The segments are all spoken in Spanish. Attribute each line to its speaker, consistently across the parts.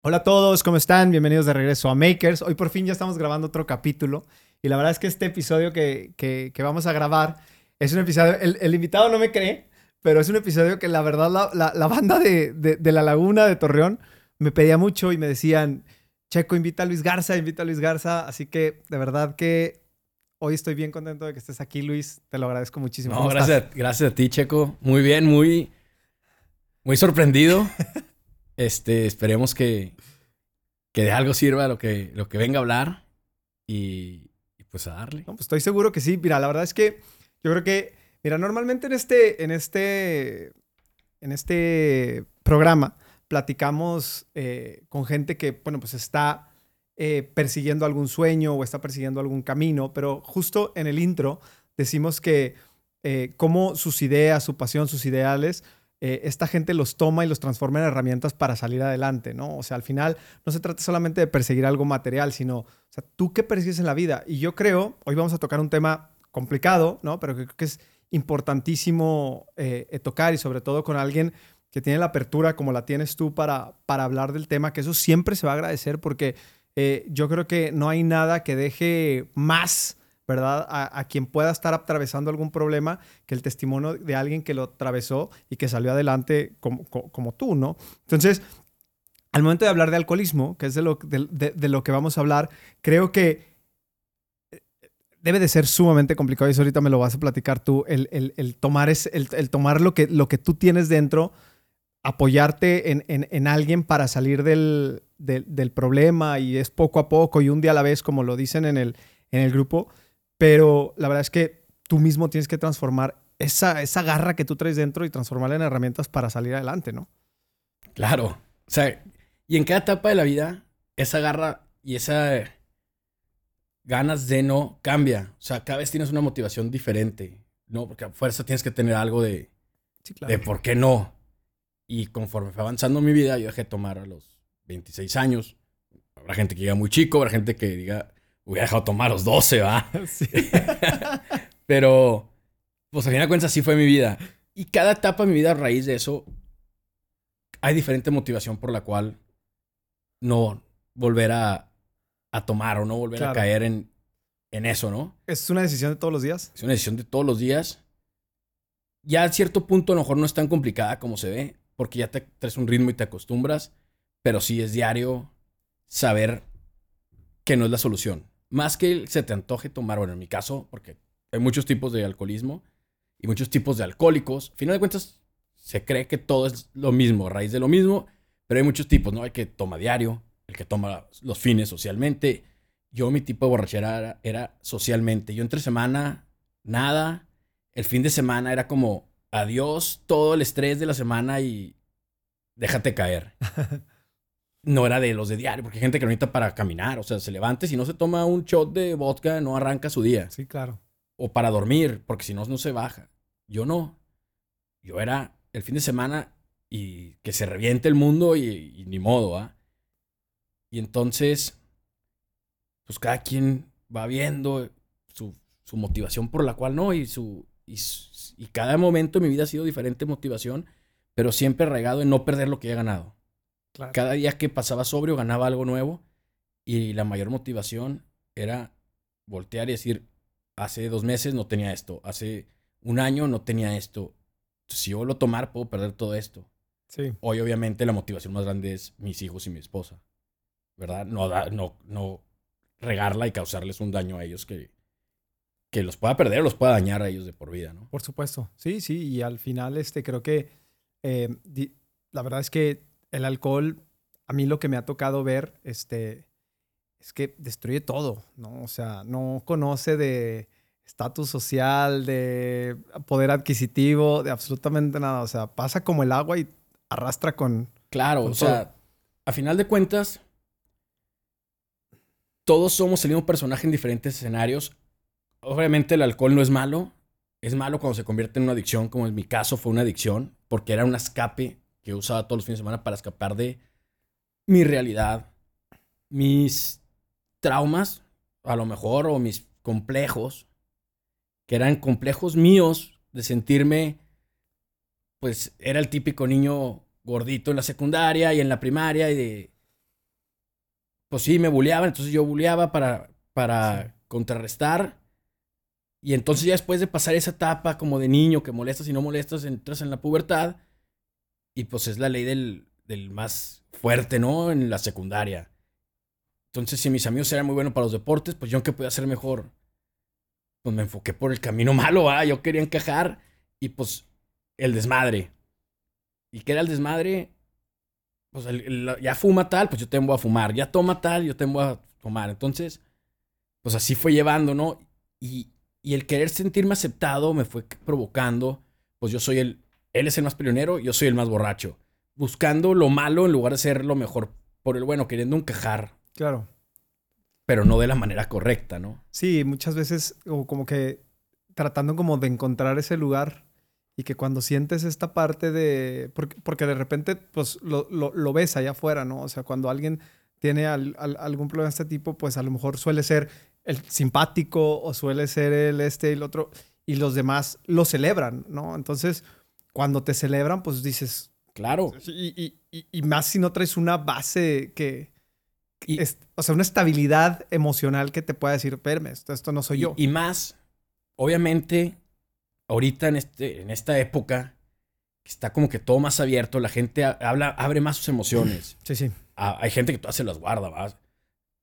Speaker 1: Hola a todos, ¿cómo están? Bienvenidos de regreso a Makers. Hoy por fin ya estamos grabando otro capítulo y la verdad es que este episodio que, que, vamos a grabar es un episodio, el, invitado no me cree, pero es un episodio que la verdad la, la, banda de, de, La Laguna de Torreón me pedía mucho y me decían, Checo, invita a Luis Garza, invita a Luis Garza, así que de verdad que hoy estoy bien contento de que estés aquí, Luis, te lo agradezco muchísimo.
Speaker 2: No, gracias, gracias a ti, Checo. Muy bien, muy, muy sorprendido. Este, esperemos que, que de algo sirva lo que, lo que venga a hablar y, pues a darle.
Speaker 1: pues estoy seguro que sí. Mira, la verdad es que yo creo que, mira, normalmente en este, en este, en este programa platicamos eh, con gente que, bueno, pues está eh, persiguiendo algún sueño o está persiguiendo algún camino, pero justo en el intro decimos que eh, cómo sus ideas, su pasión, sus ideales eh, esta gente los toma y los transforma en herramientas para salir adelante, ¿no? O sea, al final no se trata solamente de perseguir algo material, sino, o sea, tú qué persigues en la vida. Y yo creo, hoy vamos a tocar un tema complicado, ¿no? Pero creo que es importantísimo eh, eh, tocar y sobre todo con alguien que tiene la apertura como la tienes tú para, para hablar del tema, que eso siempre se va a agradecer porque yo creo que no hay nada que deje más ¿verdad? A, quien pueda estar atravesando algún problema, que el testimonio de alguien que lo atravesó y que salió adelante como, tú, ¿no? Entonces, al momento de hablar de alcoholismo, que es de lo, de, lo que vamos a hablar, creo que eh, debe de ser sumamente complicado y eso ahorita me lo vas a platicar tú, el, tomar, es, el, tomar lo, que, lo que tú tienes dentro, apoyarte en, alguien para salir del, del, problema y es poco a poco y un día a la vez, como lo dicen en el, en el grupo. Pero la verdad es que tú mismo tienes que transformar esa, esa garra que tú traes dentro y transformarla en herramientas para salir adelante, ¿no?
Speaker 2: Claro. O sea, y en cada etapa de la vida, esa garra y esa ganas de no cambia. O sea, cada vez tienes una motivación diferente, ¿no? Porque a fuerza tienes que tener algo de, de por qué no. Y conforme fue avanzando mi vida, yo dejé de tomar a los 26 años. Habrá gente que diga muy chico, habrá gente que diga Hubiera dejado tomar los 12, ¿va? Sí. Pero, pues a fin de cuentas, así fue mi vida. Y cada etapa de mi vida, a raíz de eso, hay diferente motivación por la cual no volver a, a tomar o no volver a caer en, en eso, ¿no?
Speaker 1: ¿Es una decisión de todos los días?
Speaker 2: Es una decisión de todos los días. Ya a cierto punto a lo mejor no es tan complicada como se ve, porque ya te traes un ritmo y te acostumbras, pero sí es diario saber que no es la solución más que se te antoje tomar, bueno, en mi caso, porque hay muchos tipos de alcoholismo y muchos tipos de alcohólicos, al final de cuentas se cree que todo es lo mismo, a raíz de lo mismo, pero hay muchos tipos, ¿no? Hay que toma diario, el que toma los fines socialmente. Yo mi tipo de borrachera era, socialmente. Yo entre semana, nada. El fin de semana era como adiós todo el estrés de la semana y déjate caer. no era de los de diario, porque hay gente que lo necesita para caminar, o sea, se levanta y si no se toma un shot de vodka, no arranca su día.
Speaker 1: Sí, claro.
Speaker 2: O para dormir, porque si no, no se baja. Yo no. Yo era el fin de semana y que se reviente el mundo y, ni modo, ¿ah? Y entonces, pues cada quien va viendo su, motivación por la cual no, y su, y, y cada momento de mi vida ha sido diferente motivación, pero siempre regado en no perder lo que he ganado. Cada día que pasaba sobrio ganaba algo nuevo y la mayor motivación era voltear y decir, hace dos meses no tenía esto, hace un año no tenía esto. Si yo lo tomar, puedo perder todo esto.
Speaker 1: Sí.
Speaker 2: Hoy, obviamente, la motivación más grande es mis hijos y mi esposa. ¿Verdad? No, no, no regarla y causarles un daño a ellos que, que los pueda perder o los pueda dañar a ellos de por vida, ¿no?
Speaker 1: Por supuesto. Sí, sí. Y al final, este, creo que eh, la verdad es que el alcohol, a mí lo que me ha tocado ver, este, es que destruye todo, ¿no? O sea, no conoce de estatus social, de poder adquisitivo, de absolutamente nada. O sea, pasa como el agua y arrastra con.
Speaker 2: Claro, o sea, a final de cuentas, todos somos el mismo personaje en diferentes escenarios. Obviamente el alcohol no es malo. Es malo cuando se convierte en una adicción, como en mi caso fue una adicción, porque era un escape que usaba todos los fines de semana para escapar de mi realidad, mis traumas, a lo mejor, o mis complejos, que eran complejos míos de sentirme, pues era el típico niño gordito en la secundaria y en la primaria y de pues sí, me bulleaban, entonces yo bulleaba para, para contrarrestar. Y entonces ya después de pasar esa etapa como de niño, que molestas y no molestas, entras en la pubertad. Y pues es la ley del, del más fuerte, ¿no? En la secundaria. Entonces, si mis amigos eran muy buenos para los deportes, pues yo, ¿qué podía hacer mejor? Pues me enfoqué por el camino malo, ¿ah? Yo quería encajar y pues el desmadre. ¿Y qué era el desmadre? Pues ya fuma tal, pues yo tengo a fumar. Ya toma tal, yo tengo a tomar. Entonces, pues así fue llevando, ¿no? Y, y el querer sentirme aceptado me fue provocando, pues yo soy el, él es el más peleonero, yo soy el más borracho. Buscando lo malo en lugar de ser lo mejor por el bueno, queriendo encajar.
Speaker 1: Claro.
Speaker 2: Pero no de la manera correcta, ¿no?
Speaker 1: Sí, muchas veces o como que tratando como de encontrar ese lugar y que cuando sientes esta parte de... Porque, de repente pues lo, lo, ves allá afuera, ¿no? O sea, cuando alguien tiene algún problema de este tipo, pues a lo mejor suele ser el simpático o suele ser el este y el otro, y los demás lo celebran, ¿no? Entonces, cuando te celebran, pues dices...
Speaker 2: Claro.
Speaker 1: Y, y, y más si no traes una base que... o sea, una estabilidad emocional que te pueda decir, perme, esto, esto no soy yo.
Speaker 2: Y más, obviamente, ahorita en, este, en esta época, está como que todo más abierto, la gente habla, abre más sus emociones.
Speaker 1: Sí, sí.
Speaker 2: hay gente que todas se las guarda, ¿vas?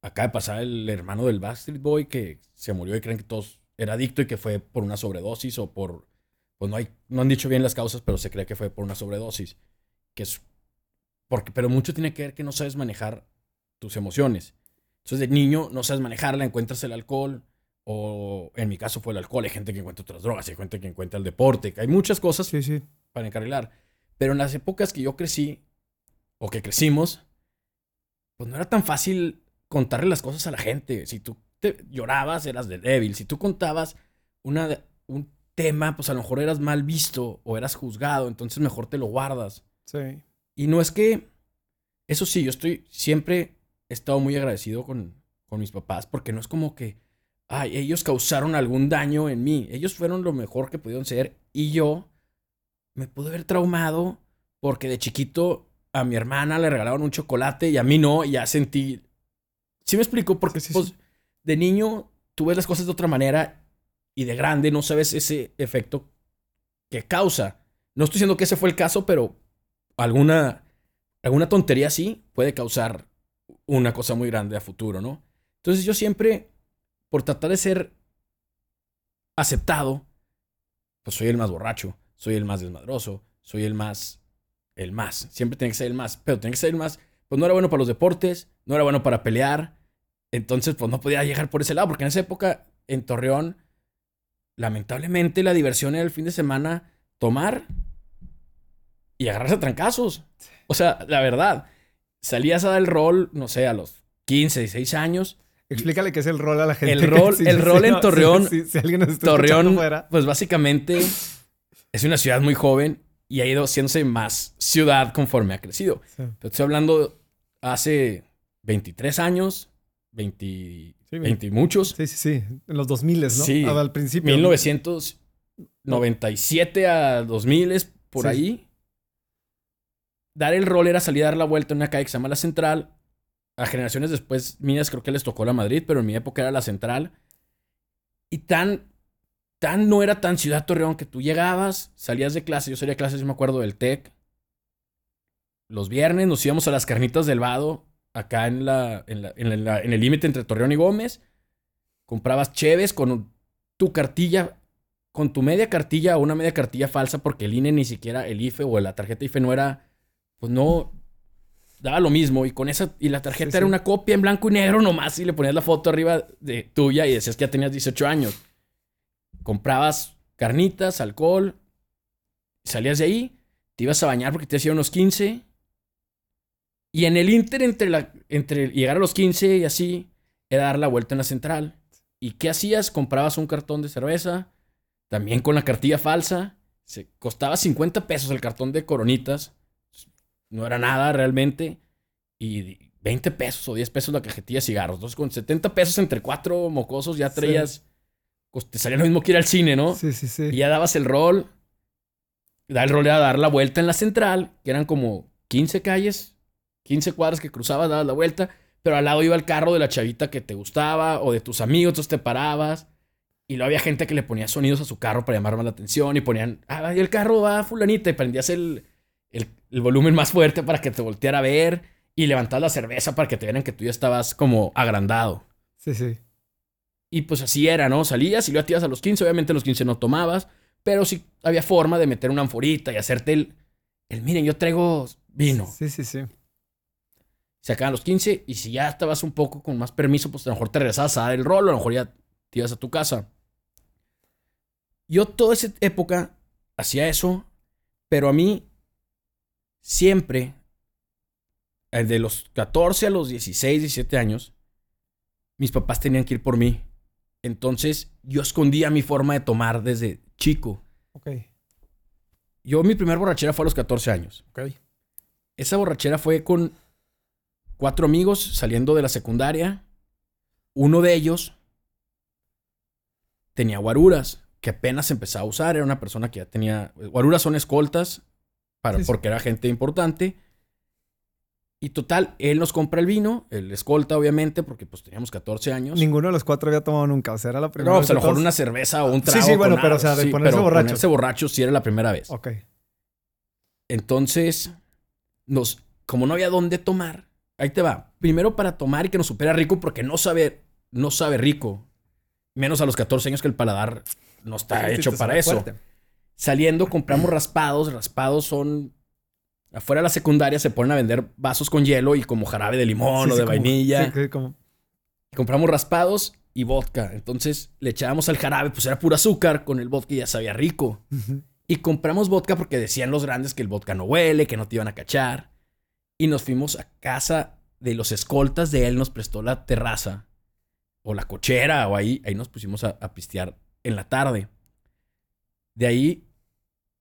Speaker 2: Acaba de pasar el hermano del Backstreet Boy que se murió y creen que todos era adicto y que fue por una sobredosis o por. Pues no hay. No han dicho bien las causas, pero se cree que fue por una sobredosis. Que es. Porque, pero mucho tiene que ver que no sabes manejar tus emociones. Entonces, de niño no sabes manejarla, encuentras el alcohol, o en mi caso fue el alcohol, hay gente que encuentra otras drogas, hay gente que encuentra el deporte, hay muchas cosas
Speaker 1: sí, sí.
Speaker 2: para encarrilar. Pero en las épocas que yo crecí, o que crecimos, pues no era tan fácil contarle las cosas a la gente. Si tú te llorabas, eras de débil. Si tú contabas una, un tema, pues a lo mejor eras mal visto o eras juzgado, entonces mejor te lo guardas.
Speaker 1: Sí.
Speaker 2: Y no es que, eso sí, yo estoy, siempre he estado muy agradecido con, con mis papás, porque no es como que, ay, ellos causaron algún daño en mí. Ellos fueron lo mejor que pudieron ser y yo me pude haber traumado porque de chiquito a mi hermana le regalaron un chocolate y a mí no, y ya sentí ¿Sí me explico? Porque pues, de niño tú ves las cosas de otra manera y de grande no sabes ese efecto que causa. No estoy diciendo que ese fue el caso, pero alguna, alguna tontería así puede causar una cosa muy grande a futuro, ¿no? Entonces yo siempre, por tratar de ser aceptado, pues soy el más borracho, soy el más desmadroso, soy el más, el más. Siempre tiene que ser el más, pero tiene que ser el más pues no era bueno para los deportes, no era bueno para pelear. Entonces, pues no podía llegar por ese lado, porque en esa época, en Torreón, lamentablemente la diversión era el fin de semana tomar y agarrarse a trancazos. O sea, la verdad, salías a dar el rol, no sé, a los 15, 16 años.
Speaker 1: Explícale qué es el rol a la gente.
Speaker 2: El rol, el rol en Torreón. Si, alguien está Torreón, pues básicamente es una ciudad muy joven y ha ido haciéndose más ciudad conforme ha crecido. estoy hablando hace 23 años, 20, 20 muchos.
Speaker 1: Sí, sí, sí. En los 2000, ¿no?
Speaker 2: Sí.
Speaker 1: Al principio.
Speaker 2: 1997 a 2000, por ahí. Dar el rol era salir a dar la vuelta en una calle que se llama La Central. A generaciones después mías creo que les tocó la Madrid, pero en mi época era La Central. Y tan tan, no era tan Ciudad Torreón que tú llegabas, salías de clase, yo salía de clase, yo me acuerdo del TEC. Los viernes nos íbamos a las carnitas del Vado, acá en, la, en, el límite entre Torreón y Gómez. Comprabas cheves con tu cartilla, con tu media cartilla o una media cartilla falsa, porque el INE ni siquiera, el IFE o la tarjeta IFE no era, pues no, daba lo mismo. Y con esa, y la tarjeta era una copia en blanco y negro nomás, y le ponías la foto arriba de tuya y decías que ya tenías 18 años comprabas carnitas, alcohol, salías de ahí, te ibas a bañar porque te hacía unos 15. Y en el inter entre, la, entre llegar a los 15 y así, era dar la vuelta en la central. ¿Y qué hacías? Comprabas un cartón de cerveza, también con la cartilla falsa. Se costaba 50 pesos el cartón de coronitas. No era nada realmente. Y 20 pesos o 10 pesos la cajetilla de cigarros. Entonces, con 70 pesos entre cuatro mocosos ya traías pues, te salía lo mismo que ir al cine, ¿no?
Speaker 1: Sí, sí, sí. Y
Speaker 2: ya dabas el rol. Da el rol era dar la vuelta en la central, que eran como 15 calles, 15 cuadras que cruzabas, dabas la vuelta. pero al lado iba el carro de la chavita que te gustaba o de tus amigos, entonces te parabas. Y luego había gente que le ponía sonidos a su carro para llamar más la atención y ponían, ah, y el carro va fulanita y prendías el, el, el volumen más fuerte para que te volteara a ver y levantabas la cerveza para que te vieran que tú ya estabas como agrandado.
Speaker 1: Sí, sí.
Speaker 2: Y pues así era, ¿no? Salías y luego te ibas a los 15, obviamente los 15 no tomabas, pero sí había forma de meter una anforita y hacerte el, el miren, yo traigo vino.
Speaker 1: Sí, sí, sí.
Speaker 2: Se acaban los 15 y si ya estabas un poco con más permiso, pues a lo mejor te regresabas a dar el rol, o a lo mejor ya te ibas a tu casa. Yo toda esa época hacía eso, pero a mí siempre, eh, de los 14 a los 16, 17 años, mis papás tenían que ir por mí. Entonces yo escondía mi forma de tomar desde chico.
Speaker 1: Ok.
Speaker 2: Yo mi primer borrachera fue a los 14 años.
Speaker 1: Ok.
Speaker 2: Esa borrachera fue con cuatro amigos saliendo de la secundaria. Uno de ellos tenía guaruras, que apenas empezaba a usar. Era una persona que ya tenía... Guaruras son escoltas, para,
Speaker 1: Sí, sí.
Speaker 2: porque era gente importante. Y total, él nos compra el vino, el escolta obviamente, porque pues teníamos 14 años.
Speaker 1: Ninguno de los cuatro había tomado nunca. O sea, era la primera
Speaker 2: No,
Speaker 1: vez
Speaker 2: pues a lo mejor una cerveza o un
Speaker 1: Sí,
Speaker 2: trago.
Speaker 1: sí, bueno,
Speaker 2: con
Speaker 1: pero, o sea, de
Speaker 2: sí,
Speaker 1: ponerse borracho.
Speaker 2: Ponerse borracho sí era la primera vez.
Speaker 1: Ok.
Speaker 2: Entonces, nos, como no había dónde tomar, ahí te va. Primero para tomar y que nos supiera rico, porque no sabe, no sabe rico. Menos a los 14 años que el paladar no está
Speaker 1: Sí,
Speaker 2: hecho para eso.
Speaker 1: fuerte.
Speaker 2: Saliendo, compramos raspados. Raspados son. Afuera de la secundaria se ponen a vender vasos con hielo y como jarabe de limón
Speaker 1: Sí,
Speaker 2: o de
Speaker 1: como-
Speaker 2: vainilla.
Speaker 1: como-
Speaker 2: Compramos raspados y vodka. Entonces le echábamos al jarabe, pues era puro azúcar. Con el vodka y ya sabía rico. Y compramos vodka porque decían los grandes que el vodka no huele, que no te iban a cachar. Y nos fuimos a casa de los escoltas de él, nos prestó la terraza o la cochera o ahí, ahí nos pusimos a, a pistear en la tarde. De ahí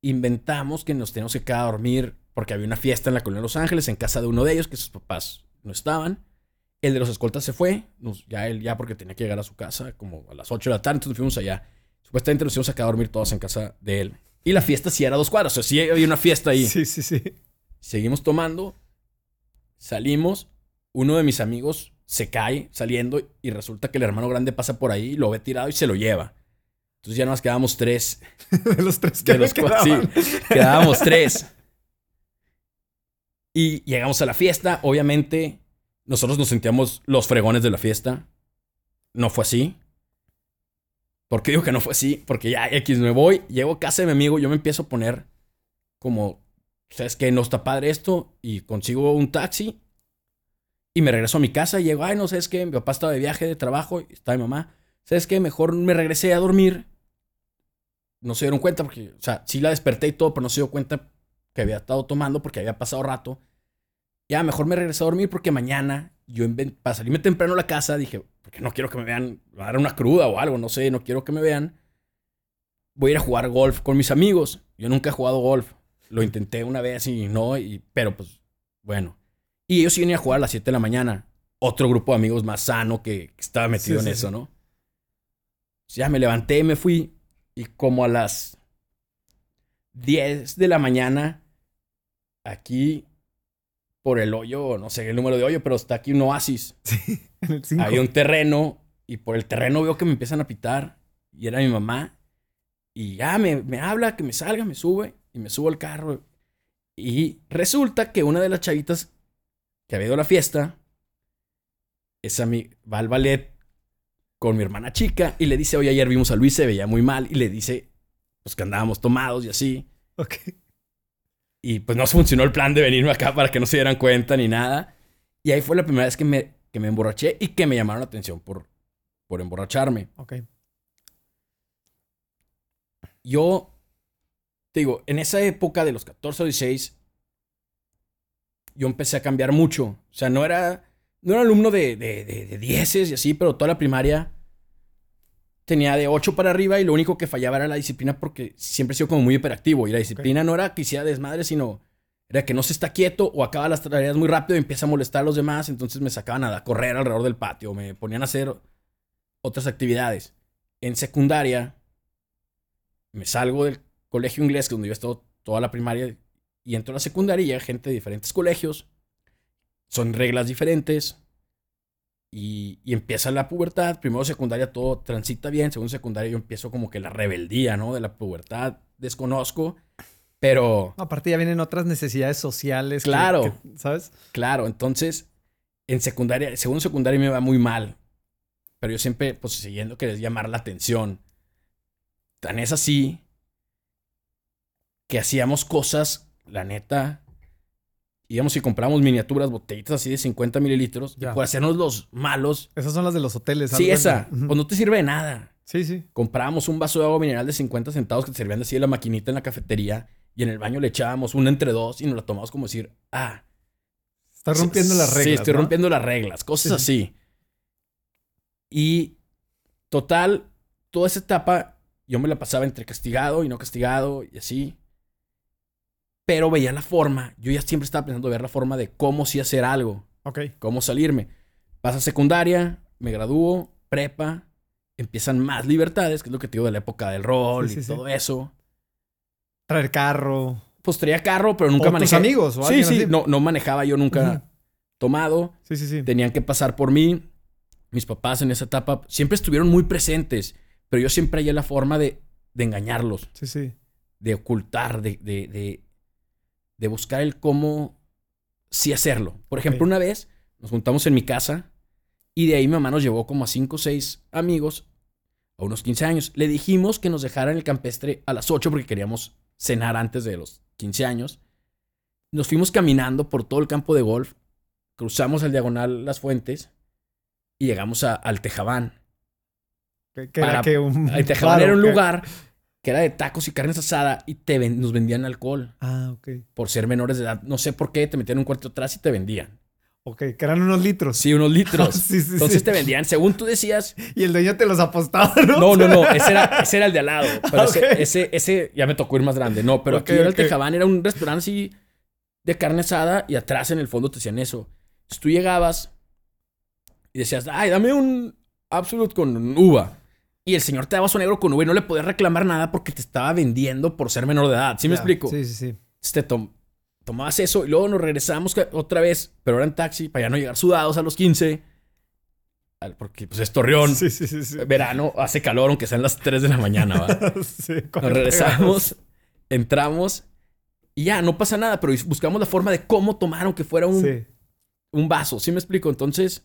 Speaker 2: inventamos que nos teníamos que quedar a dormir porque había una fiesta en la colonia de Los Ángeles en casa de uno de ellos que sus papás no estaban. El de los escoltas se fue, nos- ya él ya porque tenía que llegar a su casa como a las 8 de la tarde, entonces nos fuimos allá. Supuestamente nos íbamos a quedar a dormir todos en casa de él. Y la fiesta sí era dos cuadras, o sea, sí había una fiesta ahí.
Speaker 1: Sí, sí, sí.
Speaker 2: Seguimos tomando, salimos, uno de mis amigos se cae saliendo y resulta que el hermano grande pasa por ahí, lo ve tirado y se lo lleva. Entonces ya nos quedamos tres.
Speaker 1: De los tres que
Speaker 2: De los sí, quedábamos tres. Y llegamos a la fiesta, obviamente nosotros nos sentíamos los fregones de la fiesta. No fue así. ¿Por qué digo que no fue así? Porque ya X me voy, llego a casa de mi amigo, yo me empiezo a poner como, ¿sabes qué? No está padre esto y consigo un taxi y me regreso a mi casa y llego, ay, no sabes qué, mi papá estaba de viaje de trabajo y estaba mi mamá. ¿Sabes qué? Mejor me regresé a dormir. No se dieron cuenta porque, o sea, sí la desperté y todo, pero no se dio cuenta que había estado tomando porque había pasado rato. Ya, mejor me regresé a dormir porque mañana yo, para salirme temprano a la casa, dije, porque no quiero que me vean, a dar una cruda o algo, no sé, no quiero que me vean. Voy a ir a jugar golf con mis amigos. Yo nunca he jugado golf. Lo intenté una vez y no, y, pero pues, bueno. Y ellos iban a jugar a las 7 de la mañana. Otro grupo de amigos más sano que, que estaba metido
Speaker 1: Sí,
Speaker 2: en
Speaker 1: sí,
Speaker 2: eso,
Speaker 1: sí.
Speaker 2: ¿no? Ya me levanté, me fui. Y como a las 10 de la mañana, aquí por el hoyo, no sé el número de hoyo, pero está aquí un oasis.
Speaker 1: En el cinco.
Speaker 2: Había un terreno y por el terreno veo que me empiezan a pitar y era mi mamá. Y ya me, me habla que me salga, me sube y me subo al carro. Y resulta que una de las chavitas que había ido a la fiesta, esa mi, va al ballet con mi hermana chica y le dice, oye, ayer vimos a Luis, se veía muy mal. Y le dice, pues que andábamos tomados y así.
Speaker 1: Ok.
Speaker 2: Y pues no funcionó el plan de venirme acá para que no se dieran cuenta ni nada. Y ahí fue la primera vez que me, que me emborraché y que me llamaron la atención por, por emborracharme.
Speaker 1: Ok.
Speaker 2: Yo, te digo, en esa época de los 14 o 16, yo empecé a cambiar mucho. O sea, no era, no era alumno de, de, de, de dieces y así, pero toda la primaria tenía de 8 para arriba y lo único que fallaba era la disciplina porque siempre he sido como muy hiperactivo. Y la disciplina no era que hiciera desmadre, sino era que no se está quieto o acaba las tareas muy rápido y empieza a molestar a los demás. Entonces me sacaban a correr alrededor del patio, me ponían a hacer otras actividades. En secundaria, me salgo del colegio inglés, que donde yo he estado toda la primaria, y entro a la secundaria y hay gente de diferentes colegios. Son reglas diferentes. Y, y empieza la pubertad. Primero secundaria todo transita bien. Segundo secundaria yo empiezo como que la rebeldía, ¿no? De la pubertad. Desconozco. Pero,
Speaker 1: Aparte ya vienen otras necesidades sociales. que-
Speaker 2: Claro.
Speaker 1: que, ¿Sabes?
Speaker 2: claro, entonces en secundaria, segundo secundaria me va muy mal. Pero yo siempre, pues siguiendo, quería llamar la atención. Tan es así que hacíamos cosas, la neta. Íbamos y compramos miniaturas, botellitas así de 50 mililitros.
Speaker 1: Ya.
Speaker 2: Por hacernos los malos.
Speaker 1: Esas son las de los hoteles.
Speaker 2: Sí, esa. Pues no te sirve de nada.
Speaker 1: Sí, sí.
Speaker 2: Comprábamos un vaso de agua mineral de 50 centavos que te servían así de la maquinita en la cafetería. Y en el baño le echábamos una entre dos y nos la tomamos como decir, ah.
Speaker 1: Estás rompiendo las reglas.
Speaker 2: Sí, estoy
Speaker 1: ¿no?
Speaker 2: rompiendo las reglas. Cosas
Speaker 1: Sí,
Speaker 2: así. Y total, toda esa etapa yo me la pasaba entre castigado y no castigado y así. Pero veía la forma. Yo ya siempre estaba pensando ver la forma de cómo sí hacer algo
Speaker 1: Ok.
Speaker 2: cómo salirme. Pasa secundaria, me gradúo, prepa, empiezan más libertades, que es lo que te digo de la época del rol
Speaker 1: Sí,
Speaker 2: y
Speaker 1: sí.
Speaker 2: todo eso.
Speaker 1: Traer carro.
Speaker 2: Pues traía carro, pero nunca
Speaker 1: o
Speaker 2: manejé.
Speaker 1: tus amigos. O
Speaker 2: sí, sí,
Speaker 1: así.
Speaker 2: no, no manejaba yo nunca tomado.
Speaker 1: Sí, sí, sí.
Speaker 2: Tenían que pasar por mí. Mis papás en esa etapa siempre estuvieron muy presentes, pero yo siempre hallé la forma de, de engañarlos,
Speaker 1: Sí, sí.
Speaker 2: de ocultar, de, de, de, de buscar el cómo sí hacerlo. Por ejemplo, una vez nos juntamos en mi casa y de ahí mi mamá nos llevó como a cinco o seis amigos a unos 15 años. Le dijimos que nos dejaran el campestre a las 8 porque queríamos cenar antes de los 15 años. Nos fuimos caminando por todo el campo de golf, cruzamos al diagonal las fuentes y llegamos a- al Tejabán.
Speaker 1: Que, que era que un.
Speaker 2: El Tejabán
Speaker 1: claro,
Speaker 2: era un lugar que era de tacos y carnes asada y te ven- nos vendían alcohol
Speaker 1: Ah, ok.
Speaker 2: por ser menores de edad. No sé por qué, te metían un cuarto atrás y te vendían.
Speaker 1: Ok, que eran unos litros.
Speaker 2: Sí, unos litros.
Speaker 1: Sí, sí,
Speaker 2: Entonces
Speaker 1: sí.
Speaker 2: te vendían, según tú decías,
Speaker 1: Y el dueño te los apostaba, ¿no?
Speaker 2: no, no, no, ese era, ese era el de al lado. Pero
Speaker 1: Ah,
Speaker 2: ese,
Speaker 1: ok.
Speaker 2: ese, ese ya me tocó ir más grande. No, pero
Speaker 1: Ok,
Speaker 2: aquí era el. Tejabán, era un restaurante así de carne asada y atrás en el fondo te hacían eso. Entonces tú llegabas y decías, ay, dame un Absolute con uva. Y el señor te daba su negro con uva y no le podías reclamar nada porque te estaba vendiendo por ser menor de edad. ¿Sí me explico?
Speaker 1: Sí, sí, sí.
Speaker 2: Este, tom- tomabas eso y luego nos regresamos otra vez, pero era en taxi para ya no llegar sudados a los 15. Al- Porque pues es Torreón.
Speaker 1: Sí, sí, sí.
Speaker 2: Verano, hace calor, aunque sean las 3 de la mañana, ¿va? Nos regresamos, entramos y ya, no pasa nada, pero buscamos la forma de cómo tomar aunque fuera un, un vaso. ¿Sí me explico? Entonces,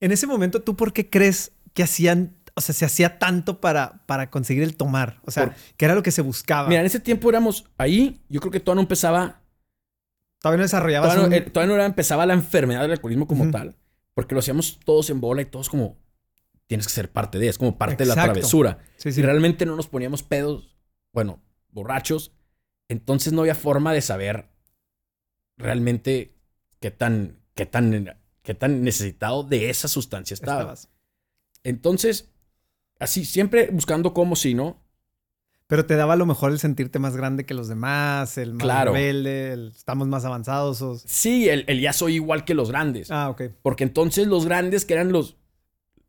Speaker 1: En ese momento, ¿tú por qué crees que hacían, o sea, se hacía tanto para, para conseguir el tomar? O sea,
Speaker 2: Por-
Speaker 1: que era lo que se buscaba.
Speaker 2: mira, en ese tiempo éramos ahí, yo creo que todavía no empezaba,
Speaker 1: todavía no desarrollabas
Speaker 2: todavía no,
Speaker 1: un-
Speaker 2: eh, todavía no era- empezaba la enfermedad del alcoholismo como tal, porque lo hacíamos todos en bola y todos como, tienes que ser parte de, es como parte de la travesura.
Speaker 1: Sí, sí.
Speaker 2: realmente no nos poníamos pedos, bueno, borrachos, entonces no había forma de saber realmente qué tan, qué tan, qué tan necesitado de esa sustancia estaba.
Speaker 1: Estabas.
Speaker 2: Entonces, así, siempre buscando cómo si, ¿no?
Speaker 1: Pero te daba a lo mejor el sentirte más grande que los demás, el más
Speaker 2: Claro.
Speaker 1: rebelde, el estamos más avanzados. o-
Speaker 2: Sí, el, el ya soy igual que los grandes.
Speaker 1: Ah, ok.
Speaker 2: Porque entonces los grandes que eran los...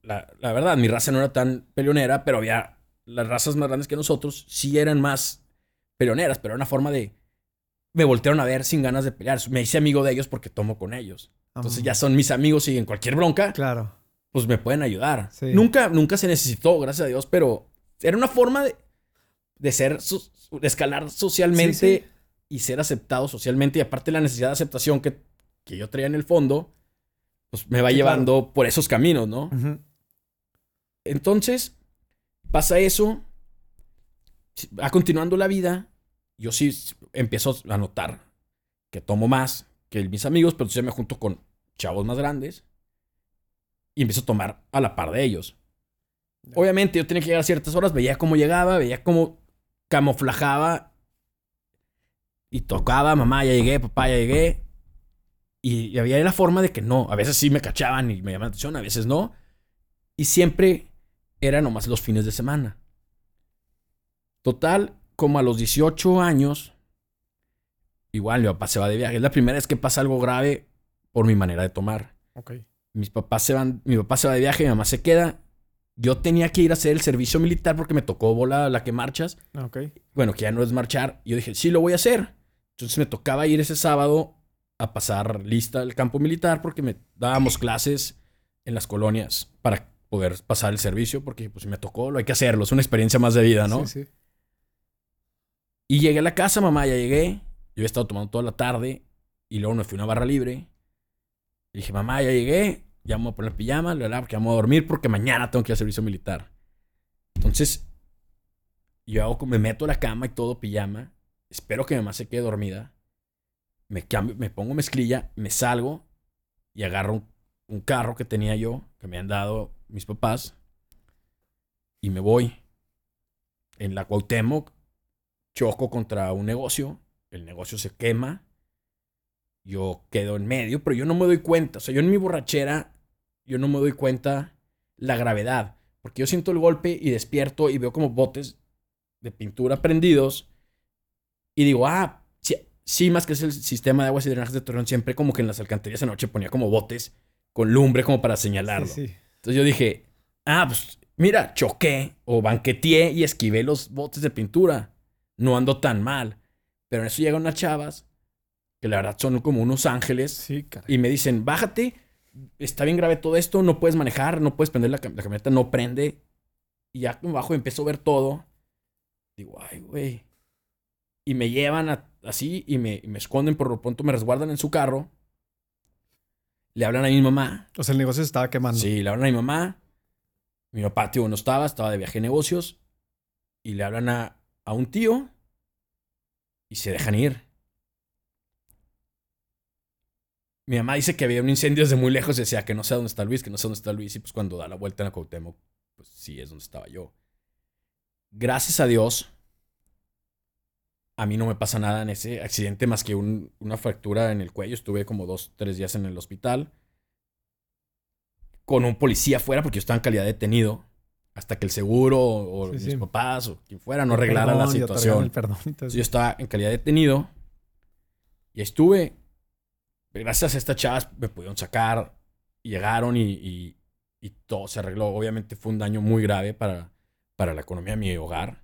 Speaker 2: La, la verdad, mi raza no era tan peleonera, pero había las razas más grandes que nosotros, sí eran más peleoneras, pero era una forma de... Me voltearon a ver sin ganas de pelear. Me hice amigo de ellos porque tomo con ellos. Entonces ya son mis amigos y en cualquier bronca,
Speaker 1: Claro.
Speaker 2: Pues me pueden ayudar.
Speaker 1: Sí.
Speaker 2: Nunca, nunca se necesitó, gracias a Dios, pero era una forma de, de ser, de escalar socialmente
Speaker 1: Sí, sí.
Speaker 2: y ser aceptado socialmente. Y aparte la necesidad de aceptación que, que yo traía en el fondo, pues me va llevando por esos caminos, ¿no? Entonces, pasa eso, va continuando la vida, yo sí empiezo a notar que tomo más que mis amigos, pero entonces me junto con chavos más grandes y empiezo a tomar a la par de ellos. Obviamente yo tenía que llegar a ciertas horas, veía cómo llegaba, veía cómo camuflajaba y tocaba, mamá, ya llegué, papá, ya llegué. Y, había la forma de que no, a veces sí me cachaban y me llamaban la atención, a veces no. Y siempre era nomás los fines de semana. Total, como a los 18 años, igual mi papá se va de viaje. Es la primera vez que pasa algo grave por mi manera de tomar. Mis papás se van, mi papá se va de viaje, mi mamá se queda. Yo tenía que ir a hacer el servicio militar porque me tocó bola la que marchas.
Speaker 1: Ah.
Speaker 2: Bueno, que ya no es marchar. Y yo dije, sí, lo voy a hacer. Entonces me tocaba ir ese sábado a pasar lista al campo militar porque me dábamos clases en las colonias para poder pasar el servicio, porque pues si me tocó, lo hay que hacerlo, es una experiencia más de vida, ¿no?
Speaker 1: Sí, sí.
Speaker 2: Y llegué a la casa, mamá, ya llegué. Yo he estado tomando toda la tarde y luego me fui a una barra libre. Y dije, mamá, ya llegué, ya me voy a poner pijama, la, porque vamos a dormir porque mañana tengo que ir a servicio militar. Entonces, yo hago, me meto a la cama y todo pijama. Espero que mi mamá se quede dormida. Me, cambio, me pongo mezclilla, me salgo y agarro un, un carro que tenía yo, que me han dado mis papás, y me voy. En la Cuauhtémoc, choco contra un negocio, el negocio se quema, yo quedo en medio, pero yo no me doy cuenta, o sea, yo en mi borrachera, yo no me doy cuenta la gravedad, porque yo siento el golpe y despierto y veo como botes de pintura prendidos y digo, ah, sí, sí, más que es el sistema de aguas y drenajes de Torreón, siempre como que en las alcantarillas anoche ponía como botes con lumbre como para señalarlo.
Speaker 1: Sí, sí.
Speaker 2: Entonces yo dije, ah, pues mira, choqué o banqueteé y esquivé los botes de pintura. No ando tan mal. Pero en eso llegan unas chavas, que la verdad son como unos ángeles,
Speaker 1: Sí, caray.
Speaker 2: y me dicen, bájate, está bien grave todo esto, no puedes manejar, no puedes prender la, cam- la camioneta, no prende. Y ya como bajo y empiezo a ver todo. Digo, ay, güey. Y me llevan a- así y me, y me esconden, por lo pronto me resguardan en su carro. Le hablan a mi mamá.
Speaker 1: O sea, el negocio se estaba quemando.
Speaker 2: Sí, le hablan a mi mamá. Mi papá, tío, no estaba, estaba de viaje de negocios. Y le hablan a, a un tío. Y se dejan ir. Mi mamá dice que había un incendio desde muy lejos y decía que no sé dónde está Luis, que no sé dónde está Luis. Y pues cuando da la vuelta en la Cuauhtémoc, pues sí es donde estaba yo. Gracias a Dios, a mí no me pasa nada en ese accidente más que un- una fractura en el cuello. Estuve como dos, tres días en el hospital con un policía afuera porque yo estaba en calidad de detenido hasta que el seguro o, o
Speaker 1: Sí,
Speaker 2: mis
Speaker 1: sí.
Speaker 2: papás o quien fuera no arreglara la situación.
Speaker 1: el perdón y todo
Speaker 2: Entonces
Speaker 1: eso.
Speaker 2: yo estaba en calidad de detenido y estuve. Gracias a estas chavas me pudieron sacar, llegaron y, y- y todo se arregló. Obviamente fue un daño muy grave para, para la economía de mi hogar.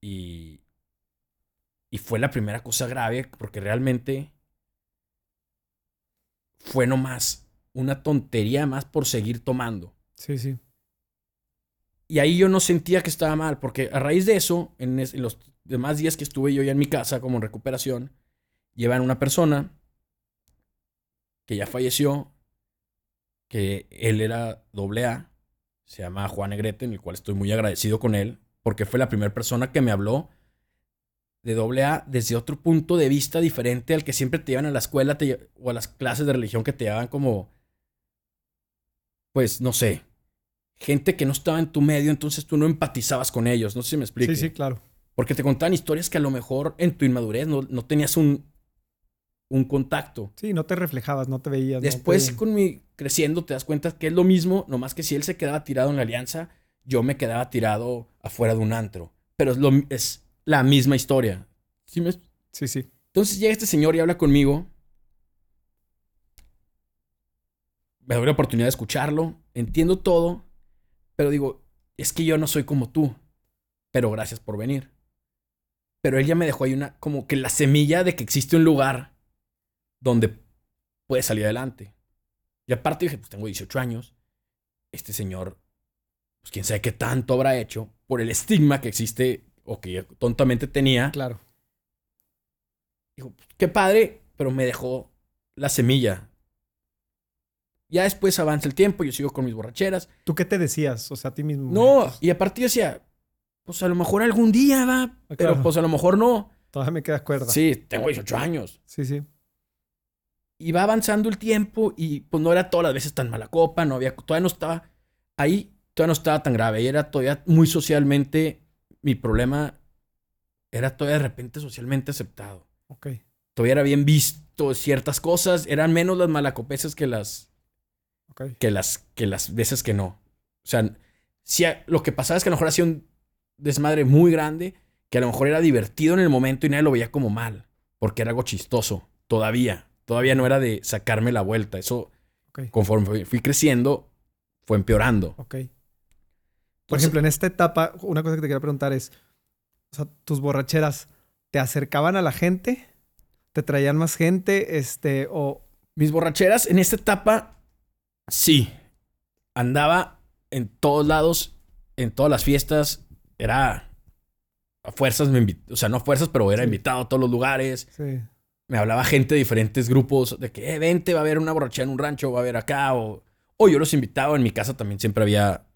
Speaker 2: Y, y fue la primera cosa grave porque realmente fue nomás una tontería más por seguir tomando.
Speaker 1: Sí, sí.
Speaker 2: Y ahí yo no sentía que estaba mal, porque a raíz de eso, en, es- en los demás días que estuve yo ya en mi casa como en recuperación, llevan una persona que ya falleció, que él era doble A, se llama Juan Negrete, en el cual estoy muy agradecido con él, porque fue la primera persona que me habló de doble A desde otro punto de vista diferente al que siempre te llevan a la escuela te o a las clases de religión que te llevan como, pues, no sé, gente que no estaba en tu medio, entonces tú no empatizabas con ellos. No sé si me explico.
Speaker 1: Sí, sí, claro.
Speaker 2: Porque te contaban historias que a lo mejor en tu inmadurez no, no tenías un, un contacto.
Speaker 1: Sí, no te reflejabas, no te veías. no
Speaker 2: Después,
Speaker 1: te-
Speaker 2: con mi creciendo, te das cuenta que es lo mismo, nomás que si él se quedaba tirado en la alianza, yo me quedaba tirado afuera de un antro. Pero es, lo, es la misma historia. ¿Sí me-
Speaker 1: Sí, sí.
Speaker 2: entonces llega este señor y habla conmigo. Me doy la oportunidad de escucharlo. Entiendo todo. Pero digo, es que yo no soy como tú. Pero gracias por venir. Pero él ya me dejó ahí una, como que la semilla de que existe un lugar donde puedes salir adelante. Y aparte dije, pues tengo 18 años. Este señor, pues quién sabe qué tanto habrá hecho por el estigma que existe o que yo tontamente tenía.
Speaker 1: Claro.
Speaker 2: Dijo, qué padre, pero me dejó la semilla. Ya después avanza el tiempo, yo sigo con mis borracheras.
Speaker 1: ¿Tú qué te decías? O sea, a ti mismo.
Speaker 2: No, y aparte yo decía, pues a lo mejor algún día va,
Speaker 1: Ah,
Speaker 2: pero
Speaker 1: claro.
Speaker 2: pues a lo mejor no.
Speaker 1: Todavía me queda cuerda.
Speaker 2: Sí, tengo 18 años.
Speaker 1: Sí, sí.
Speaker 2: Y va avanzando el tiempo y pues no era todas las veces tan mala copa, no había, todavía no estaba, ahí todavía no estaba tan grave, y era todavía muy socialmente, mi problema era todavía de repente socialmente aceptado.
Speaker 1: Ok.
Speaker 2: Todavía era bien visto ciertas cosas, eran menos las malacopeses que las, que las, que las veces que no. O sea, a- lo que pasaba es que a lo mejor hacía un desmadre muy grande, que a lo mejor era divertido en el momento y nadie lo veía como mal, porque era algo chistoso, todavía. Todavía no era de sacarme la vuelta. Eso, conforme fui- creciendo, fue empeorando.
Speaker 1: Ok. Por
Speaker 2: Entonces-
Speaker 1: ejemplo, en esta etapa, una cosa que te quería preguntar es, o sea, tus borracheras, ¿te acercaban a la gente? ¿Te traían más gente? Este, o...
Speaker 2: Mis borracheras en esta etapa Sí. Andaba en todos lados, en todas las fiestas. Era. A fuerzas me invitó. O sea, no a fuerzas, pero era
Speaker 1: Sí.
Speaker 2: invitado a todos los lugares.
Speaker 1: Sí.
Speaker 2: Me hablaba gente de diferentes grupos. De que, eh, vente, va a haber una borrachera en un rancho, va a haber acá. O, o yo los invitaba. En mi casa también siempre había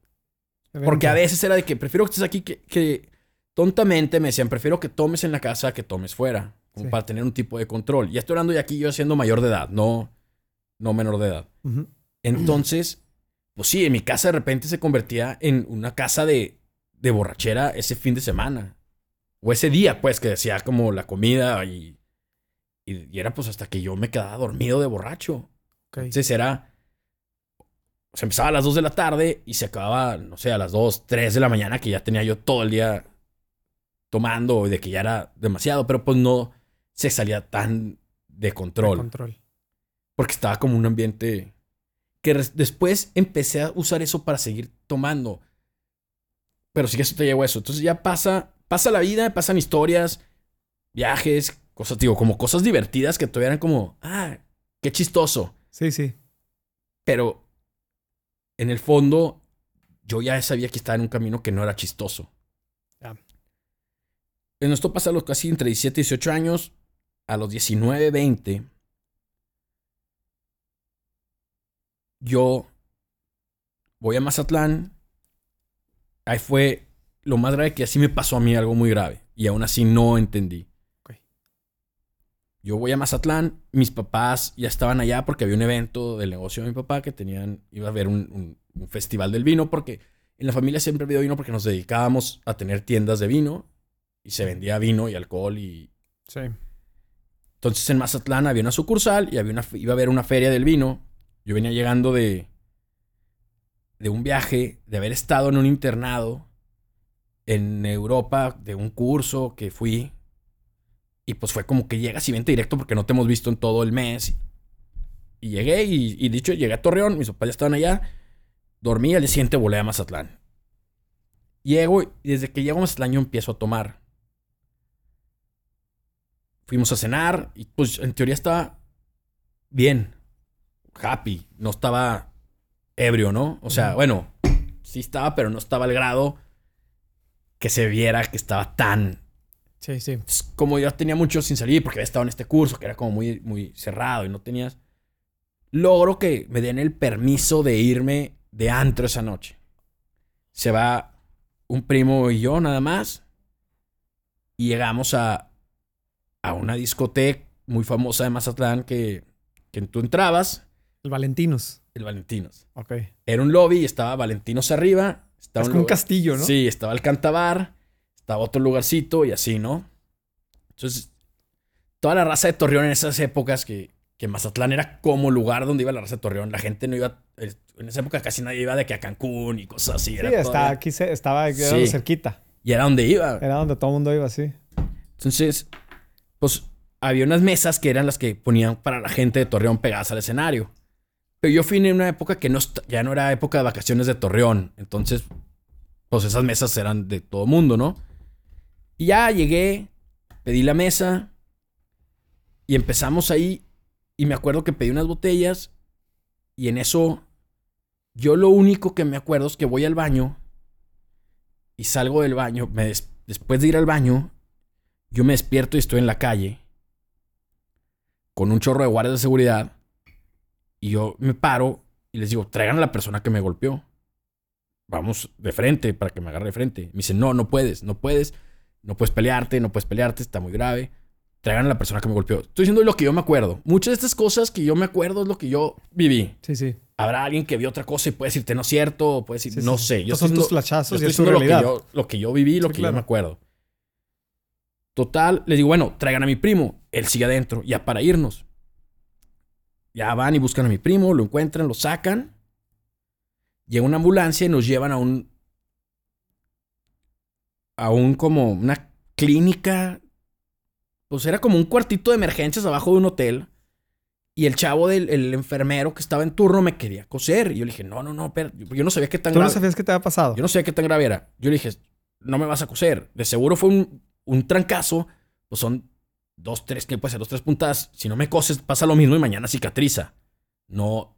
Speaker 2: porque a veces era de que prefiero que estés aquí que, que tontamente me decían, prefiero que tomes en la casa que tomes fuera, como
Speaker 1: Sí.
Speaker 2: para tener un tipo de control. Ya estoy hablando de aquí yo siendo mayor de edad, no, no menor de edad. Entonces, pues sí, en mi casa de repente se convertía en una casa de, de borrachera ese fin de semana. O ese día, pues, que decía como la comida y, y, y era pues hasta que yo me quedaba dormido de borracho.
Speaker 1: Ok.
Speaker 2: Entonces era. Se empezaba a las 2 de la tarde y se acababa, no sé, a las 2, 3 de la mañana, que ya tenía yo todo el día tomando, de que ya era demasiado, pero pues no se salía tan de control.
Speaker 1: Control.
Speaker 2: Porque estaba como un ambiente. Que después empecé a usar eso para seguir tomando. Pero sí que eso te llevó a eso. Entonces ya pasa, pasa la vida, pasan historias, viajes, cosas, digo, como cosas divertidas que todavía eran como, ah, qué chistoso.
Speaker 1: Sí, sí.
Speaker 2: Pero en el fondo, yo ya sabía que estaba en un camino que no era chistoso.
Speaker 1: Ya.
Speaker 2: En esto pasa a los casi entre 17 y 18 años. A los 19, 20. Yo voy a Mazatlán. Ahí fue lo más grave que así me pasó a mí algo muy grave. Y aún así no entendí. Yo voy a Mazatlán, mis papás ya estaban allá porque había un evento del negocio de mi papá que tenían, iba a haber un, un- un festival del vino porque en la familia siempre había vino porque nos dedicábamos a tener tiendas de vino y se vendía vino y alcohol y
Speaker 1: Sí.
Speaker 2: entonces en Mazatlán había una sucursal y había una, iba a haber una feria del vino. Yo venía llegando de, de un viaje, de haber estado en un internado en Europa, de un curso que fui. Y pues fue como que llegas y vente directo porque no te hemos visto en todo el mes. Y llegué y, y dicho, llegué a Torreón, mis papás ya estaban allá. Dormí, al día siguiente volé a Mazatlán. Llego y desde que llego a Mazatlán yo empiezo a tomar. Fuimos a cenar y pues en teoría estaba bien, happy, no estaba ebrio, ¿no? O sea, bueno, sí estaba, pero no estaba al grado que se viera que estaba tan...
Speaker 1: Sí, sí.
Speaker 2: Entonces, Como yo tenía mucho sin salir porque había estado en este curso que era como muy, muy cerrado y no tenías... Logro que me den el permiso de irme de antro esa noche. Se va un primo y yo nada más. Y llegamos a, a una discoteca muy famosa de Mazatlán que, que tú entrabas,
Speaker 1: El Valentinos.
Speaker 2: el Valentinos.
Speaker 1: Ok.
Speaker 2: Era un lobby y estaba Valentinos arriba. Estaba
Speaker 1: Es como un castillo, ¿no?
Speaker 2: Sí, estaba el cantabar, estaba otro lugarcito y así, ¿no? Entonces, toda la raza de Torreón en esas épocas que, que Mazatlán era como lugar donde iba la raza de Torreón. La gente no iba, en esa época casi nadie iba de que a Cancún y cosas así.
Speaker 1: Sí,
Speaker 2: todavía-
Speaker 1: aquí, se- estaba era
Speaker 2: Sí.
Speaker 1: cerquita.
Speaker 2: y era donde iba.
Speaker 1: Era donde todo el mundo iba, sí.
Speaker 2: Entonces, pues había unas mesas que eran las que ponían para la gente de Torreón pegadas al escenario. Pero yo fui en una época que no, ya no era época de vacaciones de Torreón. Entonces, pues esas mesas eran de todo mundo, ¿no? Y ya llegué, pedí la mesa y empezamos ahí. Y me acuerdo que pedí unas botellas y en eso yo lo único que me acuerdo es que voy al baño y salgo del baño. Me des- después de ir al baño, yo me despierto y estoy en la calle con un chorro de guardias de seguridad y yo me paro y les digo, traigan a la persona que me golpeó. Vamos de frente para que me agarre de frente. Me dicen, no, no puedes, no puedes, no puedes pelearte, no puedes pelearte, está muy grave. Traigan a la persona que me golpeó. Estoy diciendo lo que yo me acuerdo. Muchas de estas cosas que yo me acuerdo es lo que yo viví.
Speaker 1: Sí, sí.
Speaker 2: Habrá alguien que vio otra cosa y puede decirte no es cierto, o puede decir,
Speaker 1: Sí,
Speaker 2: no
Speaker 1: sí.
Speaker 2: sé. Yo
Speaker 1: Estos son
Speaker 2: estoy
Speaker 1: tus
Speaker 2: diciendo-
Speaker 1: flashazos
Speaker 2: yo
Speaker 1: y
Speaker 2: estoy
Speaker 1: es tu
Speaker 2: lo que, yo, lo que yo viví, lo
Speaker 1: Sí,
Speaker 2: que
Speaker 1: claro.
Speaker 2: yo me acuerdo. Total, les digo, bueno, traigan a mi primo. Él sigue adentro, ya para irnos. Ya van y buscan a mi primo, lo encuentran, lo sacan. Llega una ambulancia y nos llevan a un. A un como una clínica. Pues era como un cuartito de emergencias abajo de un hotel. Y el chavo del el enfermero que estaba en turno me quería coser. Y yo le dije, no, no, no, espérate. Yo no sabía qué tan
Speaker 1: Tú no
Speaker 2: grave-
Speaker 1: sabías qué te había pasado.
Speaker 2: yo no sé qué tan grave era. Yo le dije, no me vas a coser. De seguro fue un, un trancazo. Pues son dos, tres, ¿qué puede ser? Dos, tres puntadas. Si no me coses, pasa lo mismo y mañana cicatriza. No.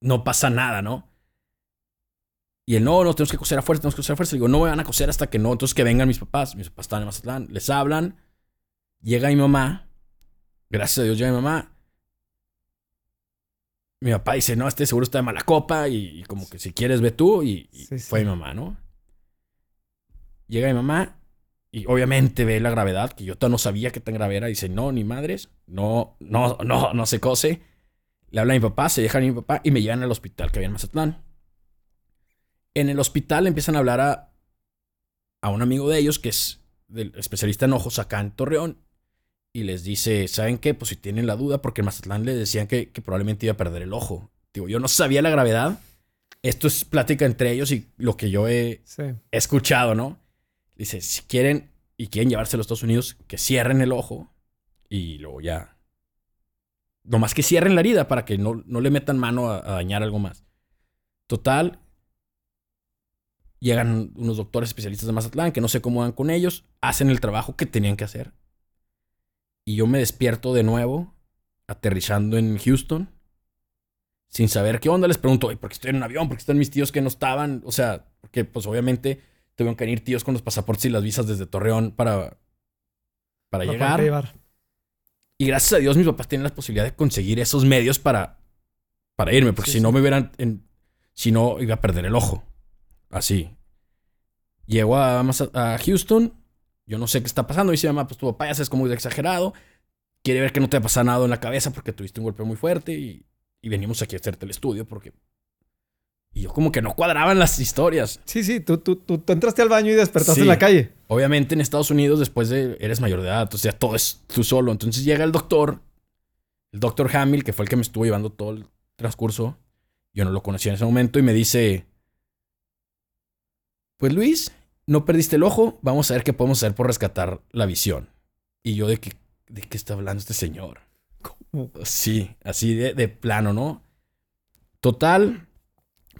Speaker 2: no pasa nada, ¿no? Y él, no, no, tenemos que coser a fuerza, tenemos que coser a fuerza. Le digo, no me van a coser hasta que no. Entonces que vengan mis papás. Mis papás están en Mazatlán. Les hablan. Llega mi mamá. Gracias a Dios llega mi mamá. Mi papá dice, no, este seguro está de mala copa. Y, como que si quieres ve tú. Y, fue mi mamá, ¿no? Llega mi mamá. Y obviamente ve la gravedad, que yo todavía no sabía que tan grave era. Dice, no, ni madres. No, no, no, no se cose. Le habla a mi papá, se deja a mi papá y me llevan al hospital que había en Mazatlán. En el hospital empiezan a hablar a, a un amigo de ellos que es del especialista en ojos acá en Torreón y les dice, ¿saben qué? Pues si tienen la duda, porque en Mazatlán le decían que, probablemente iba a perder el ojo. Digo, yo no sabía la gravedad. Esto es plática entre ellos y lo que yo he escuchado, ¿no? Dice, si quieren y quieren llevarse a los Estados Unidos, que cierren el ojo y luego ya. Nomás que cierren la herida para que no, no le metan mano a dañar algo más. Total, Llegan unos doctores especialistas de Mazatlán que no sé cómo van con ellos, hacen el trabajo que tenían que hacer. Y yo me despierto de nuevo, aterrizando en Houston, sin saber qué onda. Les pregunto, ¿por qué estoy en un avión? ¿Por qué están mis tíos que no estaban? O sea, porque pues obviamente tuvieron que venir tíos con los pasaportes y las visas desde Torreón para, para llegar. Y gracias a Dios mis papás tienen la posibilidad de conseguir esos medios para, para irme, porque si no me hubieran, si no iba a perder el ojo. Así. Llegó a, a Houston. Yo no sé qué está pasando. Dice mamá, pues tu papá ya es como exagerado. Quiere ver que no te ha pasado nada en la cabeza porque tuviste un golpe muy fuerte y, venimos aquí a hacerte el estudio porque... Y yo como que no cuadraban las historias.
Speaker 1: Sí, sí, tú, tú, tú, entraste al baño y despertaste en la calle.
Speaker 2: Obviamente en Estados Unidos después de... Eres mayor de edad, entonces ya todo es tú solo. Entonces llega el doctor, el doctor Hamill, que fue el que me estuvo llevando todo el transcurso. Yo no lo conocía en ese momento y me dice pues Luis, no perdiste el ojo, vamos a ver qué podemos hacer por rescatar la visión. Y yo de qué, de qué está hablando este señor. Sí, así de, plano, ¿no? Total,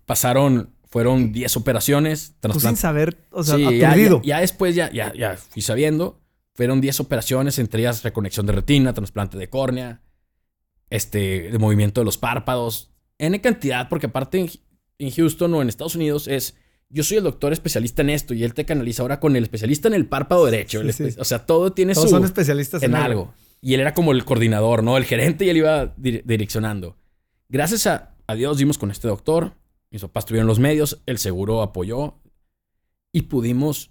Speaker 2: pasaron, fueron 10 operaciones.
Speaker 1: Tú sin saber, o sea,
Speaker 2: sí, ya, ya, después ya, ya, ya fui sabiendo. Fueron 10 operaciones, entre ellas reconexión de retina, trasplante de córnea, este, de movimiento de los párpados. N cantidad, porque aparte en Houston o en Estados Unidos es yo soy el doctor especialista en esto y él te canaliza ahora con el especialista en el párpado derecho. O sea, todo tiene
Speaker 1: Todos son especialistas
Speaker 2: en, algo. Y él era como el coordinador, ¿no? El gerente y él iba direccionando. Gracias a, a, Dios dimos con este doctor. Mis papás tuvieron los medios, el seguro apoyó y pudimos,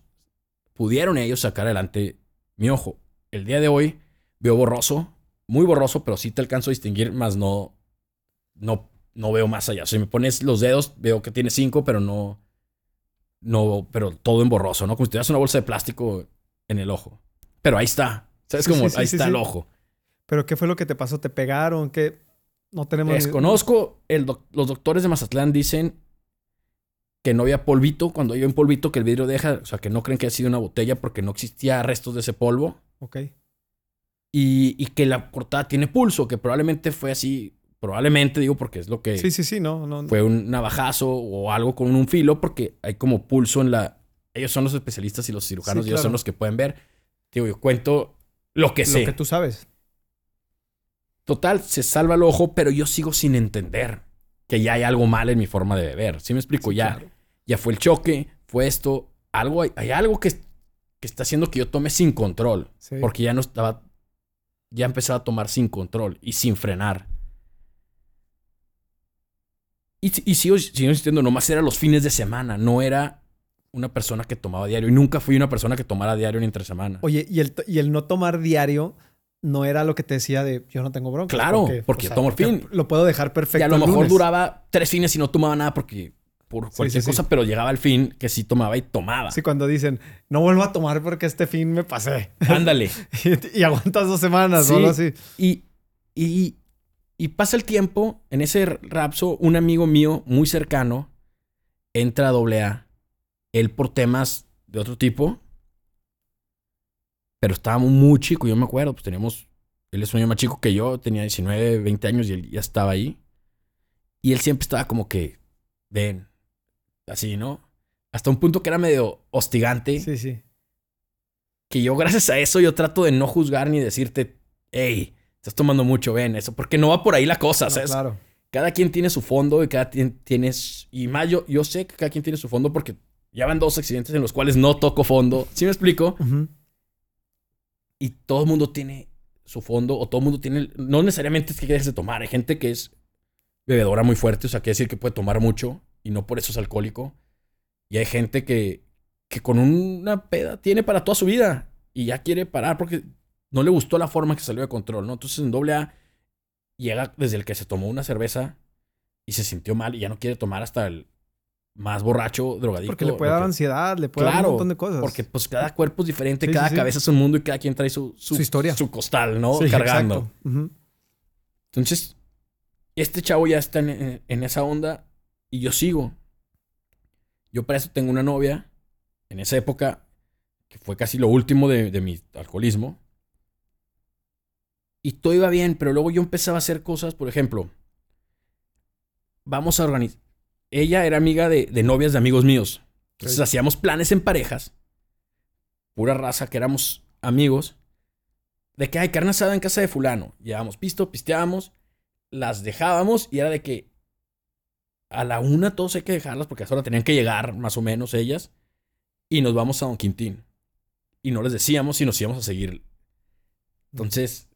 Speaker 2: pudieron ellos sacar adelante mi ojo. El día de hoy veo borroso, muy borroso, pero sí te alcanzo a distinguir, más no, no, no veo más allá. Si me pones los dedos, veo que tiene cinco, pero no, no, pero todo en borroso, ¿no? Como si tuvieras una bolsa de plástico en el ojo. Pero ahí está. ¿Sabes cómo? ahí está el ojo.
Speaker 1: ¿Pero qué fue lo que te pasó? ¿Te pegaron? ¿Qué? No tenemos...
Speaker 2: Desconozco. El los doctores de Mazatlán dicen que no había polvito. Cuando hay un polvito que el vidrio deja... O sea, que no creen que haya sido una botella porque no existía restos de ese polvo.
Speaker 1: Ok.
Speaker 2: Y, y que la cortada tiene pulso, que probablemente fue así Probablemente digo porque es lo que...
Speaker 1: Sí, sí, sí, no, no.
Speaker 2: Fue un navajazo o algo con un filo porque hay como pulso en la... Ellos son los especialistas y los cirujanos y ellos son los que pueden ver. Digo, yo cuento lo que sé.
Speaker 1: Lo que tú sabes.
Speaker 2: Total, se salva el ojo, pero yo sigo sin entender que ya hay algo mal en mi forma de beber. ¿Sí me explico? ya, ya fue el choque, fue esto. Algo, hay, algo que, que, está haciendo que yo tome sin control. Porque ya no estaba... Ya empezaba a tomar sin control y sin frenar. Y, sigo, sigo insistiendo, nomás era los fines de semana, no era una persona que tomaba diario. Y nunca fui una persona que tomara diario ni entre semana.
Speaker 1: Oye, y el, y el no tomar diario no era lo que te decía de yo no tengo bronca.
Speaker 2: Claro, porque, yo tomo el fin.
Speaker 1: Lo puedo dejar perfecto. Y
Speaker 2: a lo mejor duraba tres fines y no tomaba nada porque por cualquier cosa, pero llegaba al fin que sí tomaba y tomaba.
Speaker 1: Sí, cuando dicen, no vuelvo a tomar porque este fin me pasé.
Speaker 2: Ándale.
Speaker 1: y, aguantas dos semanas o algo así.
Speaker 2: Y, y, y pasa el tiempo, en ese rapso, un amigo mío muy cercano entra a AA, él por temas de otro tipo, pero estábamos muy chicos, yo me acuerdo, pues teníamos, él es un año más chico que yo, tenía 19, 20 años y él ya estaba ahí. Y él siempre estaba como que, ven, así, ¿no? Hasta un punto que era medio hostigante.
Speaker 1: Sí, sí.
Speaker 2: Que yo, gracias a eso, yo trato de no juzgar ni decirte, hey, estás tomando mucho, ven eso, porque no va por ahí la cosa, ¿sabes?
Speaker 1: Claro.
Speaker 2: cada quien tiene su fondo y cada quien tiene... Y más yo, yo sé que cada quien tiene su fondo porque ya van dos accidentes en los cuales no toco fondo. ¿Sí me explico? Y todo el mundo tiene su fondo o todo el mundo tiene... No necesariamente es que dejes de tomar. Hay gente que es bebedora muy fuerte, o sea, quiere decir que puede tomar mucho y no por eso es alcohólico. Y hay gente que, que con una peda tiene para toda su vida y ya quiere parar porque no le gustó la forma que salió de control, ¿no? Entonces en doble A llega desde el que se tomó una cerveza y se sintió mal y ya no quiere tomar hasta el más borracho, drogadicto.
Speaker 1: Porque le puede dar
Speaker 2: que-
Speaker 1: ansiedad, le puede dar
Speaker 2: Claro,
Speaker 1: un montón de cosas.
Speaker 2: Porque pues cada cuerpo es diferente,
Speaker 1: Sí,
Speaker 2: cada
Speaker 1: sí, sí.
Speaker 2: cabeza es un mundo y cada quien trae su,
Speaker 1: Su historia.
Speaker 2: Su costal, ¿no?
Speaker 1: Sí,
Speaker 2: Cargando. Entonces, este chavo ya está en, en- en esa onda y yo sigo. Yo para eso tengo una novia en esa época, que fue casi lo último de, de mi alcoholismo. Y todo iba bien, pero luego yo empezaba a hacer cosas, por ejemplo, vamos a organizar. Ella era amiga de, de novias de amigos míos. Entonces hacíamos planes en parejas. Pura raza que éramos amigos. De que hay carne asada en casa de fulano. Llevábamos pisto, pisteábamos, las dejábamos y era de que a la una todos hay que dejarlas porque a esa hora tenían que llegar más o menos ellas. Y nos vamos a Don Quintín. Y no les decíamos si nos íbamos a seguir. Entonces,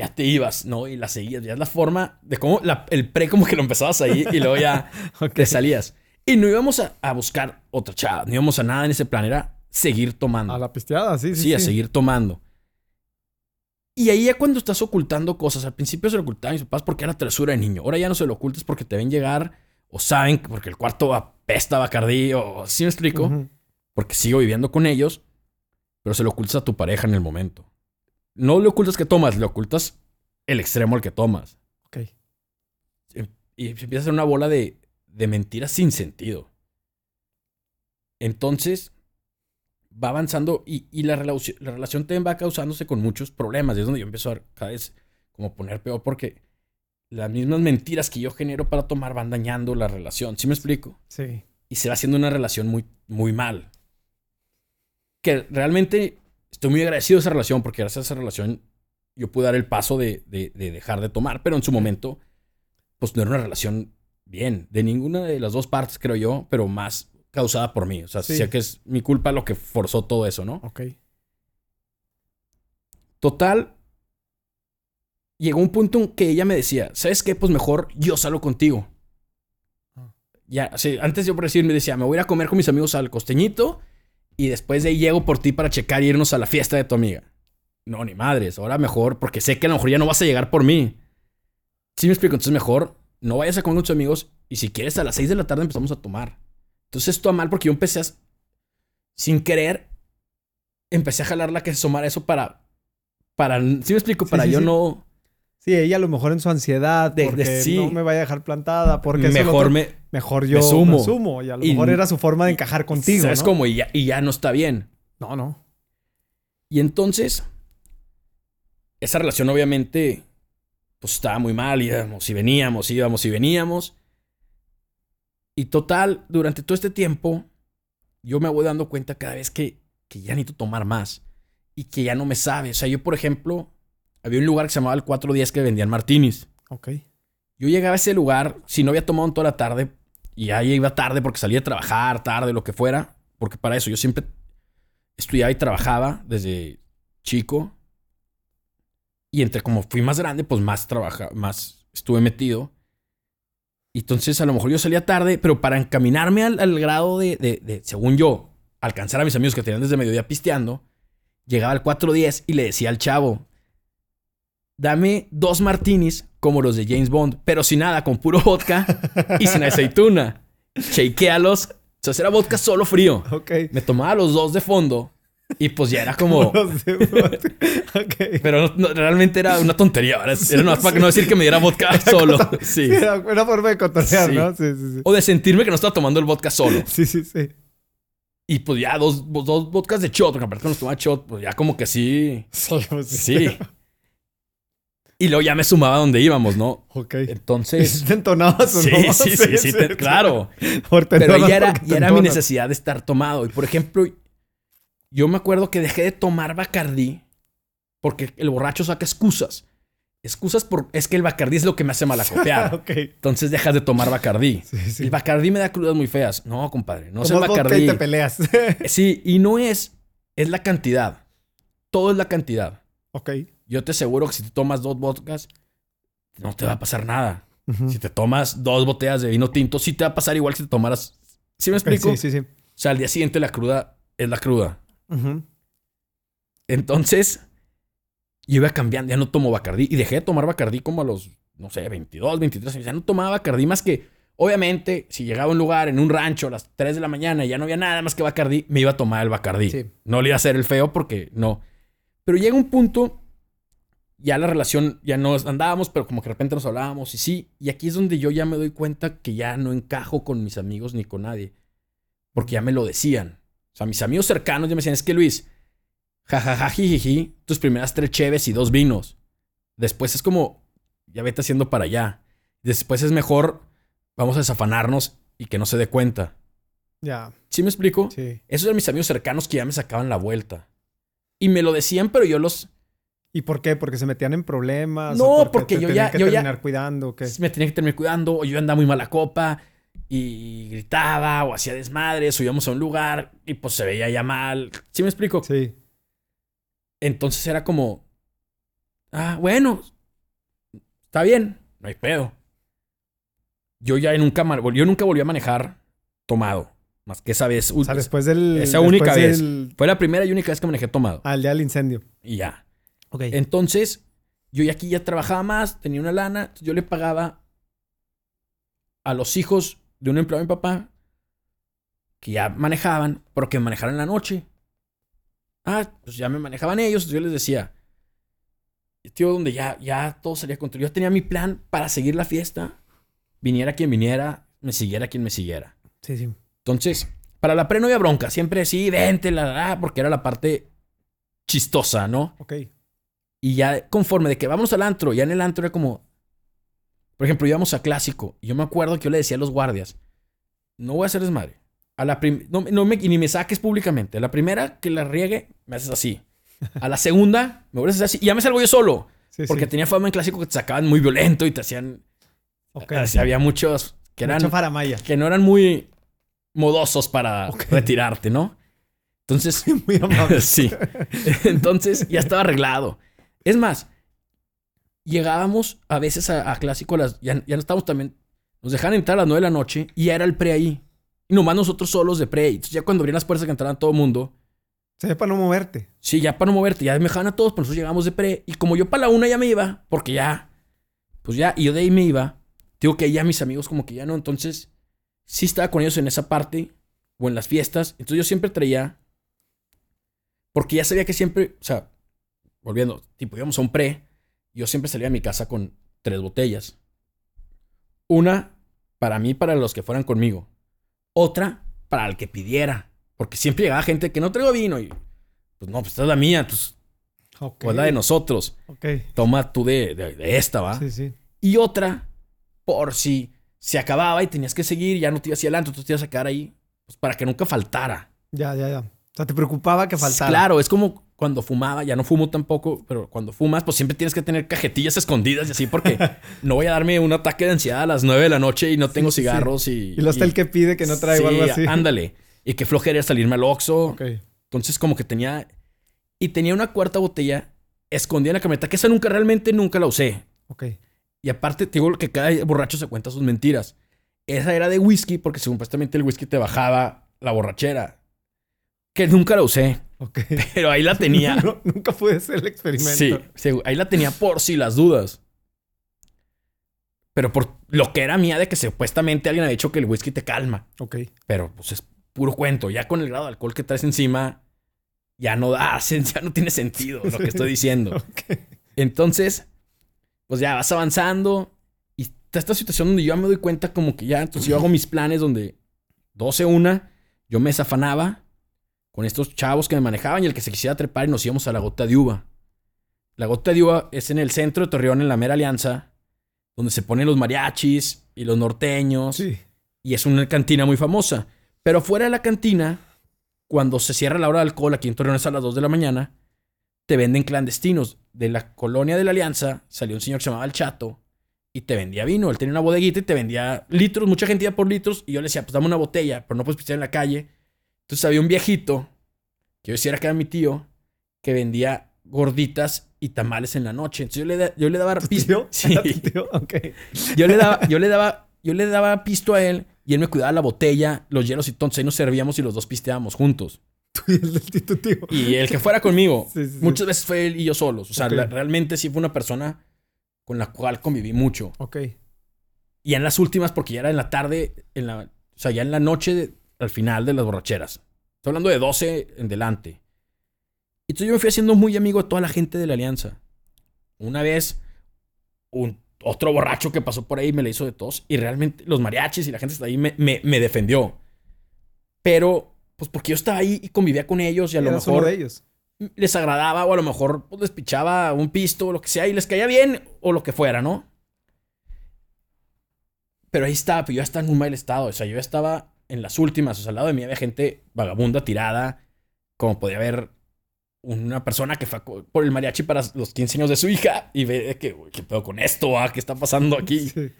Speaker 2: ya te ibas, ¿no? Y la seguías. Ya es la forma de cómo la- el pre como que lo empezabas ahí y luego ya te salías. Y no íbamos a, a buscar otra chava, no íbamos a nada en ese plan, era seguir tomando.
Speaker 1: A la pisteada, sí, sí.
Speaker 2: sí, a seguir tomando. Y ahí ya cuando estás ocultando cosas, al principio se lo ocultaba a mis papás porque era tresura de niño. Ahora ya no se lo ocultas porque te ven llegar o saben que porque el cuarto apesta Bacardí o ¿sí me explico? Porque sigo viviendo con ellos, pero se lo ocultas a tu pareja en el momento. No le ocultas que tomas, le ocultas el extremo al que tomas.
Speaker 1: Ok.
Speaker 2: Y se empieza a hacer una bola de, de mentiras sin sentido. Entonces, va avanzando y, y la, relación, la relación también va causándose con muchos problemas. Y es donde yo empiezo a cada vez como poner peor porque las mismas mentiras que yo genero para tomar van dañando la relación. ¿Sí me explico?
Speaker 1: Sí.
Speaker 2: y se va haciendo una relación muy, muy mal. Que realmente estoy muy agradecido de esa relación porque gracias a esa relación yo pude dar el paso de, de- de dejar de tomar, pero en su momento, pues no era una relación bien, de ninguna de las dos partes, creo yo, pero más causada por mí. O sea,
Speaker 1: Sí.
Speaker 2: sé que es mi culpa lo que forzó todo eso, ¿no?
Speaker 1: Ok.
Speaker 2: Total, llegó un punto en que ella me decía, ¿sabes qué? Pues mejor yo salgo contigo.
Speaker 1: Ah.
Speaker 2: Ya, sí, antes yo por decir me decía, me voy a ir a comer con mis amigos al costeñito y después de ahí llego por ti para checar y irnos a la fiesta de tu amiga. No, ni madres, ahora mejor, porque sé que a lo mejor ya no vas a llegar por mí. Sí me explico, entonces mejor no vayas a comer con tus amigos y si quieres a las 6 de la tarde empezamos a tomar. Entonces esto a mal porque yo empecé a, sin querer, empecé a jalarla que se sumara eso para, para, sí me explico,
Speaker 1: Sí,
Speaker 2: para
Speaker 1: sí,
Speaker 2: yo
Speaker 1: sí.
Speaker 2: no,
Speaker 1: Sí, ella a lo mejor en su ansiedad,
Speaker 2: De- de-
Speaker 1: porque
Speaker 2: sí.
Speaker 1: no me vaya a dejar plantada, porque
Speaker 2: mejor
Speaker 1: otro,
Speaker 2: me,
Speaker 1: mejor yo me
Speaker 2: sumo.
Speaker 1: sumo. Y a lo
Speaker 2: Y-
Speaker 1: mejor era su forma de encajar contigo,
Speaker 2: ¿sabes
Speaker 1: ¿no?
Speaker 2: cómo? Y ya, y ya no está bien.
Speaker 1: No, no.
Speaker 2: Y entonces, esa relación obviamente, pues estaba muy mal, íbamos y veníamos, íbamos y veníamos. Y total, durante todo este tiempo, yo me voy dando cuenta cada vez que, que ya necesito tomar más y que ya no me sabe. O sea, yo, por ejemplo, había un lugar que se llamaba el 410 que vendían martinis.
Speaker 1: Ok.
Speaker 2: Yo llegaba a ese lugar, si no había tomado en toda la tarde, y ya iba tarde porque salía a trabajar, tarde, lo que fuera, porque para eso yo siempre estudiaba y trabajaba desde chico. Y entre como fui más grande, pues más trabaja, más estuve metido. Y entonces a lo mejor yo salía tarde, pero para encaminarme al, al grado de, de- de, según yo, alcanzar a mis amigos que tenían desde mediodía pisteando, llegaba al 410 y le decía al chavo, dame dos martinis como los de James Bond, pero sin nada, con puro vodka y sin aceituna. Shakealos. O sea, era vodka solo frío.
Speaker 1: Ok.
Speaker 2: Me tomaba los dos de fondo y pues ya era como...
Speaker 1: Los de- ok.
Speaker 2: Pero no- no, realmente era una tontería. Era, era para no decir que me diera vodka solo. Sí.
Speaker 1: Sí, era una forma de cotorrear,
Speaker 2: Sí.
Speaker 1: ¿no? Sí, sí, sí.
Speaker 2: O de sentirme que no estaba tomando el vodka solo.
Speaker 1: Sí, sí, sí.
Speaker 2: Y pues ya dos, dos vodkas de shot, porque aparte cuando nos tomaba shot, pues ya como que sí.
Speaker 1: Sí, pues,
Speaker 2: Sí. Y luego ya me sumaba donde íbamos, ¿no?
Speaker 1: Ok.
Speaker 2: Entonces.
Speaker 1: ¿Te entonabas o
Speaker 2: Sí,
Speaker 1: no?
Speaker 2: sí, sí, sí, te- claro. Pero ya era, ya era mi necesidad de estar tomado. Y por ejemplo, yo me acuerdo que dejé de tomar Bacardí porque el borracho saca excusas. Excusas por... Es que el Bacardí es lo que me hace malacopear.
Speaker 1: ok.
Speaker 2: Entonces dejas de tomar Bacardí.
Speaker 1: Sí, sí.
Speaker 2: El Bacardí me da crudas muy feas. No, compadre. No es el Bacardí.
Speaker 1: y te peleas.
Speaker 2: Sí, y no es... Es la cantidad. Todo es la cantidad.
Speaker 1: ok.
Speaker 2: Yo te aseguro que si te tomas dos vodkas, no te va a pasar nada. Si te tomas dos botellas de vino tinto, sí te va a pasar igual que si te tomaras... ¿Sí me explico?
Speaker 1: Sí, sí, sí.
Speaker 2: O sea, al día siguiente la cruda es la cruda. Entonces, yo iba cambiando, ya no tomo Bacardí. Y dejé de tomar Bacardí como a los, no sé, 22, 23 años. Ya no tomaba Bacardí más que, obviamente, si llegaba a un lugar, en un rancho, a las 3 de la mañana y ya no había nada más que Bacardí, me iba a tomar el Bacardí.
Speaker 1: Sí.
Speaker 2: No le iba a hacer el feo porque no. Pero llega un punto, ya la relación, ya no andábamos, pero como que de repente nos hablábamos y sí. Y aquí es donde yo ya me doy cuenta que ya no encajo con mis amigos ni con nadie. Porque ya me lo decían. O sea, mis amigos cercanos ya me decían, es que Luis, jajaja, jijiji, tus primeras tres cheves y dos vinos. Después es como, ya vete haciendo para allá. Después es mejor, vamos a desafanarnos y que no se dé cuenta.
Speaker 1: Ya.
Speaker 2: ¿Sí me explico?
Speaker 1: Sí.
Speaker 2: Esos eran mis amigos cercanos que ya me sacaban la vuelta. Y me lo decían, pero yo los...
Speaker 1: ¿Y por qué? ¿Porque se metían en problemas?
Speaker 2: No,
Speaker 1: ¿O
Speaker 2: porque
Speaker 1: te
Speaker 2: yo ya-
Speaker 1: que
Speaker 2: yo ya-
Speaker 1: terminar cuidando o qué?
Speaker 2: me tenía que terminar cuidando, o yo andaba muy mala copa y gritaba o hacía desmadres, o íbamos a un lugar y pues se veía ya mal. ¿Sí me explico?
Speaker 1: Sí.
Speaker 2: Entonces era como, ah, bueno, está bien, no hay pedo. Yo ya nunca, yo nunca volví a manejar tomado, más que esa vez.
Speaker 1: O sea, después del...
Speaker 2: esa única vez.
Speaker 1: del-
Speaker 2: Fue la primera y única vez que manejé tomado.
Speaker 1: Al día del incendio.
Speaker 2: Y ya.
Speaker 1: Ok.
Speaker 2: Entonces, yo ya aquí ya trabajaba más, tenía una lana, yo le pagaba a los hijos de un empleado de mi papá que ya manejaban, pero que manejaran en la noche. Ah, pues ya me manejaban ellos, yo les decía, tío, donde ya, ya todo salía control. Yo tenía mi plan para seguir la fiesta, viniera quien viniera, me siguiera quien me siguiera.
Speaker 1: Sí, sí.
Speaker 2: Entonces, para la pre no había bronca, siempre sí, vente, la, la, porque era la parte chistosa, ¿no?
Speaker 1: Ok.
Speaker 2: Y ya conforme de que vamos al antro, ya en el antro era como. Por ejemplo, íbamos a clásico. Y yo me acuerdo que yo le decía a los guardias: No voy a hacer desmadre. A la prim- no, no me, y ni me saques públicamente. A la primera que la riegue, me haces así. A la segunda, me vuelves a hacer así. Y ya me salgo yo solo.
Speaker 1: Sí,
Speaker 2: Porque
Speaker 1: sí.
Speaker 2: tenía fama en clásico que te sacaban muy violento y te hacían.
Speaker 1: Ok.
Speaker 2: así, había muchos que eran. Que no eran muy modosos para retirarte, ¿no? Entonces.
Speaker 1: Muy amable.
Speaker 2: sí. Entonces ya estaba arreglado. Es más, llegábamos a veces a, a clásico, a las, ya, ya no estábamos también, nos dejaban entrar a las 9 de la noche y ya era el pre ahí. Y nomás nosotros solos de pre. Entonces ya cuando abrían las puertas que entraran todo el mundo,
Speaker 1: Se ve para no moverte.
Speaker 2: sí, ya para no moverte, ya me dejaban a todos, pero nosotros llegamos de pre. Y como yo para la una ya me iba, porque ya, pues ya, y yo de ahí me iba, digo que ya mis amigos como que ya no, entonces sí estaba con ellos en esa parte o en las fiestas. Entonces yo siempre traía, porque ya sabía que siempre, o sea, volviendo, tipo íbamos a un pre, yo siempre salía a mi casa con tres botellas. Una para mí, para los que fueran conmigo. Otra para el que pidiera. Porque siempre llegaba gente que no traigo vino y pues no, pues esta es la mía, pues,
Speaker 1: Ok.
Speaker 2: o es la de nosotros.
Speaker 1: Ok.
Speaker 2: Toma tú de, de- de esta, ¿va?
Speaker 1: Sí, sí.
Speaker 2: Y otra, por si se acababa y tenías que seguir, ya no te ibas hacia adelante, tú te ibas a quedar ahí, pues para que nunca faltara.
Speaker 1: Ya, ya, ya. O sea, te preocupaba que faltara.
Speaker 2: Claro, es como cuando fumaba, ya no fumo tampoco, pero cuando fumas, pues siempre tienes que tener cajetillas escondidas y así, porque no voy a darme un ataque de ansiedad a las 9 de la noche y no tengo
Speaker 1: sí, sí.
Speaker 2: cigarros y.
Speaker 1: Y está el que pide que no traigo
Speaker 2: Sí,
Speaker 1: algo así.
Speaker 2: Ándale. Y que flojera salirme al Oxxo. Entonces, como que tenía. Y tenía una cuarta botella escondida en la camioneta, que esa nunca, realmente nunca la usé.
Speaker 1: Ok.
Speaker 2: Y aparte, te digo que cada borracho se cuenta sus mentiras. Esa era de whisky, porque supuestamente el whisky te bajaba la borrachera. Que nunca la usé,
Speaker 1: Ok.
Speaker 2: pero ahí la tenía.
Speaker 1: No, nunca pude hacer el experimento.
Speaker 2: sí, sí, ahí la tenía por si las dudas. Pero por lo que era mía de que supuestamente alguien había dicho que el whisky te calma.
Speaker 1: Ok.
Speaker 2: Pero pues es puro cuento. Ya con el grado de alcohol que traes encima, ya no da, ya no tiene sentido lo que estoy diciendo.
Speaker 1: Ok.
Speaker 2: Entonces, pues ya vas avanzando y está esta situación donde yo me doy cuenta como que ya, entonces yo hago mis planes donde 12 una, yo me desafanaba con estos chavos que me manejaban y el que se quisiera trepar y nos íbamos a la gota de uva. La gota de uva es en el centro de Torreón, en la mera alianza, donde se ponen los mariachis y los norteños
Speaker 1: Sí.
Speaker 2: y es una cantina muy famosa. Pero fuera de la cantina, cuando se cierra la hora de alcohol, aquí en Torreón es a las 2 de la mañana, te venden clandestinos. de la colonia de la Alianza salió un señor que se llamaba El Chato y te vendía vino. Él tenía una bodeguita y te vendía litros, mucha gente iba por litros. Y yo le decía, pues dame una botella, pero no puedes pistear en la calle. Entonces había un viejito, que yo decía que era mi tío, que vendía gorditas y tamales en la noche. Entonces yo le, da- yo le daba
Speaker 1: ¿Tu
Speaker 2: pisto.
Speaker 1: tío?
Speaker 2: Sí.
Speaker 1: ¿Era tu tío? Ok.
Speaker 2: Yo le daba, yo le daba, yo le daba pisto a él y él me cuidaba la botella, los hielos y entonces ahí nos servíamos y los dos pisteábamos juntos.
Speaker 1: Tú y el del tío.
Speaker 2: Y el que fuera conmigo,
Speaker 1: Sí, sí, sí.
Speaker 2: muchas veces fue él y yo solos. O sea, la- realmente sí fue una persona con la cual conviví mucho.
Speaker 1: Ok.
Speaker 2: Y en las últimas, porque ya era en la tarde, en la, o sea, ya en la noche, al final de las borracheras. Estoy hablando de 12 en delante. Y entonces yo me fui haciendo muy amigo de toda la gente de la alianza. Una vez, un, otro borracho que pasó por ahí me le hizo de tos. Y realmente los mariachis y la gente de ahí me, me, me defendió. Pero, pues porque yo estaba ahí y convivía con ellos y a lo
Speaker 1: uno
Speaker 2: mejor
Speaker 1: de ellos.
Speaker 2: les agradaba o a lo mejor pues, les pichaba un pisto o lo que sea y les caía bien o lo que fuera, ¿no? Pero ahí estaba, pero yo ya estaba en un mal estado. O sea, yo ya estaba en las últimas. O sea, al lado de mí había gente vagabunda, tirada. Como podía haber una persona que fue por el mariachi para los 15 años de su hija y ve que, "Uy, ¿qué pedo con esto? ah? ¿Qué está pasando aquí?
Speaker 1: Sí.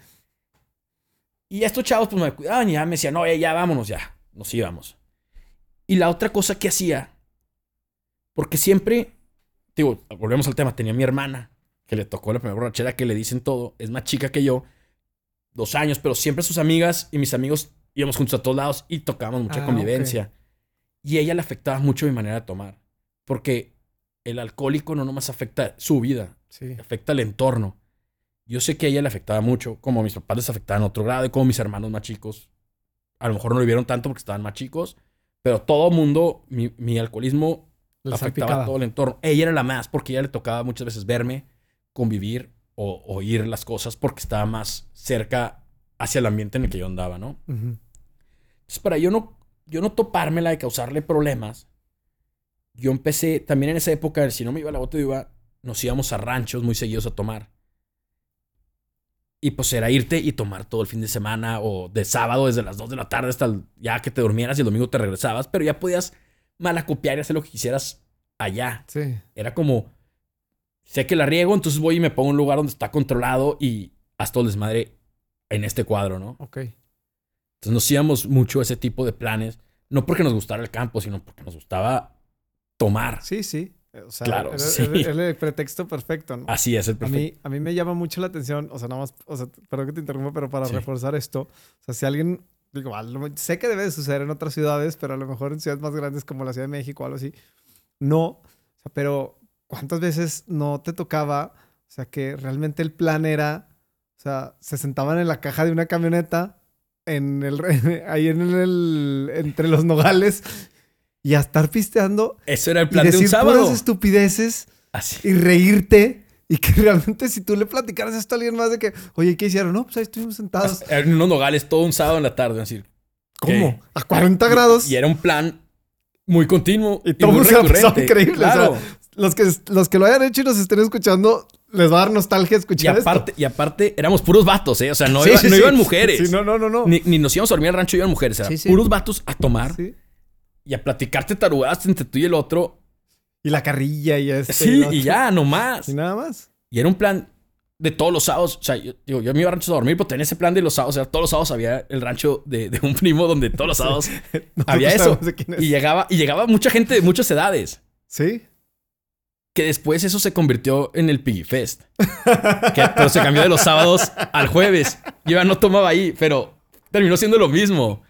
Speaker 2: Y estos chavos pues me cuidaban y ya me decían, no, ya, ya vámonos, ya. Nos íbamos. Y la otra cosa que hacía, porque siempre, digo, volvemos al tema, tenía mi hermana, que le tocó la primera borrachera, que le dicen todo, es más chica que yo, dos años, pero siempre sus amigas y mis amigos íbamos juntos a todos lados y tocábamos mucha
Speaker 1: Ah,
Speaker 2: convivencia. Y ella le afectaba mucho mi manera de tomar, porque el alcohólico no nomás afecta su vida,
Speaker 1: Sí.
Speaker 2: afecta el entorno. Yo sé que a ella le afectaba mucho, como a mis papás les afectaba en otro grado y como mis hermanos más chicos. A lo mejor no lo vivieron tanto porque estaban más chicos, pero todo mundo, mi, mi alcoholismo
Speaker 1: Les
Speaker 2: afectaba
Speaker 1: salpicaba.
Speaker 2: a todo el entorno. Ella era la más porque a ella le tocaba muchas veces verme, convivir o oír las cosas porque estaba más cerca hacia el ambiente en el que yo andaba, ¿no? Entonces, para yo no, yo no topármela de causarle problemas, yo empecé, también en esa época, si no me iba a la bota uva, nos íbamos a ranchos muy seguidos a tomar. Y pues era irte y tomar todo el fin de semana o de sábado desde las 2 de la tarde hasta el- ya que te durmieras y el domingo te regresabas, pero ya podías malacopiar y hacer lo que quisieras allá.
Speaker 1: Sí.
Speaker 2: Era como, sé que la riego, entonces voy y me pongo en un lugar donde está controlado y haz todo el desmadre en este cuadro, ¿no?
Speaker 1: Ok.
Speaker 2: Entonces nos íbamos mucho a ese tipo de planes, no porque nos gustara el campo, sino porque nos gustaba tomar.
Speaker 1: Sí, sí. O sea,
Speaker 2: Claro, sí.
Speaker 1: el pretexto perfecto, ¿no?
Speaker 2: Así es el
Speaker 1: A
Speaker 2: perfecto.
Speaker 1: mí, a mí me llama mucho la atención, o sea, nada más, o sea, perdón que te interrumpa, pero para
Speaker 2: Sí.
Speaker 1: reforzar esto, o sea, si alguien, digo, a sé que debe de suceder en otras ciudades, pero a lo mejor en ciudades más grandes como la Ciudad de México o algo así, no, o sea, pero ¿cuántas veces no te tocaba, o sea, que realmente el plan era, o sea, se sentaban en la caja de una camioneta, en el, ahí en el, entre los nogales, y a estar pisteando
Speaker 2: Eso era el
Speaker 1: y
Speaker 2: plan de un
Speaker 1: decir
Speaker 2: sábado.
Speaker 1: puras estupideces
Speaker 2: Así.
Speaker 1: y reírte y que realmente si tú le platicaras esto a alguien más de que, oye, ¿qué hicieron? No, pues ahí estuvimos sentados.
Speaker 2: En unos nogales todo un sábado en la tarde, decir.
Speaker 1: ¿Cómo?
Speaker 2: ¿qué?
Speaker 1: A 40 grados.
Speaker 2: Y era un plan muy continuo.
Speaker 1: Y todo
Speaker 2: muy
Speaker 1: se increíble, o sea,
Speaker 2: Claro.
Speaker 1: Los, que, los que lo hayan hecho y nos estén escuchando, les va a dar nostalgia
Speaker 2: Y
Speaker 1: escuchar
Speaker 2: aparte, y aparte, éramos puros vatos, ¿eh? O sea, no,
Speaker 1: esto.
Speaker 2: iba-
Speaker 1: Sí, sí,
Speaker 2: no
Speaker 1: sí.
Speaker 2: iban mujeres.
Speaker 1: Sí, no, no, no, no.
Speaker 2: Ni, ni nos íbamos a dormir al rancho, iban mujeres.
Speaker 1: Sí, sí.
Speaker 2: puros vatos a tomar
Speaker 1: Sí.
Speaker 2: y a platicarte tarugadas entre tú y el otro.
Speaker 1: Y la carrilla y este.
Speaker 2: Sí, y
Speaker 1: otro.
Speaker 2: ya, nomás.
Speaker 1: Y nada más.
Speaker 2: Y era un plan de todos los sábados. O sea, yo, digo, yo me iba a rancho a dormir, pero tenía ese plan de los sábados. O sea, todos los sábados había el rancho de, de un primo donde todos los sábados había eso.
Speaker 1: sabemos de quién es.
Speaker 2: Y llegaba, y llegaba mucha gente de muchas edades.
Speaker 1: Sí.
Speaker 2: Que después eso se convirtió en el Piggy Fest. Que- pero se cambió de los sábados al jueves. Yo ya no tomaba ahí, pero terminó siendo lo mismo.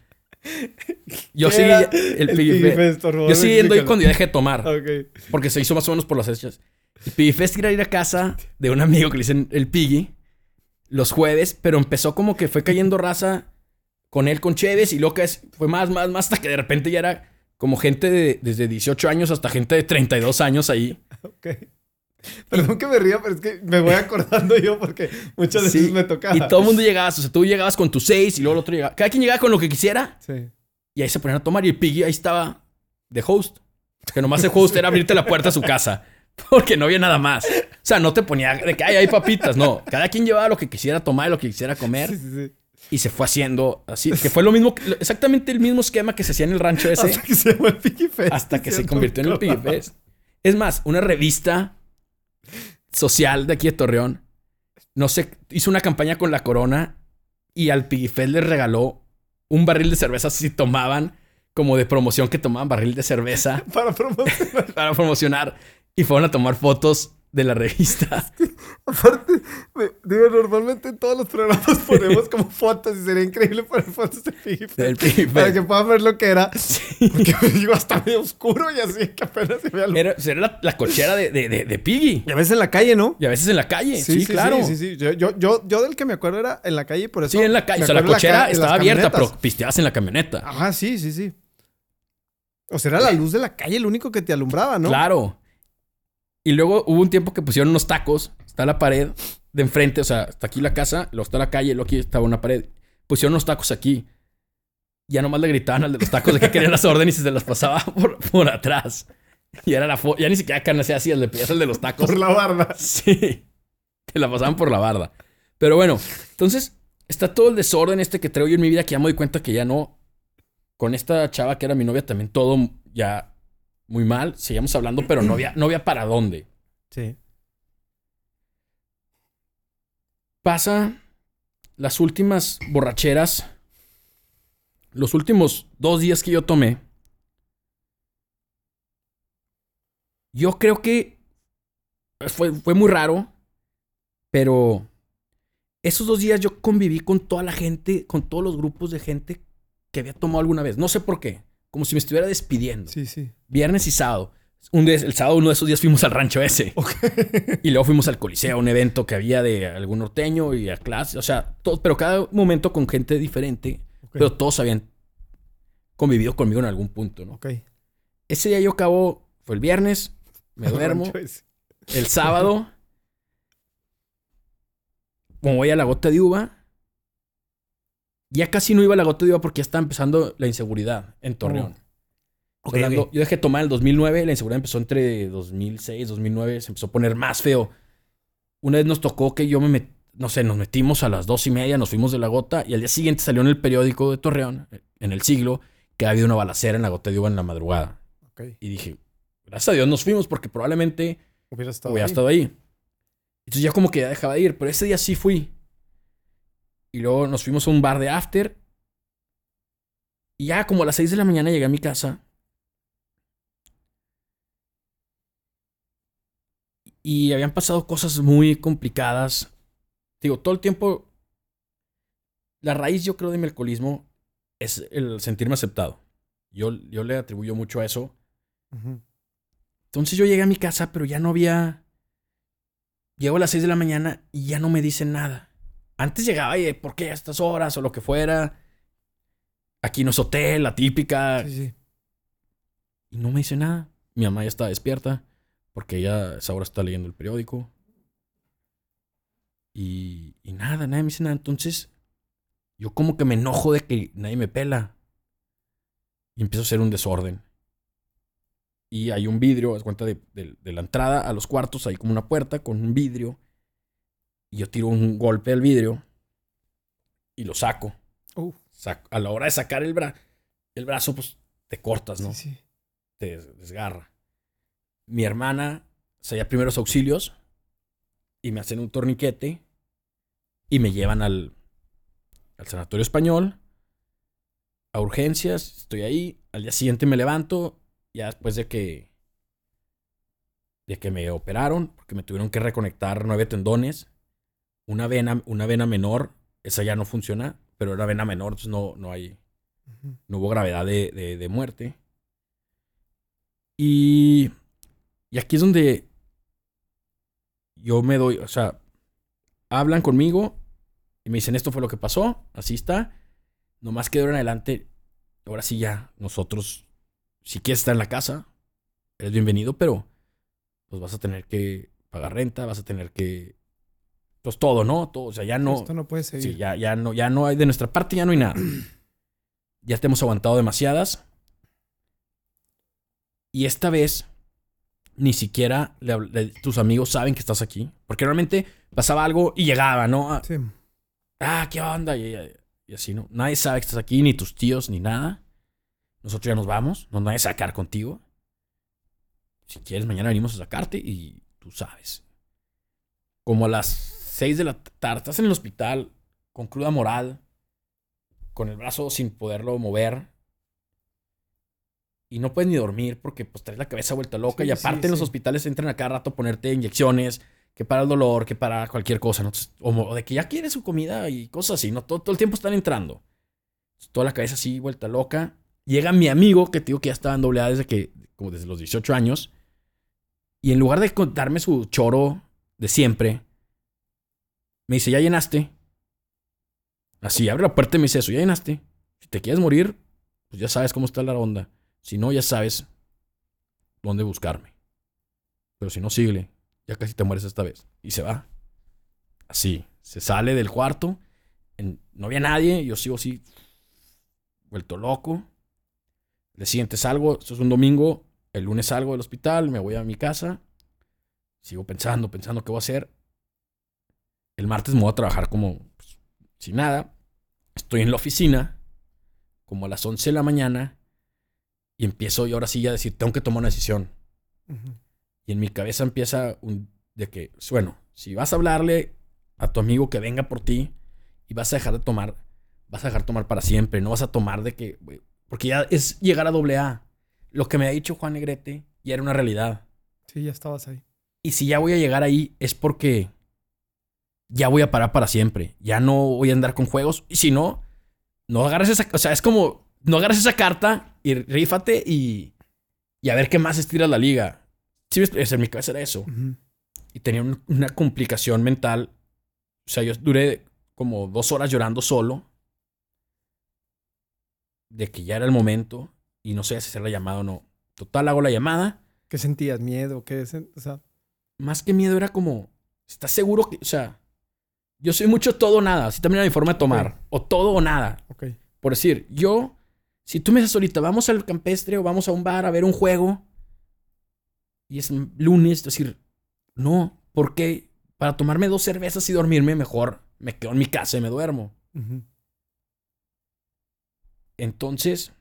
Speaker 2: Yo
Speaker 1: ¿Qué
Speaker 2: seguí el,
Speaker 1: el
Speaker 2: Piggy
Speaker 1: Piggy
Speaker 2: Fest.
Speaker 1: Fest, por favor,
Speaker 2: Yo seguí yendo ahí cuando ya dejé de tomar. Porque se hizo más o menos por las fechas. El Piggy Fest era ir a casa de un amigo que le dicen el Piggy los jueves, pero empezó como que fue cayendo raza con él con Chévez y que es- fue más, más, más hasta que de repente ya era como gente de desde 18 años hasta gente de 32 años ahí.
Speaker 1: Ok. Perdón que me ría, pero es que me voy acordando yo porque muchas veces
Speaker 2: Sí,
Speaker 1: me tocaba.
Speaker 2: Y todo el mundo llegaba, o sea, tú llegabas con tus seis y luego el otro llegaba. Cada quien llegaba con lo que quisiera
Speaker 1: Sí.
Speaker 2: y ahí se ponían a tomar y el Piggy ahí estaba de host. Que nomás el host era abrirte la puerta a su casa. Porque no había nada más. O sea, no te ponía de que "Ay, hay papitas. No, cada quien llevaba lo que quisiera tomar y lo que quisiera comer.
Speaker 1: Sí, sí, sí.
Speaker 2: Y se fue haciendo así. Que fue lo mismo, exactamente el mismo esquema que se hacía en el rancho ese.
Speaker 1: Hasta que se llamó el Piggy Fest.
Speaker 2: hasta que se convirtió en el Piggy Fest. Es más, una revista social de aquí de Torreón, no sé, hizo una campaña con la corona y al Pigifel les regaló un barril de cerveza si tomaban, como de promoción que tomaban barril de cerveza
Speaker 1: Para promocionar.
Speaker 2: para promocionar y fueron a tomar fotos de la revista.
Speaker 1: Aparte, me- digo, normalmente en todos los programas ponemos como fotos y sería increíble poner fotos de Piggy
Speaker 2: Del Piggy
Speaker 1: para que puedan ver lo que era. Porque digo, hasta medio oscuro y así que apenas se vea lo...
Speaker 2: Era, era la, la cochera de, de, de, de Piggy.
Speaker 1: Y a veces en la calle, ¿no?
Speaker 2: Y a veces en la calle. Sí, claro.
Speaker 1: Sí, sí, sí. Yo, yo, yo, yo del que me acuerdo era en la calle por eso...
Speaker 2: Sí, en la calle. O sea, la cochera estaba abierta, pero pisteabas en la camioneta.
Speaker 1: Ajá, sí, sí, sí. O sea, era la luz de la calle el único que te alumbraba, ¿no?
Speaker 2: Claro. Y luego hubo un tiempo que pusieron unos tacos. Está la pared de enfrente, o sea, está aquí la casa, luego está la calle, luego aquí estaba una pared. Pusieron unos tacos aquí. Ya nomás le gritaban al de los tacos de que querían las órdenes y se las pasaba por, por atrás. Y era la Ya ni siquiera carne se hacía, le pedías al de los tacos.
Speaker 1: Por la barda.
Speaker 2: Sí. Te la pasaban por la barda. Pero bueno, entonces está todo el desorden este que traigo yo en mi vida que ya me doy cuenta que ya no. Con esta chava que era mi novia también todo ya muy mal. Seguíamos hablando, pero no había, no había para dónde.
Speaker 1: Sí.
Speaker 2: Pasa las últimas borracheras. Los últimos dos días que yo tomé. Yo creo que fue, fue muy raro. Pero esos dos días yo conviví con toda la gente, con todos los grupos de gente que había tomado alguna vez. No sé por qué. Como si me estuviera despidiendo.
Speaker 1: Sí, sí.
Speaker 2: Viernes y sábado. Un día- el sábado, uno de esos días fuimos al rancho ese. Y luego fuimos al Coliseo, un evento que había de algún norteño y a clase. O sea, todo, pero cada momento con gente diferente. Pero todos habían convivido conmigo en algún punto, ¿no?
Speaker 1: Ok.
Speaker 2: Ese día yo acabo, fue el viernes, me duermo. El sábado, como voy a la gota de uva, ya casi no iba a la gota de uva porque ya estaba empezando la inseguridad en Torreón. Hablando-
Speaker 1: ok.
Speaker 2: Yo dejé de tomar el 2009, la inseguridad empezó entre 2006, 2009, se empezó a poner más feo. Una vez nos tocó que yo me met- no sé, nos metimos a las dos y media, nos fuimos de la gota y al día siguiente salió en el periódico de Torreón, en el siglo, que había una balacera en la gota de uva en la madrugada.
Speaker 1: Ok.
Speaker 2: Y dije, gracias a Dios nos fuimos porque probablemente
Speaker 1: Hubiera estado
Speaker 2: hubiera
Speaker 1: ahí.
Speaker 2: estado ahí. Entonces ya como que ya dejaba de ir, pero ese día sí fui. Y luego nos fuimos a un bar de after. Y ya como a las 6 de la mañana llegué a mi casa. Y habían pasado cosas muy complicadas. Digo, todo el tiempo. La raíz, yo creo, de mi alcoholismo es el sentirme aceptado. Yo, yo le atribuyo mucho a eso. Entonces yo llegué a mi casa, pero ya no había. Llego a las 6 de la mañana y ya no me dicen nada. Antes llegaba y, ¿por qué a estas horas? O lo que fuera. Aquí no es hotel, la típica.
Speaker 1: Sí, sí.
Speaker 2: Y no me dice nada. Mi mamá ya está despierta porque ella a esa hora está leyendo el periódico. Y, y nada, nadie me dice nada. Entonces, yo como que me enojo de que nadie me pela. Y empiezo a hacer un desorden. Y hay un vidrio, haz cuenta de, de- de la entrada a los cuartos, hay como una puerta con un vidrio. Y yo tiro un golpe al vidrio y lo saco.
Speaker 1: Uh,
Speaker 2: a la hora de sacar el, bra el brazo, pues te cortas, ¿no?
Speaker 1: Sí, sí.
Speaker 2: te des- desgarra. Mi hermana hacía primeros auxilios y me hacen un torniquete y me llevan al, al sanatorio español a urgencias. Estoy ahí. Al día siguiente me levanto, ya después de que de que me operaron, porque me tuvieron que reconectar nueve tendones, una vena, una vena menor, esa ya no funciona, pero era vena menor, entonces no, no hay, no hubo gravedad de, de- de muerte. Y, y aquí es donde yo me doy, o sea, hablan conmigo y me dicen, esto fue lo que pasó, así está. Nomás que de ahora en adelante, ahora sí ya, nosotros, si quieres estar en la casa, eres bienvenido, pero pues vas a tener que pagar renta, vas a tener que, pues todo, ¿no? Todo, o sea, ya no...
Speaker 1: Esto no puede seguir.
Speaker 2: Sí, ya, ya, no, ya no hay, de nuestra parte ya no hay nada. ya te hemos aguantado demasiadas. Y esta vez, ni siquiera le habl- le- tus amigos saben que estás aquí. Porque realmente pasaba algo y llegaba, ¿no? Ah,
Speaker 1: Sí.
Speaker 2: Ah, ¿qué onda? Y, y- y así, ¿no? Nadie sabe que estás aquí, ni tus tíos, ni nada. Nosotros ya nos vamos, no nadie a sacar contigo. Si quieres, mañana venimos a sacarte y tú sabes. como a las 6 de la tarde, estás en el hospital con cruda moral, con el brazo sin poderlo mover. Y no puedes ni dormir porque pues traes la cabeza vuelta loca.
Speaker 1: Sí,
Speaker 2: y aparte
Speaker 1: sí,
Speaker 2: en los
Speaker 1: sí.
Speaker 2: hospitales entran a cada rato a ponerte inyecciones, que para el dolor, que para cualquier cosa. ¿no? O, de que ya quieres su comida y cosas así, ¿no? Todo, todo el tiempo están entrando. Toda la cabeza así, vuelta loca. Llega mi amigo, que te digo que ya estaba en doble A desde que, como desde los 18 años. Y en lugar de contarme su choro de siempre, me dice, ¿ya llenaste? Así, abre la puerta y me dice eso, ¿ya llenaste? Si te quieres morir, pues ya sabes cómo está la onda. Si no, ya sabes dónde buscarme. Pero si no, síguele. Ya casi te mueres esta vez. Y se va. Así. Se sale del cuarto. no había nadie. Yo sigo así. Vuelto loco. El siguiente salgo. Esto es un domingo. El lunes salgo del hospital. Me voy a mi casa. Sigo pensando, pensando qué voy a hacer. El martes me voy a trabajar como pues, sin nada. Estoy en la oficina. Como a las 11 de la mañana. Y empiezo yo ahora sí ya a decir, tengo que tomar una decisión. Y en mi cabeza empieza un, de que, bueno, si vas a hablarle a tu amigo que venga por ti y vas a dejar de tomar, vas a dejar tomar para siempre. No vas a tomar de que, porque ya es llegar a doble A. Lo que me ha dicho Juan Negrete ya era una realidad.
Speaker 1: Sí, ya estabas ahí.
Speaker 2: Y si ya voy a llegar ahí es porque ya voy a parar para siempre. Ya no voy a andar con juegos. Y si no, no agarres esa... O sea, es como, no agarres esa carta y rífate y, y a ver qué más estira la liga. Sí, en mi cabeza era eso. Y tenía un- una complicación mental. O sea, yo duré como dos horas llorando solo. De que ya era el momento. Y no sé si hacer la llamada o no. Total, hago la llamada.
Speaker 1: ¿Qué sentías? ¿Miedo? ¿Qué? O sea,
Speaker 2: más que miedo era como, ¿estás seguro que, o sea, yo soy mucho todo o nada, así también era mi forma de tomar, o todo o nada.
Speaker 1: ok.
Speaker 2: Por decir, yo, si tú me dices ahorita, vamos al campestre o vamos a un bar a ver un juego, y es lunes, es decir, no, porque para tomarme dos cervezas y dormirme mejor, me quedo en mi casa y me duermo. Entonces,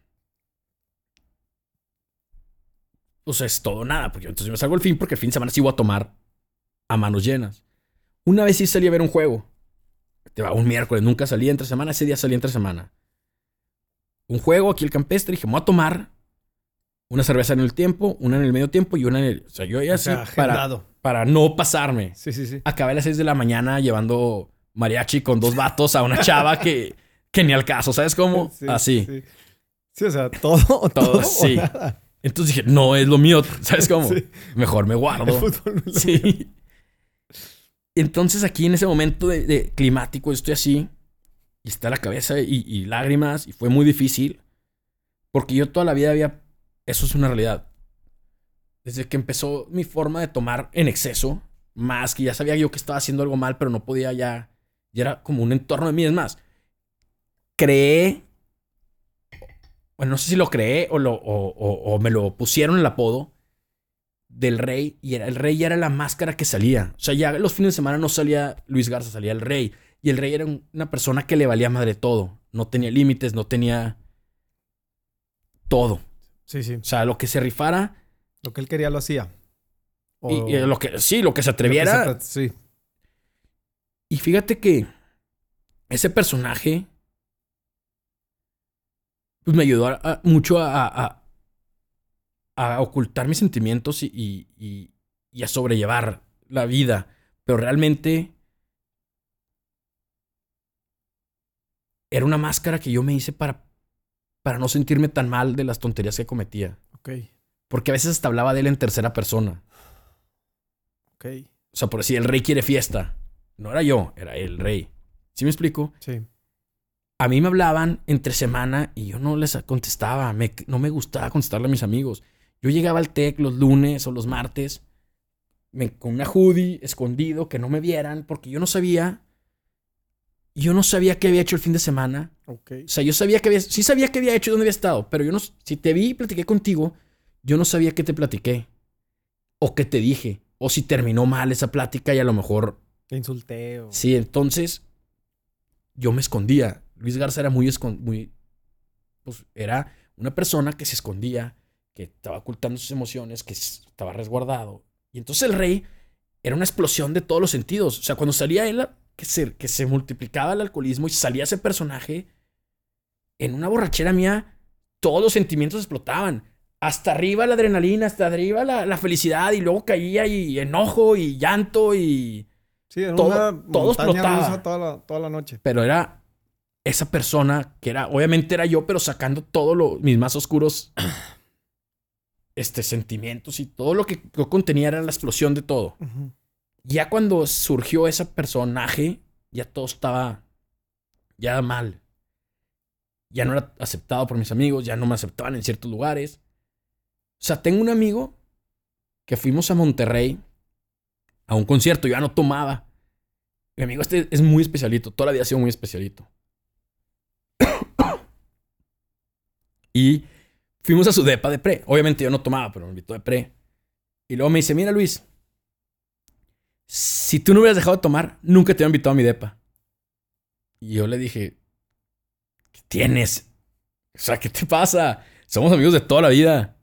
Speaker 2: o sea, es todo o nada, porque entonces yo me salgo el fin, porque el fin de semana sí voy a tomar a manos llenas. Una vez sí salí a ver un juego. Te va un miércoles, nunca salí entre semana, ese día salí entre semana. Un juego aquí el campestre, dije, me voy a tomar una cerveza en el tiempo, una en el medio tiempo y una en el. O sea, yo ya
Speaker 1: O
Speaker 2: así
Speaker 1: sea,
Speaker 2: para, para no pasarme.
Speaker 1: Sí, sí, sí.
Speaker 2: Acabé a las 6 de la mañana llevando mariachi con dos vatos a una chava que, que ni al caso, ¿sabes cómo?
Speaker 1: Sí,
Speaker 2: Así.
Speaker 1: Sí. Sí, o sea, todo, todo, o
Speaker 2: sí.
Speaker 1: nada.
Speaker 2: Entonces dije, no es lo mío, ¿sabes cómo?
Speaker 1: Sí.
Speaker 2: Mejor me
Speaker 1: El
Speaker 2: guardo.
Speaker 1: fútbol no es lo mío.
Speaker 2: Entonces aquí en ese momento de, climático estoy así y está la cabeza y, y lágrimas y fue muy difícil porque yo toda la vida había... Eso es una realidad. Desde que empezó mi forma de tomar en exceso, más que ya sabía yo que estaba haciendo algo mal, pero no podía ya... Ya era como un entorno de mí. Es más, creé... Bueno, no sé si lo creé o, lo, o me lo pusieron el apodo del rey y era, el rey ya era la máscara que salía. O sea, ya los fines de semana no salía Luis Garza, salía el rey. Y el rey era un- una persona que le valía madre todo. No tenía límites, no tenía todo.
Speaker 1: Sí, sí.
Speaker 2: O sea, lo que se rifara
Speaker 1: Lo que él quería lo hacía. O-
Speaker 2: y, y lo que sí, lo que se
Speaker 1: que
Speaker 2: atreviera.
Speaker 1: se Sí.
Speaker 2: Y fíjate que ese personaje pues me ayudó a- a- mucho a, a- a ocultar mis sentimientos y, y- y- y a sobrellevar la vida. Pero realmente era una máscara que yo me hice para, para no sentirme tan mal de las tonterías que cometía.
Speaker 1: Ok.
Speaker 2: Porque a veces hasta hablaba de él en tercera persona.
Speaker 1: Ok.
Speaker 2: O sea, por decir, el rey quiere fiesta. No era yo, era el rey. ¿Sí me explico?
Speaker 1: Sí.
Speaker 2: A mí me hablaban entre semana y yo no les contestaba. Me- no me gustaba contestarle a mis amigos. Yo llegaba al TEC los lunes o los martes me- con una hoodie escondido que no me vieran porque yo no sabía. Yo no sabía qué había hecho el fin de semana. O sea, yo sabía que había, sí sabía qué había hecho y dónde había estado, pero yo no, si te vi y platiqué contigo, yo no sabía qué te platiqué o qué te dije o si terminó mal esa plática y a lo mejor
Speaker 1: Te insulté. o-
Speaker 2: Sí, entonces yo me escondía. Luis Garza era muy, escon- muy, pues era una persona que se escondía, que estaba ocultando sus emociones, que estaba resguardado. Y entonces el rey era una explosión de todos los sentidos. O sea, cuando salía él, que se, que se multiplicaba el alcoholismo y salía ese personaje, en una borrachera mía, todos los sentimientos explotaban. Hasta arriba la adrenalina, hasta arriba la, felicidad, y luego caía y enojo y llanto y.
Speaker 1: Sí, era todo, todo explotaba. Toda la, noche.
Speaker 2: Pero era esa persona que era, obviamente era yo, pero sacando todos mis más oscuros este, sentimientos y todo lo que yo contenía era la explosión de todo. Ya cuando surgió ese personaje, ya todo estaba ya mal. Ya no era aceptado por mis amigos, ya no me aceptaban en ciertos lugares. O sea, tengo un amigo que fuimos a Monterrey a un concierto, yo ya no tomaba. Mi amigo este es muy especialito, toda la vida ha sido muy especialito. y fuimos a su depa de pre. Obviamente yo no tomaba, pero me invitó de pre. Y luego me dice, mira Luis, si tú no hubieras dejado de tomar, nunca te hubiera invitado a mi depa. Y yo le dije, ¿qué tienes? O sea, ¿qué te pasa? Somos amigos de toda la vida.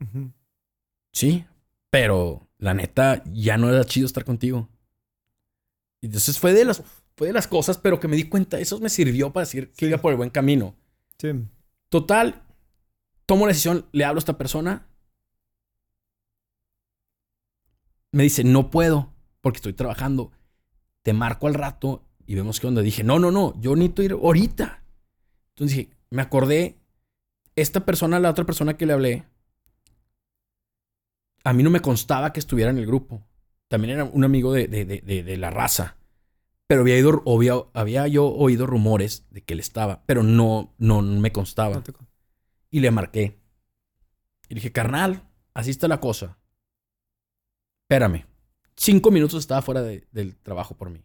Speaker 2: Sí, pero la neta, ya no era chido estar contigo. Y entonces fue de las, fue de las cosas, pero que me di cuenta, eso me sirvió para decir que iba por el buen camino.
Speaker 1: Sí.
Speaker 2: Total, tomo la decisión, le hablo a esta persona. Me dice, no puedo, porque estoy trabajando. Te marco al rato y vemos qué onda. Dije, no, no, no, yo necesito ir ahorita. Entonces dije, me acordé, esta persona, la otra persona que le hablé, a mí no me constaba que estuviera en el grupo. También era un amigo de, de, la raza. Pero había, ido, había yo oído rumores de que él estaba, pero no, no me constaba. Y le marqué. Y dije, carnal, así está la cosa. Espérame. Cinco minutos estaba fuera del trabajo por mí.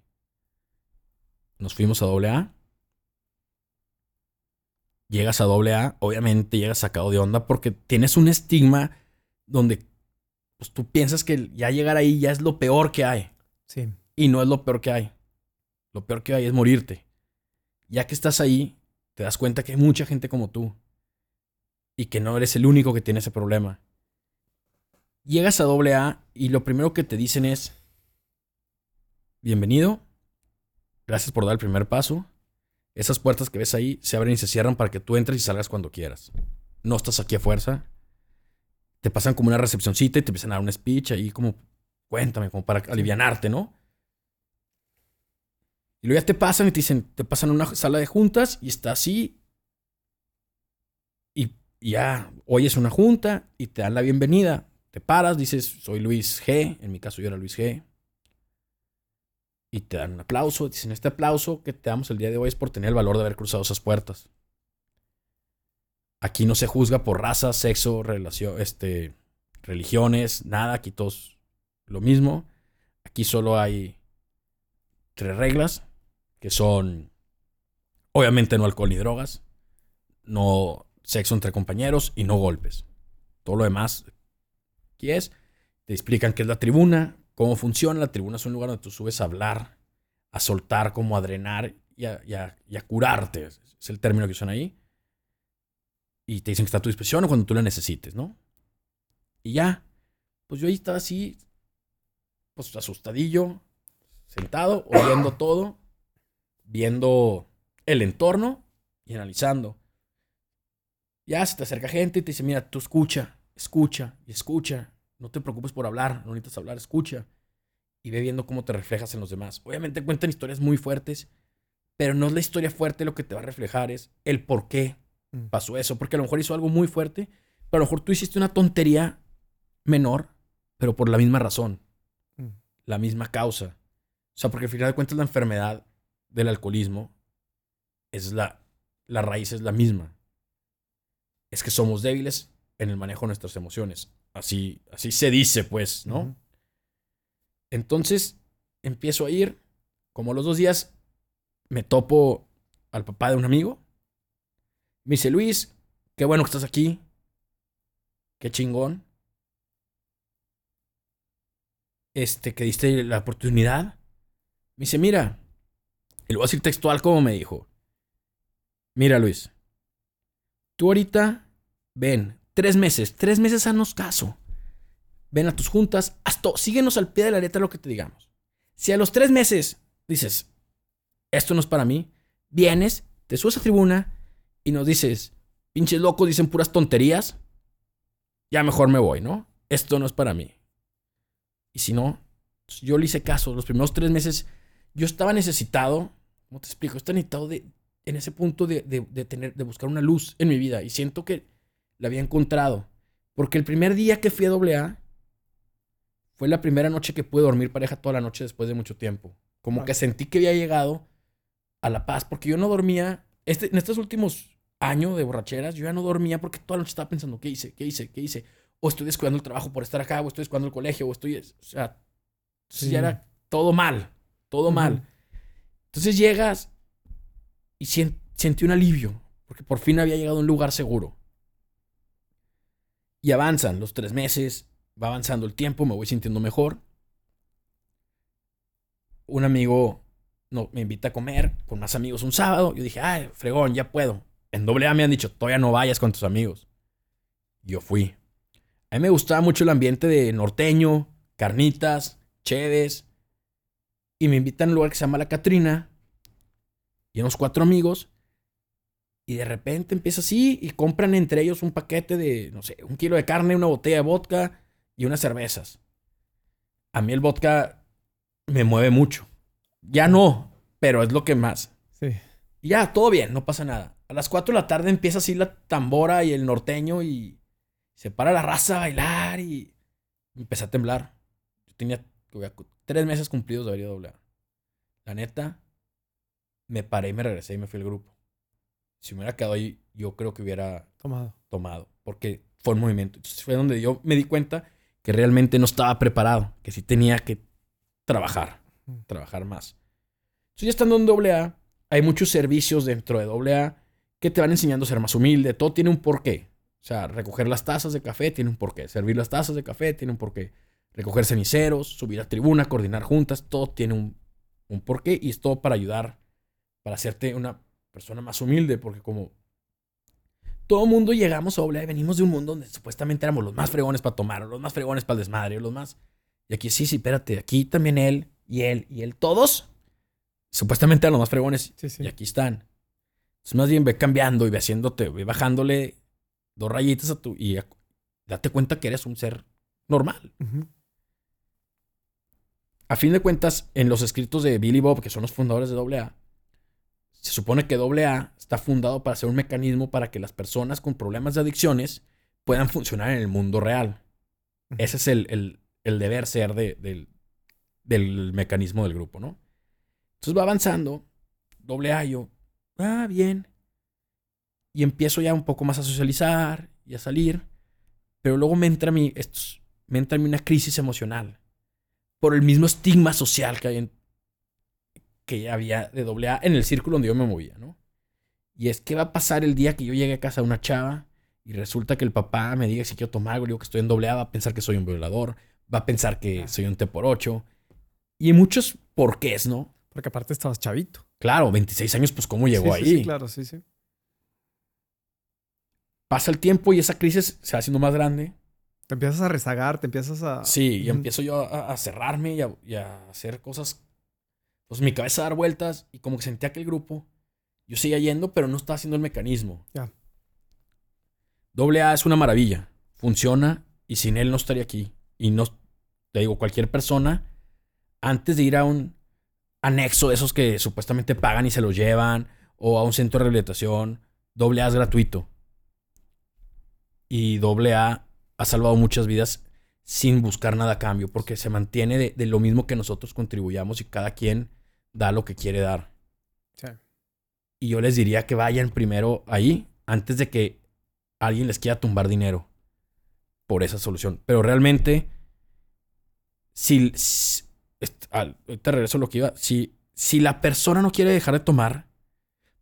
Speaker 2: Nos fuimos a AA. Llegas a AA, obviamente llegas sacado de onda porque tienes un estigma donde pues tú piensas que ya llegar ahí ya es lo peor que hay.
Speaker 1: Sí.
Speaker 2: Y no es lo peor que hay. Lo peor que hay es morirte. Ya que estás ahí, te das cuenta que hay mucha gente como tú. Y que no eres el único que tiene ese problema. Llegas a AA y lo primero que te dicen es, bienvenido, gracias por dar el primer paso. Esas puertas que ves ahí se abren y se cierran para que tú entres y salgas cuando quieras. No estás aquí a fuerza te pasan como una recepcioncita y te empiezan a dar un speech ahí como, cuéntame, como para alivianarte, ¿no? Y luego ya te pasan y te dicen, te pasan a una sala de juntas y está así. Ya oyes una junta y te dan la bienvenida. Te paras, dices, soy Luis G. En mi caso yo era Luis G. Y te dan un aplauso. Dicen, este aplauso que te damos el día de hoy es por tener el valor de haber cruzado esas puertas. Aquí no se juzga por raza, sexo, relación, este, religiones, nada. Aquí todos lo mismo. Aquí solo hay tres reglas, que son, obviamente, no alcohol ni drogas, no sexo entre compañeros y no golpes. Todo lo demás, aquí es, te explican qué es la tribuna, cómo funciona. La tribuna es un lugar donde tú subes a hablar, a soltar, como a drenar y a, curarte. Es el término que usan ahí y te dicen que está a tu disposición o cuando tú la necesites, ¿no? Y ya, pues yo ahí estaba así, pues asustadillo, sentado, oyendo todo, viendo el entorno y analizando. Ya se te acerca gente y te dice, mira, tú escucha, escucha y escucha. No te preocupes por hablar, no necesitas hablar, escucha. Y ve viendo cómo te reflejas en los demás. Obviamente cuentan historias muy fuertes, pero no es la historia fuerte lo que te va a reflejar, es el por qué Mm. pasó eso, porque a lo mejor hizo algo muy fuerte, pero a lo mejor tú hiciste una tontería menor, pero por la misma razón, mm. la misma causa. O sea, porque al final de cuentas la enfermedad del alcoholismo es la, la raíz es la misma. Es que somos débiles en el manejo de nuestras emociones. Así, así se dice, pues, ¿no? Entonces, empiezo a ir, como los dos días, me topo al papá de un amigo me dice, Luis, qué bueno que estás aquí. Qué chingón. Este, que diste la oportunidad. Me dice, mira, y lo voy a decir textual como me dijo. Mira, Luis, tú ahorita ven, tres meses, tres meses haznos caso. Ven a tus juntas, hasta síguenos al pie de la letra lo que te digamos. Si a los tres meses dices, esto no es para mí, vienes, te subes a tribuna y nos dices, pinches locos, dicen puras tonterías, ya mejor me voy, ¿no? Esto no es para mí. Y si no, pues, yo le hice caso. Los primeros tres meses yo estaba necesitado, ¿cómo te explico? Estaba necesitado de, en ese punto de, de, tener, de buscar una luz en mi vida y siento que la había encontrado. Porque el primer día que fui a AA fue la primera noche que pude dormir pareja toda la noche después de mucho tiempo. Como que sentí que había llegado a la paz, porque yo no dormía, este, en estos últimos años de borracheras, yo ya no dormía porque toda la noche estaba pensando, ¿qué hice? ¿Qué hice? ¿Qué hice? O estoy descuidando el trabajo por estar acá, o estoy descuidando el colegio, o estoy, o sea, ya era todo mal, todo mal. Entonces llegas y sentí un alivio, porque por fin había llegado a un lugar seguro. Y avanzan los tres meses, va avanzando el tiempo, me voy sintiendo mejor. Un amigo no, me invita a comer con más amigos un sábado. Yo dije, ay, fregón, ya puedo. En doble A me han dicho, todavía no vayas con tus amigos. Yo fui. A mí me gustaba mucho el ambiente de norteño, carnitas, cheves. Y me invitan a un lugar que se llama La Catrina. Y unos cuatro amigos. Y de repente empieza así y compran entre ellos un paquete de, no sé, un kilo de carne, una botella de vodka y unas cervezas. A mí el vodka me mueve mucho. Ya no, pero es lo que más.
Speaker 1: Sí.
Speaker 2: Y ya, todo bien, no pasa nada. A las 4 de la tarde empieza así la tambora y el norteño y se para la raza a bailar y empecé a temblar. Yo tenía tres meses cumplidos de haber ido a La neta, me paré y me regresé y me fui al grupo si me hubiera quedado ahí, yo creo que hubiera
Speaker 1: tomado.
Speaker 2: tomado porque fue un movimiento. Entonces fue donde yo me di cuenta que realmente no estaba preparado, que sí tenía que trabajar, trabajar más. Entonces ya estando en AA, hay muchos servicios dentro de AA que te van enseñando a ser más humilde. Todo tiene un porqué. O sea, recoger las tazas de café tiene un porqué. Servir las tazas de café tiene un porqué. Recoger ceniceros, subir a tribuna, coordinar juntas, todo tiene un, un porqué y es todo para ayudar, para hacerte una persona más humilde, porque como todo mundo llegamos a Oblea y venimos de un mundo donde supuestamente éramos los más fregones para tomar, los más fregones para el desmadre, los más... Y aquí sí, sí, espérate, aquí también él y él y él, todos supuestamente eran los más fregones y aquí están. Entonces más bien ve cambiando y ve haciéndote, ve bajándole dos rayitas a tu... y date cuenta que eres un ser normal. A fin de cuentas, en los escritos de Billy Bob, que son los fundadores de AA, se supone que AA está fundado para ser un mecanismo para que las personas con problemas de adicciones puedan funcionar en el mundo real. Ese es el, deber ser del, del, mecanismo del grupo, ¿no? Entonces va avanzando, AA, yo, ah, bien. Y empiezo ya un poco más a socializar y a salir, pero luego me entra a mí, me entra a mí una crisis emocional por el mismo estigma social que hay en, que había de doble A en el círculo donde yo me movía, ¿no? Y es que va a pasar el día que yo llegue a casa de una chava y resulta que el papá me diga si quiero tomar algo, digo que estoy en doble A, va a pensar que soy un violador, va a pensar que soy un T por 8 y muchos porqués, ¿no?
Speaker 1: Porque aparte estabas chavito.
Speaker 2: Claro, 26 años, pues cómo llegó ahí.
Speaker 1: Sí, claro, sí, sí.
Speaker 2: Pasa el tiempo y esa crisis se va haciendo más grande.
Speaker 1: Te empiezas a rezagar, te empiezas a...
Speaker 2: Sí, y empiezo yo a, cerrarme y a hacer cosas mi cabeza a dar vueltas y como que sentía que el grupo, yo seguía yendo, pero no estaba haciendo el mecanismo.
Speaker 1: Ya.
Speaker 2: Doble A es una maravilla. Funciona y sin él no estaría aquí. Y no, te digo, cualquier persona, antes de ir a un anexo de esos que supuestamente pagan y se los llevan, o a un centro de rehabilitación, doble A es gratuito. Y doble A ha salvado muchas vidas sin buscar nada a cambio, porque se mantiene de, de, lo mismo que nosotros contribuyamos y cada quien da lo que quiere dar. Y yo les diría que vayan primero ahí antes de que alguien les quiera tumbar dinero por esa solución. Pero realmente, si, te regreso a lo que iba, si, si la persona no quiere dejar de tomar,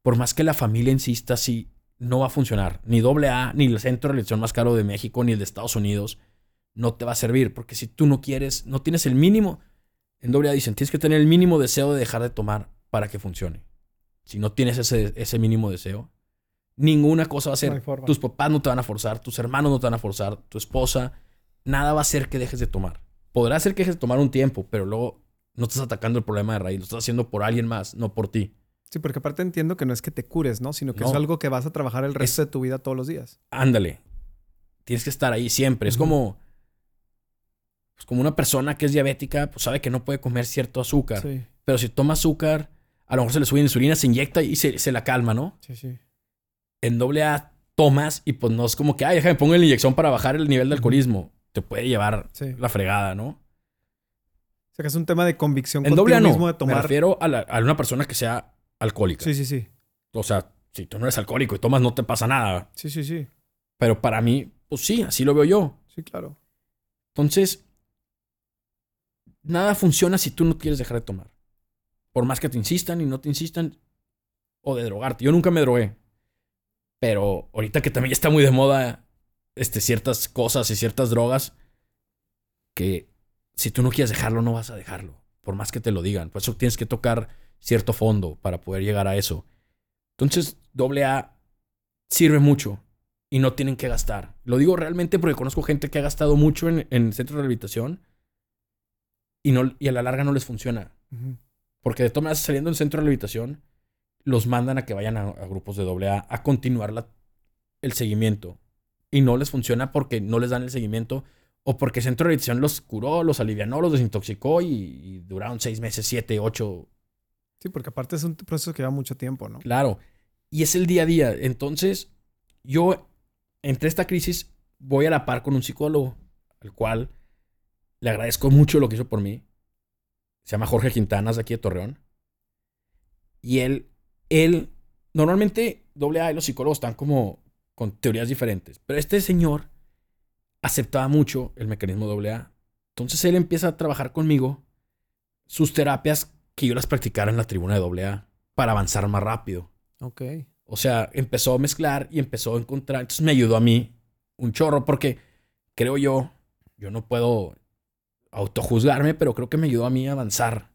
Speaker 2: por más que la familia insista, si no va a funcionar. Ni AA, ni el centro de religión más caro de México, ni el de Estados Unidos, no te va a servir. Porque si tú no quieres, no tienes el mínimo, en doble A dicen, tienes que tener el mínimo deseo de dejar de tomar para que funcione. Si no tienes ese, ese mínimo deseo, ninguna cosa va a ser. tus papás no te van a forzar, tus hermanos no te van a forzar, tu esposa, nada va a hacer que dejes de tomar. Podrá ser que dejes de tomar un tiempo, pero luego no estás atacando el problema de raíz, lo estás haciendo por alguien más, no por ti.
Speaker 1: Sí, porque aparte entiendo que no es que te cures, ¿no? Sino que es algo que vas a trabajar el resto de tu vida todos los días.
Speaker 2: Ándale. Tienes que estar ahí siempre. Es como. Pues como una persona que es diabética, pues sabe que no puede comer cierto azúcar.
Speaker 1: Sí,
Speaker 2: Pero si toma azúcar, a lo mejor se le sube insulina, se inyecta y se, se la calma, ¿no?
Speaker 1: sí, sí.
Speaker 2: En doble A tomas y pues no es como que, ay, déjame pongo la inyección para bajar el nivel de alcoholismo. Te puede llevar
Speaker 1: Sí.
Speaker 2: la fregada, ¿no?
Speaker 1: O sea que es un tema de convicción
Speaker 2: En doble A no.
Speaker 1: mismo de
Speaker 2: Me
Speaker 1: tomar.
Speaker 2: refiero a, la- a una persona que sea alcohólica.
Speaker 1: Sí, sí, sí.
Speaker 2: O sea, si tú no eres alcohólico y tomas, no te pasa nada.
Speaker 1: Sí, sí, sí.
Speaker 2: Pero para mí, pues sí, así lo veo yo.
Speaker 1: Sí, claro.
Speaker 2: Entonces, nada funciona si tú no quieres dejar de tomar. Por más que te insistan y no te insistan, o de drogarte. Yo nunca me drogué. Pero ahorita que también está muy de moda este, ciertas cosas y ciertas drogas, que si tú no quieres dejarlo, no vas a dejarlo. Por más que te lo digan. Por eso tienes que tocar cierto fondo para poder llegar a eso. Entonces, doble A sirve mucho y no tienen que gastar. Lo digo realmente porque conozco gente que ha gastado mucho en, en centros de rehabilitación y, no, y a la larga no les funciona. Porque de todas maneras, saliendo del centro de rehabilitación, los mandan a que vayan a, a grupos de doble A a continuar la- el seguimiento. Y no les funciona porque no les dan el seguimiento o porque el centro de rehabilitación los curó, los alivianó, los desintoxicó y, y duraron seis meses, siete, ocho,
Speaker 1: Sí, porque aparte es un proceso que lleva mucho tiempo, ¿no?
Speaker 2: Claro. Y es el día a día. Entonces, yo, entre esta crisis, voy a la par con un psicólogo, al cual le agradezco mucho lo que hizo por mí. Se llama Jorge Quintanas, de aquí de Torreón. Y él, él, normalmente AA y los psicólogos están como con teorías diferentes. Pero este señor aceptaba mucho el mecanismo AA. Entonces él empieza a trabajar conmigo sus terapias que yo las practicara en la tribuna de AA para avanzar más rápido.
Speaker 1: Ok.
Speaker 2: O sea, empezó a mezclar y empezó a encontrar. Entonces me ayudó a mí un chorro porque creo yo, yo no puedo autojuzgarme, pero creo que me ayudó a mí a avanzar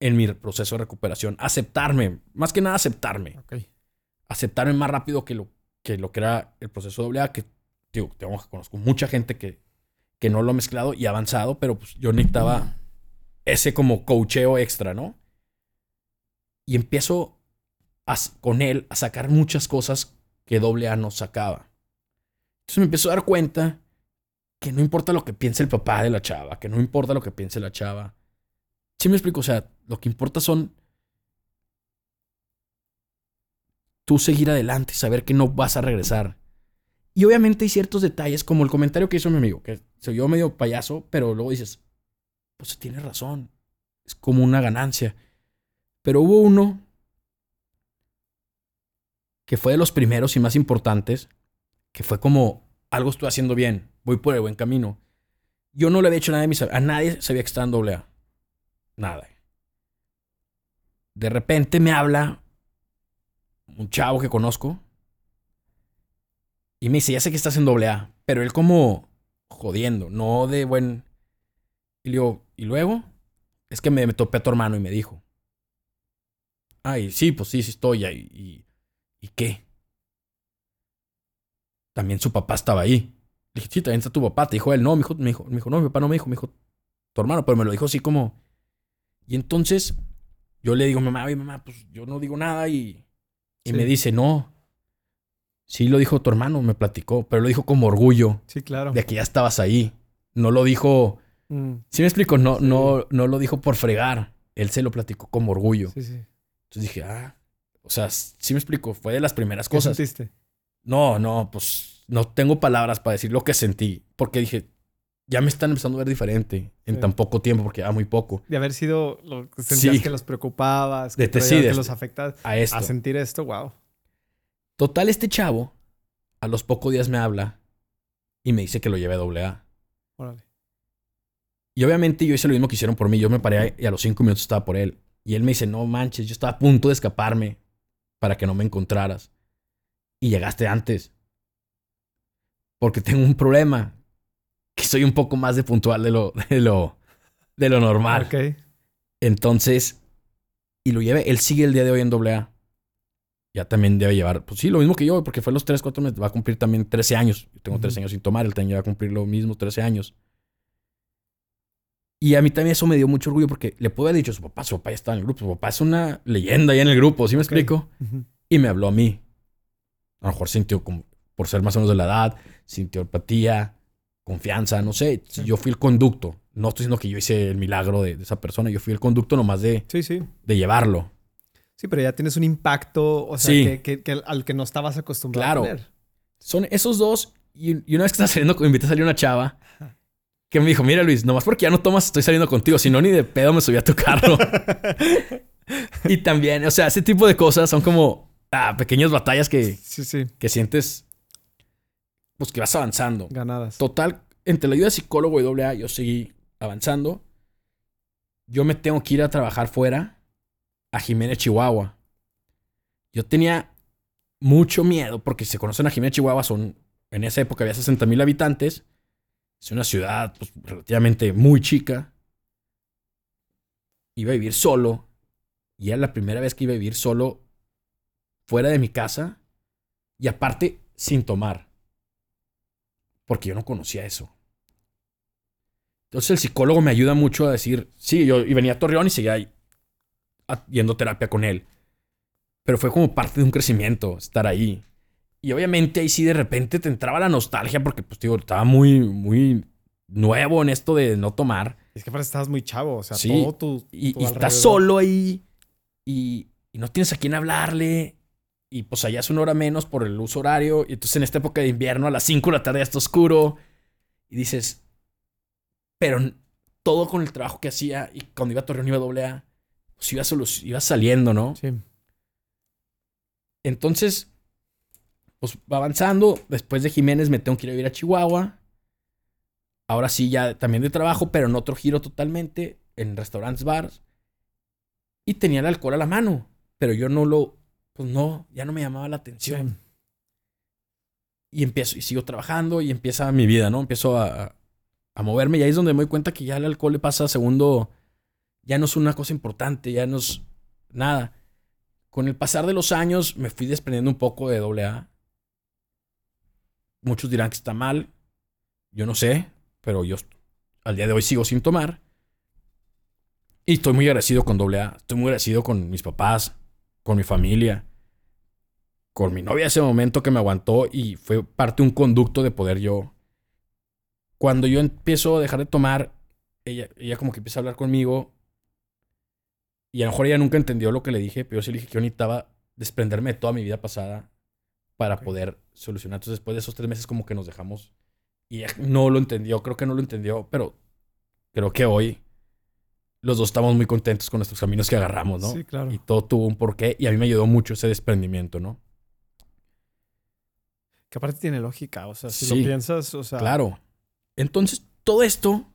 Speaker 2: en mi proceso de recuperación. Aceptarme, más que nada aceptarme. Aceptarme más rápido que lo que, lo que era el proceso doble A, que digo, tengo, conozco mucha gente que, que no lo ha mezclado y avanzado, pero pues yo necesitaba ese como coacheo extra, ¿no? Y empiezo a con él a sacar muchas cosas que doble A no sacaba. Entonces me empiezo a dar cuenta que no importa lo que piense el papá de la chava, que no importa lo que piense la chava. Sí me explico, o sea, lo que importa son tú seguir adelante saber que no vas a regresar. Y obviamente hay ciertos detalles, como el comentario que hizo mi amigo, que se oyó medio payaso, pero luego dices, pues tiene razón, es como una ganancia. Pero hubo uno que fue de los primeros y más importantes, que fue como, algo estoy haciendo bien, voy por el buen camino. Yo no le había hecho nada a mis... A nadie sabía que estaba en doble A. Nada. De repente me habla un chavo que conozco y me dice, ya sé que estás en doble A, pero él como jodiendo, no de buen... Y digo, ¿y luego? Es que me, me topé a tu hermano y me dijo. Ay, sí, pues sí, sí estoy ahí. ¿Y, ¿y qué? También su papá estaba ahí. Le dije, sí, también está tu papá. Te dijo él, no, mi hijo, me dijo, me dijo, no, mi papá no me dijo, me dijo tu hermano, pero me lo dijo así como. Y entonces yo le digo, mamá, oye, mamá, pues yo no digo nada y. Y
Speaker 1: Sí.
Speaker 2: me dice, no. Sí, lo dijo tu hermano, me platicó, pero lo dijo como orgullo
Speaker 1: Sí, claro.
Speaker 2: de que ya estabas ahí. No lo dijo.
Speaker 1: Mm,
Speaker 2: ¿Sí me explico? No,
Speaker 1: Sí.
Speaker 2: no, no lo dijo por fregar. Él se lo platicó como orgullo.
Speaker 1: sí, sí.
Speaker 2: Entonces dije, ah. O sea, sí me explico. Fue de las primeras
Speaker 1: ¿Qué
Speaker 2: cosas.
Speaker 1: sentiste?
Speaker 2: No, no, pues no tengo palabras para decir lo que sentí. Porque dije, ya me están empezando a ver diferente en
Speaker 1: Sí.
Speaker 2: tan poco tiempo, porque era muy poco.
Speaker 1: De haber sido lo que sentías
Speaker 2: Sí.
Speaker 1: que los preocupabas, que,
Speaker 2: te-
Speaker 1: los afecta
Speaker 2: A esto.
Speaker 1: a sentir esto, wow.
Speaker 2: Total, este chavo, a los pocos días me habla y me dice que lo lleve a doble A.
Speaker 1: Órale.
Speaker 2: Y obviamente yo hice lo mismo que hicieron por mí. Yo me paré y a los cinco minutos estaba por él. Y él me dice, no manches, yo estaba a punto de escaparme para que no me encontraras. Y llegaste antes. Porque tengo un problema. Que soy un poco más de puntual de lo, de lo, de lo normal.
Speaker 1: Ok.
Speaker 2: Entonces, y lo lleve, él sigue el día de hoy en AA. Ya también debe llevar, pues sí, lo mismo que yo, porque fue a los 3, 4 meses, va a cumplir también 13 años. Yo tengo 13
Speaker 1: Ujú.
Speaker 2: años sin tomar, él también va a cumplir lo mismo, 13 años. Y a mí también eso me dio mucho orgullo porque le pude haber dicho a su papá, su papá ya está en el grupo, su papá es una leyenda ahí en el grupo, ¿sí me explico? Y me habló a mí. A lo mejor sintió como, por ser más o menos de la edad, sintió empatía, confianza, no sé.
Speaker 1: Sí.
Speaker 2: Yo fui el conducto. No estoy diciendo que yo hice el milagro de, de esa persona, yo fui el conducto nomás de,
Speaker 1: Sí, sí.
Speaker 2: de llevarlo.
Speaker 1: Sí, pero ya tienes un impacto, o sea, que, que- que al que no estabas acostumbrado
Speaker 2: Claro.
Speaker 1: a tener.
Speaker 2: Son esos dos. Y, y una vez que estaba saliendo, me invité a salir una chava que me dijo: Mira, Luis, nomás porque ya no tomas, estoy saliendo contigo. Si no, ni de pedo me subí a tu carro. y también, o sea, ese tipo de cosas son como ah, pequeñas batallas que,
Speaker 1: Sí, sí,
Speaker 2: que sientes, pues que vas avanzando.
Speaker 1: ganadas.
Speaker 2: Total, entre la ayuda de psicólogo y doble A, yo seguí avanzando. Yo me tengo que ir a trabajar fuera a Jiménez, Chihuahua. Yo tenía mucho miedo porque si se conocen a Jiménez, Chihuahua, son en esa época había 60 mil habitantes. Es una ciudad pues, relativamente muy chica. Iba a vivir solo. Y era la primera vez que iba a vivir solo fuera de mi casa. Y aparte, sin tomar. Porque yo no conocía eso. Entonces el psicólogo me ayuda mucho a decir, sí, yo y venía a Torreón y seguía yendo terapia con él. Pero fue como parte de un crecimiento estar ahí. Y obviamente ahí sí de repente te entraba la nostalgia porque pues digo, estaba muy, muy nuevo en esto de no tomar.
Speaker 1: Es que aparte estabas muy chavo, o sea,
Speaker 2: Sí,
Speaker 1: todo tu.
Speaker 2: Y,
Speaker 1: tu
Speaker 2: y estás solo ahí y, y no tienes a quién hablarle. Y pues allá es una hora menos por el uso horario. Y entonces en esta época de invierno a las 5 de la tarde ya está oscuro. Y dices, pero todo con el trabajo que hacía y cuando iba a Torreón iba a doble A, pues iba, saliendo, ¿no?
Speaker 1: Sí.
Speaker 2: Entonces, pues va avanzando. Después de Jiménez me tengo que ir a vivir a Chihuahua. Ahora sí, ya también de trabajo, pero en otro giro totalmente, en restaurantes, bars. Y tenía el alcohol a la mano, pero yo no lo, pues no, ya no me llamaba la atención. Y empiezo, y sigo trabajando y empieza mi vida, ¿no? Empiezo a, a- moverme y ahí es donde me doy cuenta que ya el alcohol le pasa a segundo, ya no es una cosa importante, ya no es nada. Con el pasar de los años me fui desprendiendo un poco de doble A. Muchos dirán que está mal. Yo no sé, pero yo al día de hoy sigo sin tomar. Y estoy muy agradecido con doble A. Estoy muy agradecido con mis papás, con mi familia, con mi novia ese momento que me aguantó y fue parte de un conducto de poder yo. Cuando yo empiezo a dejar de tomar, ella, ella como que empieza a hablar conmigo y a lo mejor ella nunca entendió lo que le dije, pero yo sí le dije que yo necesitaba desprenderme de toda mi vida pasada para poder solucionar. Entonces, después de esos tres meses, como que nos dejamos. Y ella no lo entendió, creo que no lo entendió, pero creo que hoy los dos estamos muy contentos con nuestros caminos que agarramos, ¿no?
Speaker 1: Sí, claro.
Speaker 2: Y todo tuvo un porqué y a mí me ayudó mucho ese desprendimiento, ¿no?
Speaker 1: Que aparte tiene lógica, o sea, si
Speaker 2: Sí.
Speaker 1: lo piensas, o sea.
Speaker 2: Claro. Entonces, todo esto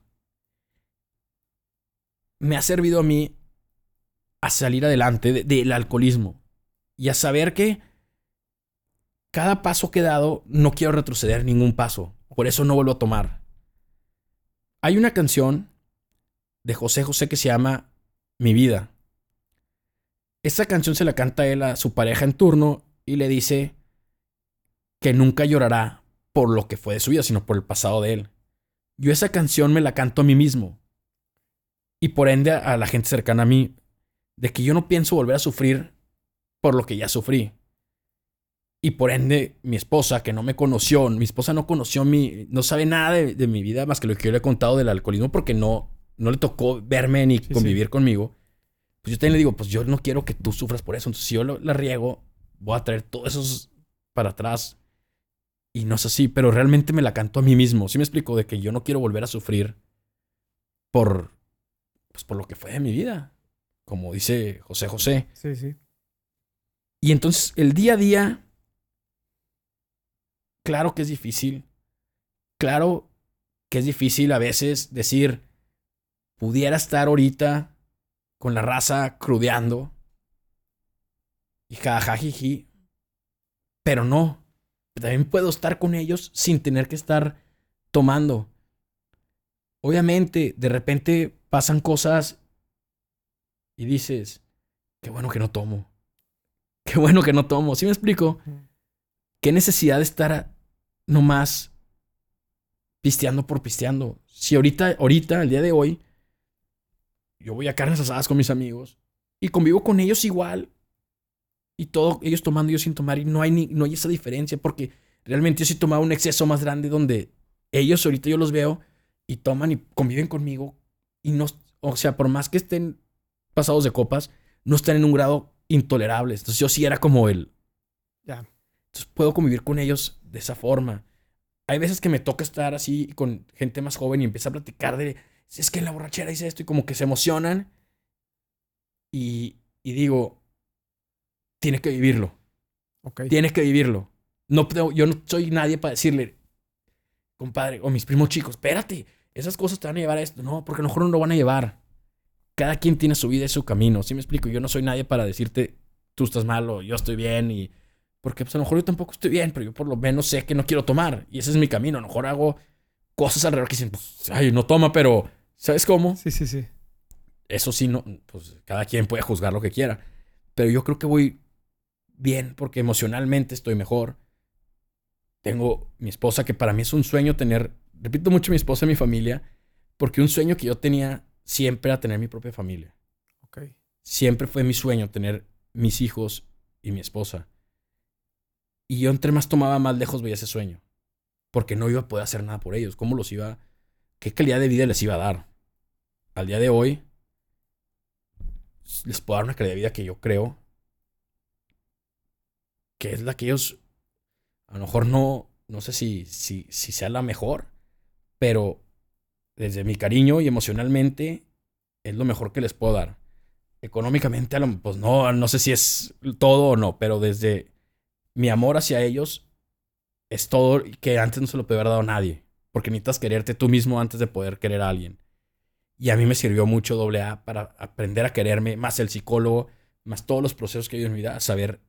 Speaker 2: me ha servido a mí a salir adelante de- del alcoholismo y a saber que cada paso que he dado no quiero retroceder ningún paso. Por eso no vuelvo a tomar. Hay una canción de José José que se llama Mi vida. Esta canción se la canta él a su pareja en turno y le dice que nunca llorará por lo que fue de su vida, sino por el pasado de él. Yo esa canción me la canto a mí mismo. Y por ende a la gente cercana a mí, de que yo no pienso volver a sufrir por lo que ya sufrí. Y por ende, mi esposa, que no me conoció, mi esposa no conoció mi, no sabe nada de, de mi vida más que lo que yo le he contado del alcoholismo porque no, no le tocó verme ni
Speaker 1: Sí,
Speaker 2: convivir conmigo. Pues yo también le digo, pues yo no quiero que tú sufras por eso. Entonces, si yo lo- la riego, voy a traer todos esos para atrás. Y no es así, pero realmente me la canto a mí mismo. ¿Sí me explico? De que yo no quiero volver a sufrir por, pues por lo que fue de mi vida. Como dice José José.
Speaker 1: Sí, sí.
Speaker 2: Y entonces el día a día, claro que es difícil. Claro que es difícil a veces decir, pudiera estar ahorita con la raza crudeando y jajajiji, pero no. También puedo estar con ellos sin tener que estar tomando. Obviamente, de repente pasan cosas y dices, qué bueno que no tomo. Qué bueno que no tomo. ¿Sí me explico? ¿Qué necesidad de estar nomás pisteando por pisteando? Si ahorita, ahorita, el día de hoy, yo voy a carnes asadas con mis amigos y convivo con ellos igual. Y todo, ellos tomando, yo sin tomar, y no hay, ni, no hay esa diferencia, porque realmente yo sí tomaba un exceso más grande donde ellos ahorita yo los veo y toman y conviven conmigo y no, o sea, por más que estén pasados de copas, no están en un grado intolerable. Entonces yo sí era como el...
Speaker 1: Ya.
Speaker 2: Entonces puedo convivir con ellos de esa forma. Hay veces que me toca estar así con gente más joven y empieza a platicar de, es que en la borrachera hice esto y como que se emocionan. Y, y digo, tienes que vivirlo.
Speaker 1: Ok.
Speaker 2: Tienes que vivirlo. No, puedo- yo no soy nadie para decirle, compadre, o mis primos chicos, espérate, esas cosas te van a llevar a esto. No, porque a lo mejor no lo van a llevar. Cada quien tiene su vida y su camino. ¿Sí me explico? Yo no soy nadie para decirte, tú estás mal o yo estoy bien. Y... Porque pues, a lo mejor yo tampoco estoy bien, pero yo por lo menos sé que no quiero tomar. Y ese es mi camino. A lo mejor hago cosas alrededor que dicen, pues, ay, no toma, pero ¿sabes cómo?
Speaker 1: Sí, sí, sí.
Speaker 2: Eso sí, no, pues cada quien puede juzgar lo que quiera. Pero yo creo que voy bien porque emocionalmente estoy mejor. Tengo mi esposa, que para mí es un sueño tener, repito mucho mi esposa y mi familia, porque un sueño que yo tenía siempre era tener mi propia familia.
Speaker 1: Ok.
Speaker 2: Siempre fue mi sueño tener mis hijos y mi esposa. Y yo entre más tomaba, más lejos veía ese sueño. Porque no iba a poder hacer nada por ellos. ¿Cómo los iba? ¿Qué calidad de vida les iba a dar? Al día de hoy, les puedo dar una calidad de vida que yo creo que es la que ellos, a lo mejor no, no sé si, si, si sea la mejor, pero desde mi cariño y emocionalmente es lo mejor que les puedo dar. Económicamente, pues no, no sé si es todo o no, pero desde mi amor hacia ellos es todo que antes no se lo puede haber dado a nadie. Porque necesitas quererte tú mismo antes de poder querer a alguien. Y a mí me sirvió mucho doble A para aprender a quererme, más el psicólogo, más todos los procesos que he vivido en mi vida, a saber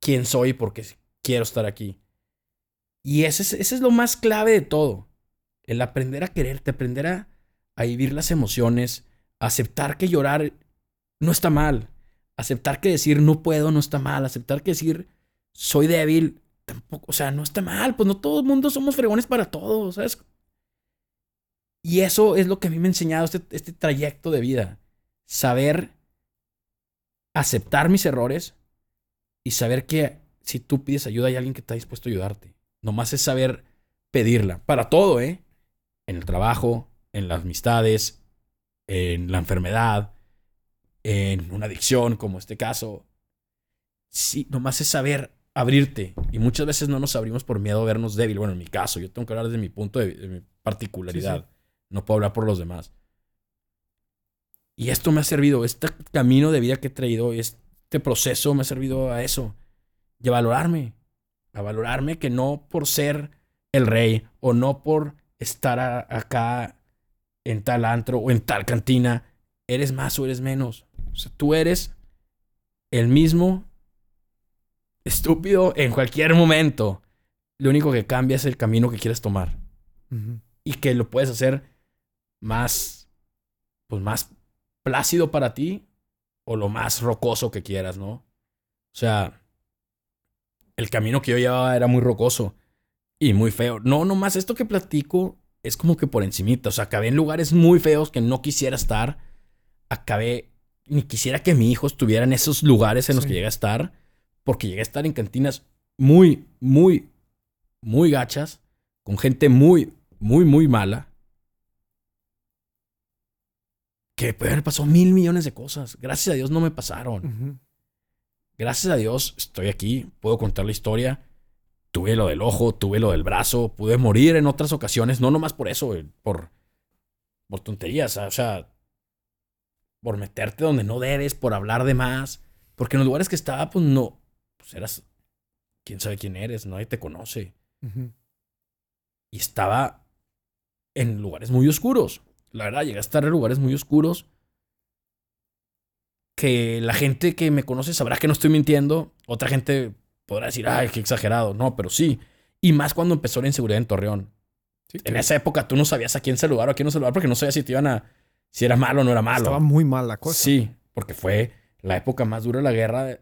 Speaker 2: quién soy y por qué quiero estar aquí. Y ese es, ese es lo más clave de todo. El aprender a quererte, aprender a, a vivir las emociones, aceptar que llorar no está mal, aceptar que decir no puedo no está mal, aceptar que decir soy débil tampoco, o sea, no está mal, pues no todo el mundo somos fregones para todo, ¿sabes? Y eso es lo que a mí me ha enseñado este, este trayecto de vida. Saber aceptar mis errores y saber que si tú pides ayuda hay alguien que está dispuesto a ayudarte. Nomás es saber pedirla. Para todo, ¿eh? En el trabajo, en las amistades, en la enfermedad, en una adicción como este caso. Sí, nomás es saber abrirte. Y muchas veces no nos abrimos por miedo a vernos débil. Bueno, en mi caso, yo tengo que hablar desde mi punto de, de mi particularidad.
Speaker 1: Sí,
Speaker 2: No puedo hablar por los demás. Y esto me ha servido, este camino de vida que he traído, este proceso me ha servido a eso. Y a valorarme. A valorarme que no por ser el rey o no por estar a- acá en tal antro o en tal cantina, eres más o eres menos. O sea, tú eres el mismo estúpido en cualquier momento. Lo único que cambia es el camino que quieres tomar y que lo puedes hacer más, pues más plácido para ti o lo más rocoso que quieras, ¿no? O sea, el camino que yo llevaba era muy rocoso y muy feo. No, nomás esto que platico es como que por encimita. O sea, acabé en lugares muy feos que no quisiera estar. Acabé, ni quisiera que mi hijo estuviera en esos lugares en los que llegué a estar. Porque llegué a estar en cantinas muy, muy, muy gachas. Con gente muy, muy, muy mala. Que puede haber pasado mil millones de cosas. Gracias a Dios no me pasaron. Gracias a Dios estoy aquí, puedo contar la historia. Tuve lo del ojo, tuve lo del brazo, pude morir en otras ocasiones, no nomás por eso, eh, por, por tonterías, o sea, por meterte donde no debes, por hablar de más, porque en los lugares que estaba, pues no, pues eras, quién sabe quién eres, nadie te conoce. Y estaba en lugares muy oscuros. La verdad, llegué a estar en lugares muy oscuros. Que la gente que me conoce sabrá que no estoy mintiendo. Otra gente podrá decir, ay, qué exagerado. No, pero sí. Y más cuando empezó la inseguridad en Torreón.
Speaker 1: Sí,
Speaker 2: En esa época tú no sabías a quién saludar o a quién no saludar porque no sabías si te iban a. si era malo o no era malo.
Speaker 1: Estaba muy mal la cosa.
Speaker 2: Sí, porque fue la época más dura de la guerra,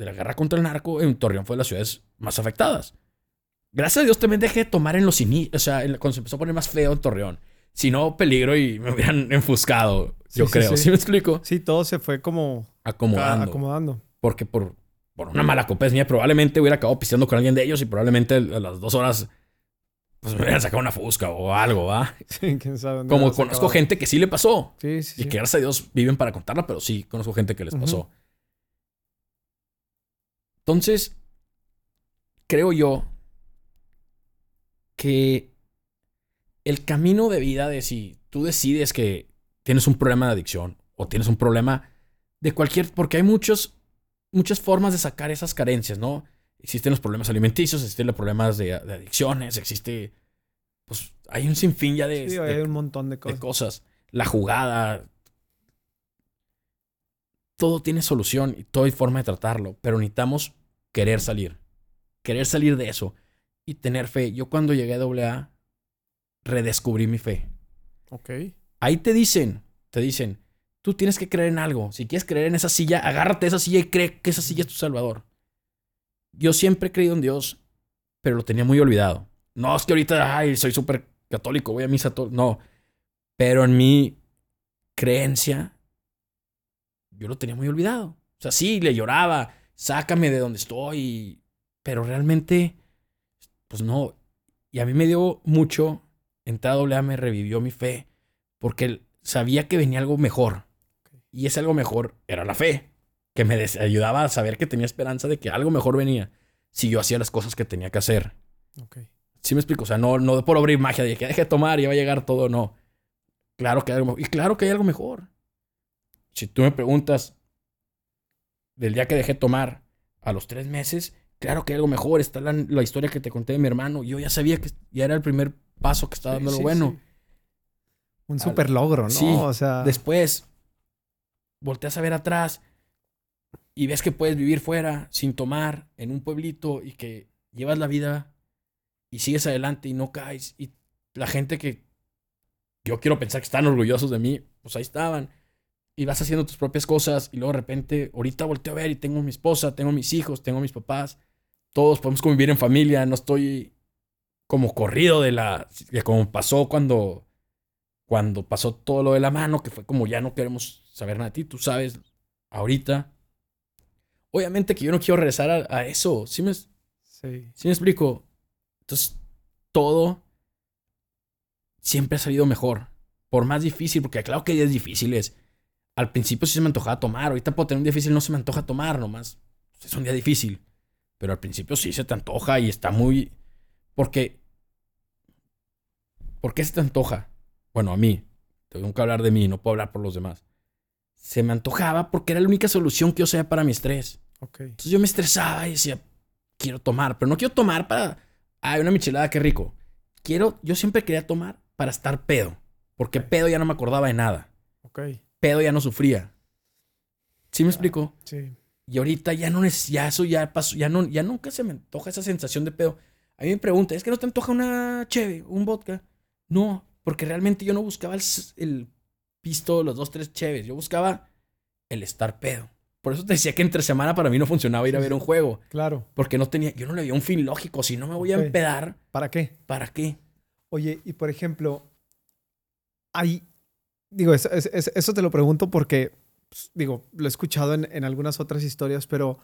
Speaker 2: de, la guerra contra el narco. En Torreón fue de las ciudades más afectadas. Gracias a Dios también dejé de tomar en los inicios, o sea, en- cuando se empezó a poner más feo en Torreón. Si no, peligro y me hubieran enfuscado, yo
Speaker 1: Sí,
Speaker 2: creo.
Speaker 1: sí.
Speaker 2: ¿Sí me explico?
Speaker 1: Sí, todo se fue como
Speaker 2: Acomodando.
Speaker 1: acomodando.
Speaker 2: Porque por, por una mala copés mía, probablemente hubiera acabado pisteando con alguien de ellos y probablemente a las dos horas pues me hubieran sacado una fusca o algo, ¿va?
Speaker 1: Sí, quién sabe.
Speaker 2: Como conozco gente que sí le pasó.
Speaker 1: Sí, sí,
Speaker 2: Y que gracias a Dios viven para contarla, pero sí, conozco gente que les pasó. Entonces, creo yo que el camino de vida de si tú decides que tienes un problema de adicción o tienes un problema de cualquier, porque hay muchos, muchas formas de sacar esas carencias, ¿no? Existen los problemas alimenticios, existen los problemas de, de adicciones, existe, pues hay un sinfín ya de,
Speaker 1: Sí,
Speaker 2: de-
Speaker 1: hay un montón de
Speaker 2: de
Speaker 1: cosas.
Speaker 2: cosas. La jugada. Todo tiene solución y todo hay forma de tratarlo, pero necesitamos querer salir. Querer salir de eso y tener fe. Yo cuando llegué a AA, redescubrí mi fe.
Speaker 1: Ok.
Speaker 2: Ahí te dicen, te dicen, tú tienes que creer en algo. Si quieres creer en esa silla, agárrate de esa silla y cree que esa silla es tu salvador. Yo siempre he creído en Dios, pero lo tenía muy olvidado. No es que ahorita, ay, soy súper católico, voy a misa todo. No. Pero en mi creencia, yo lo tenía muy olvidado. O sea, sí, le lloraba, sácame de donde estoy. Pero realmente, pues no. Y a mí me dio mucho, entrar a AA me revivió mi fe, porque sabía que venía algo mejor. Y ese algo mejor era la fe, que me ayudaba a saber que tenía esperanza de que algo mejor venía si yo hacía las cosas que tenía que hacer. ¿Sí me explico? O sea, no, no por abrir magia de que deje de tomar y va a llegar todo, no. Claro que hay algo, y claro que hay algo mejor. Si tú me preguntas del día que dejé de tomar a los tres meses, claro que hay algo mejor. Está la, la historia que te conté de mi hermano. Yo ya sabía que ya era el primer paso que estaba
Speaker 1: Sí,
Speaker 2: dando lo
Speaker 1: sí,
Speaker 2: bueno.
Speaker 1: sí. Un
Speaker 2: Al-
Speaker 1: super logro, ¿no?
Speaker 2: Sí,
Speaker 1: O sea,
Speaker 2: Después, volteas a ver atrás y ves que puedes vivir fuera sin tomar en un pueblito y que llevas la vida y sigues adelante y no caes. Y la gente que yo quiero pensar que están orgullosos de mí, pues ahí estaban. Y vas haciendo tus propias cosas y luego de repente, ahorita volteo a ver y tengo mi esposa, tengo mis hijos, tengo mis papás. Todos podemos convivir en familia, no estoy como corrido de la... de como pasó cuando cuando pasó todo lo de la mano, que fue como ya no queremos saber nada de ti, tú sabes, ahorita. Obviamente que yo no quiero regresar a, a eso, ¿sí me, ¿sí
Speaker 1: sí.
Speaker 2: me explico? Entonces, todo siempre ha salido mejor. Por más difícil, porque claro que hay días difíciles. Al principio sí se me antojaba tomar, ahorita puedo tener un día difícil, no se me antoja tomar nomás. Es un día difícil. Pero al principio sí se te antoja y está muy... Porque... ¿Por qué se te antoja? Bueno, a mí. Tengo que hablar de mí, no puedo hablar por los demás. Se me antojaba porque era la única solución que yo sabía para mi estrés.
Speaker 1: Ok.
Speaker 2: Entonces yo me estresaba y decía, quiero tomar, pero no quiero tomar para, ay, una michelada, qué rico. Quiero, yo siempre quería tomar para estar pedo, porque pedo ya no me acordaba de nada.
Speaker 1: Ok.
Speaker 2: Pedo ya no sufría. ¿Sí me explico?
Speaker 1: Sí.
Speaker 2: Y ahorita ya no es, ya eso ya pasó, ya no, ya nunca se me antoja esa sensación de pedo. A mí me preguntan, ¿es que no te antoja una cheve, un vodka? No, porque realmente yo no buscaba el, pisto, los dos, tres cheves. Yo buscaba el estar pedo. Por eso te decía que entre semana para mí no funcionaba ir a ver un juego.
Speaker 1: Claro.
Speaker 2: Porque no tenía, yo no le veía un fin lógico. Si no me voy a empedar,
Speaker 1: ¿Para qué?
Speaker 2: ¿para qué?
Speaker 1: Oye, y por ejemplo, hay, digo, eso, es- es- eso te lo pregunto porque, pues, digo, lo he escuchado en, en algunas otras historias, pero,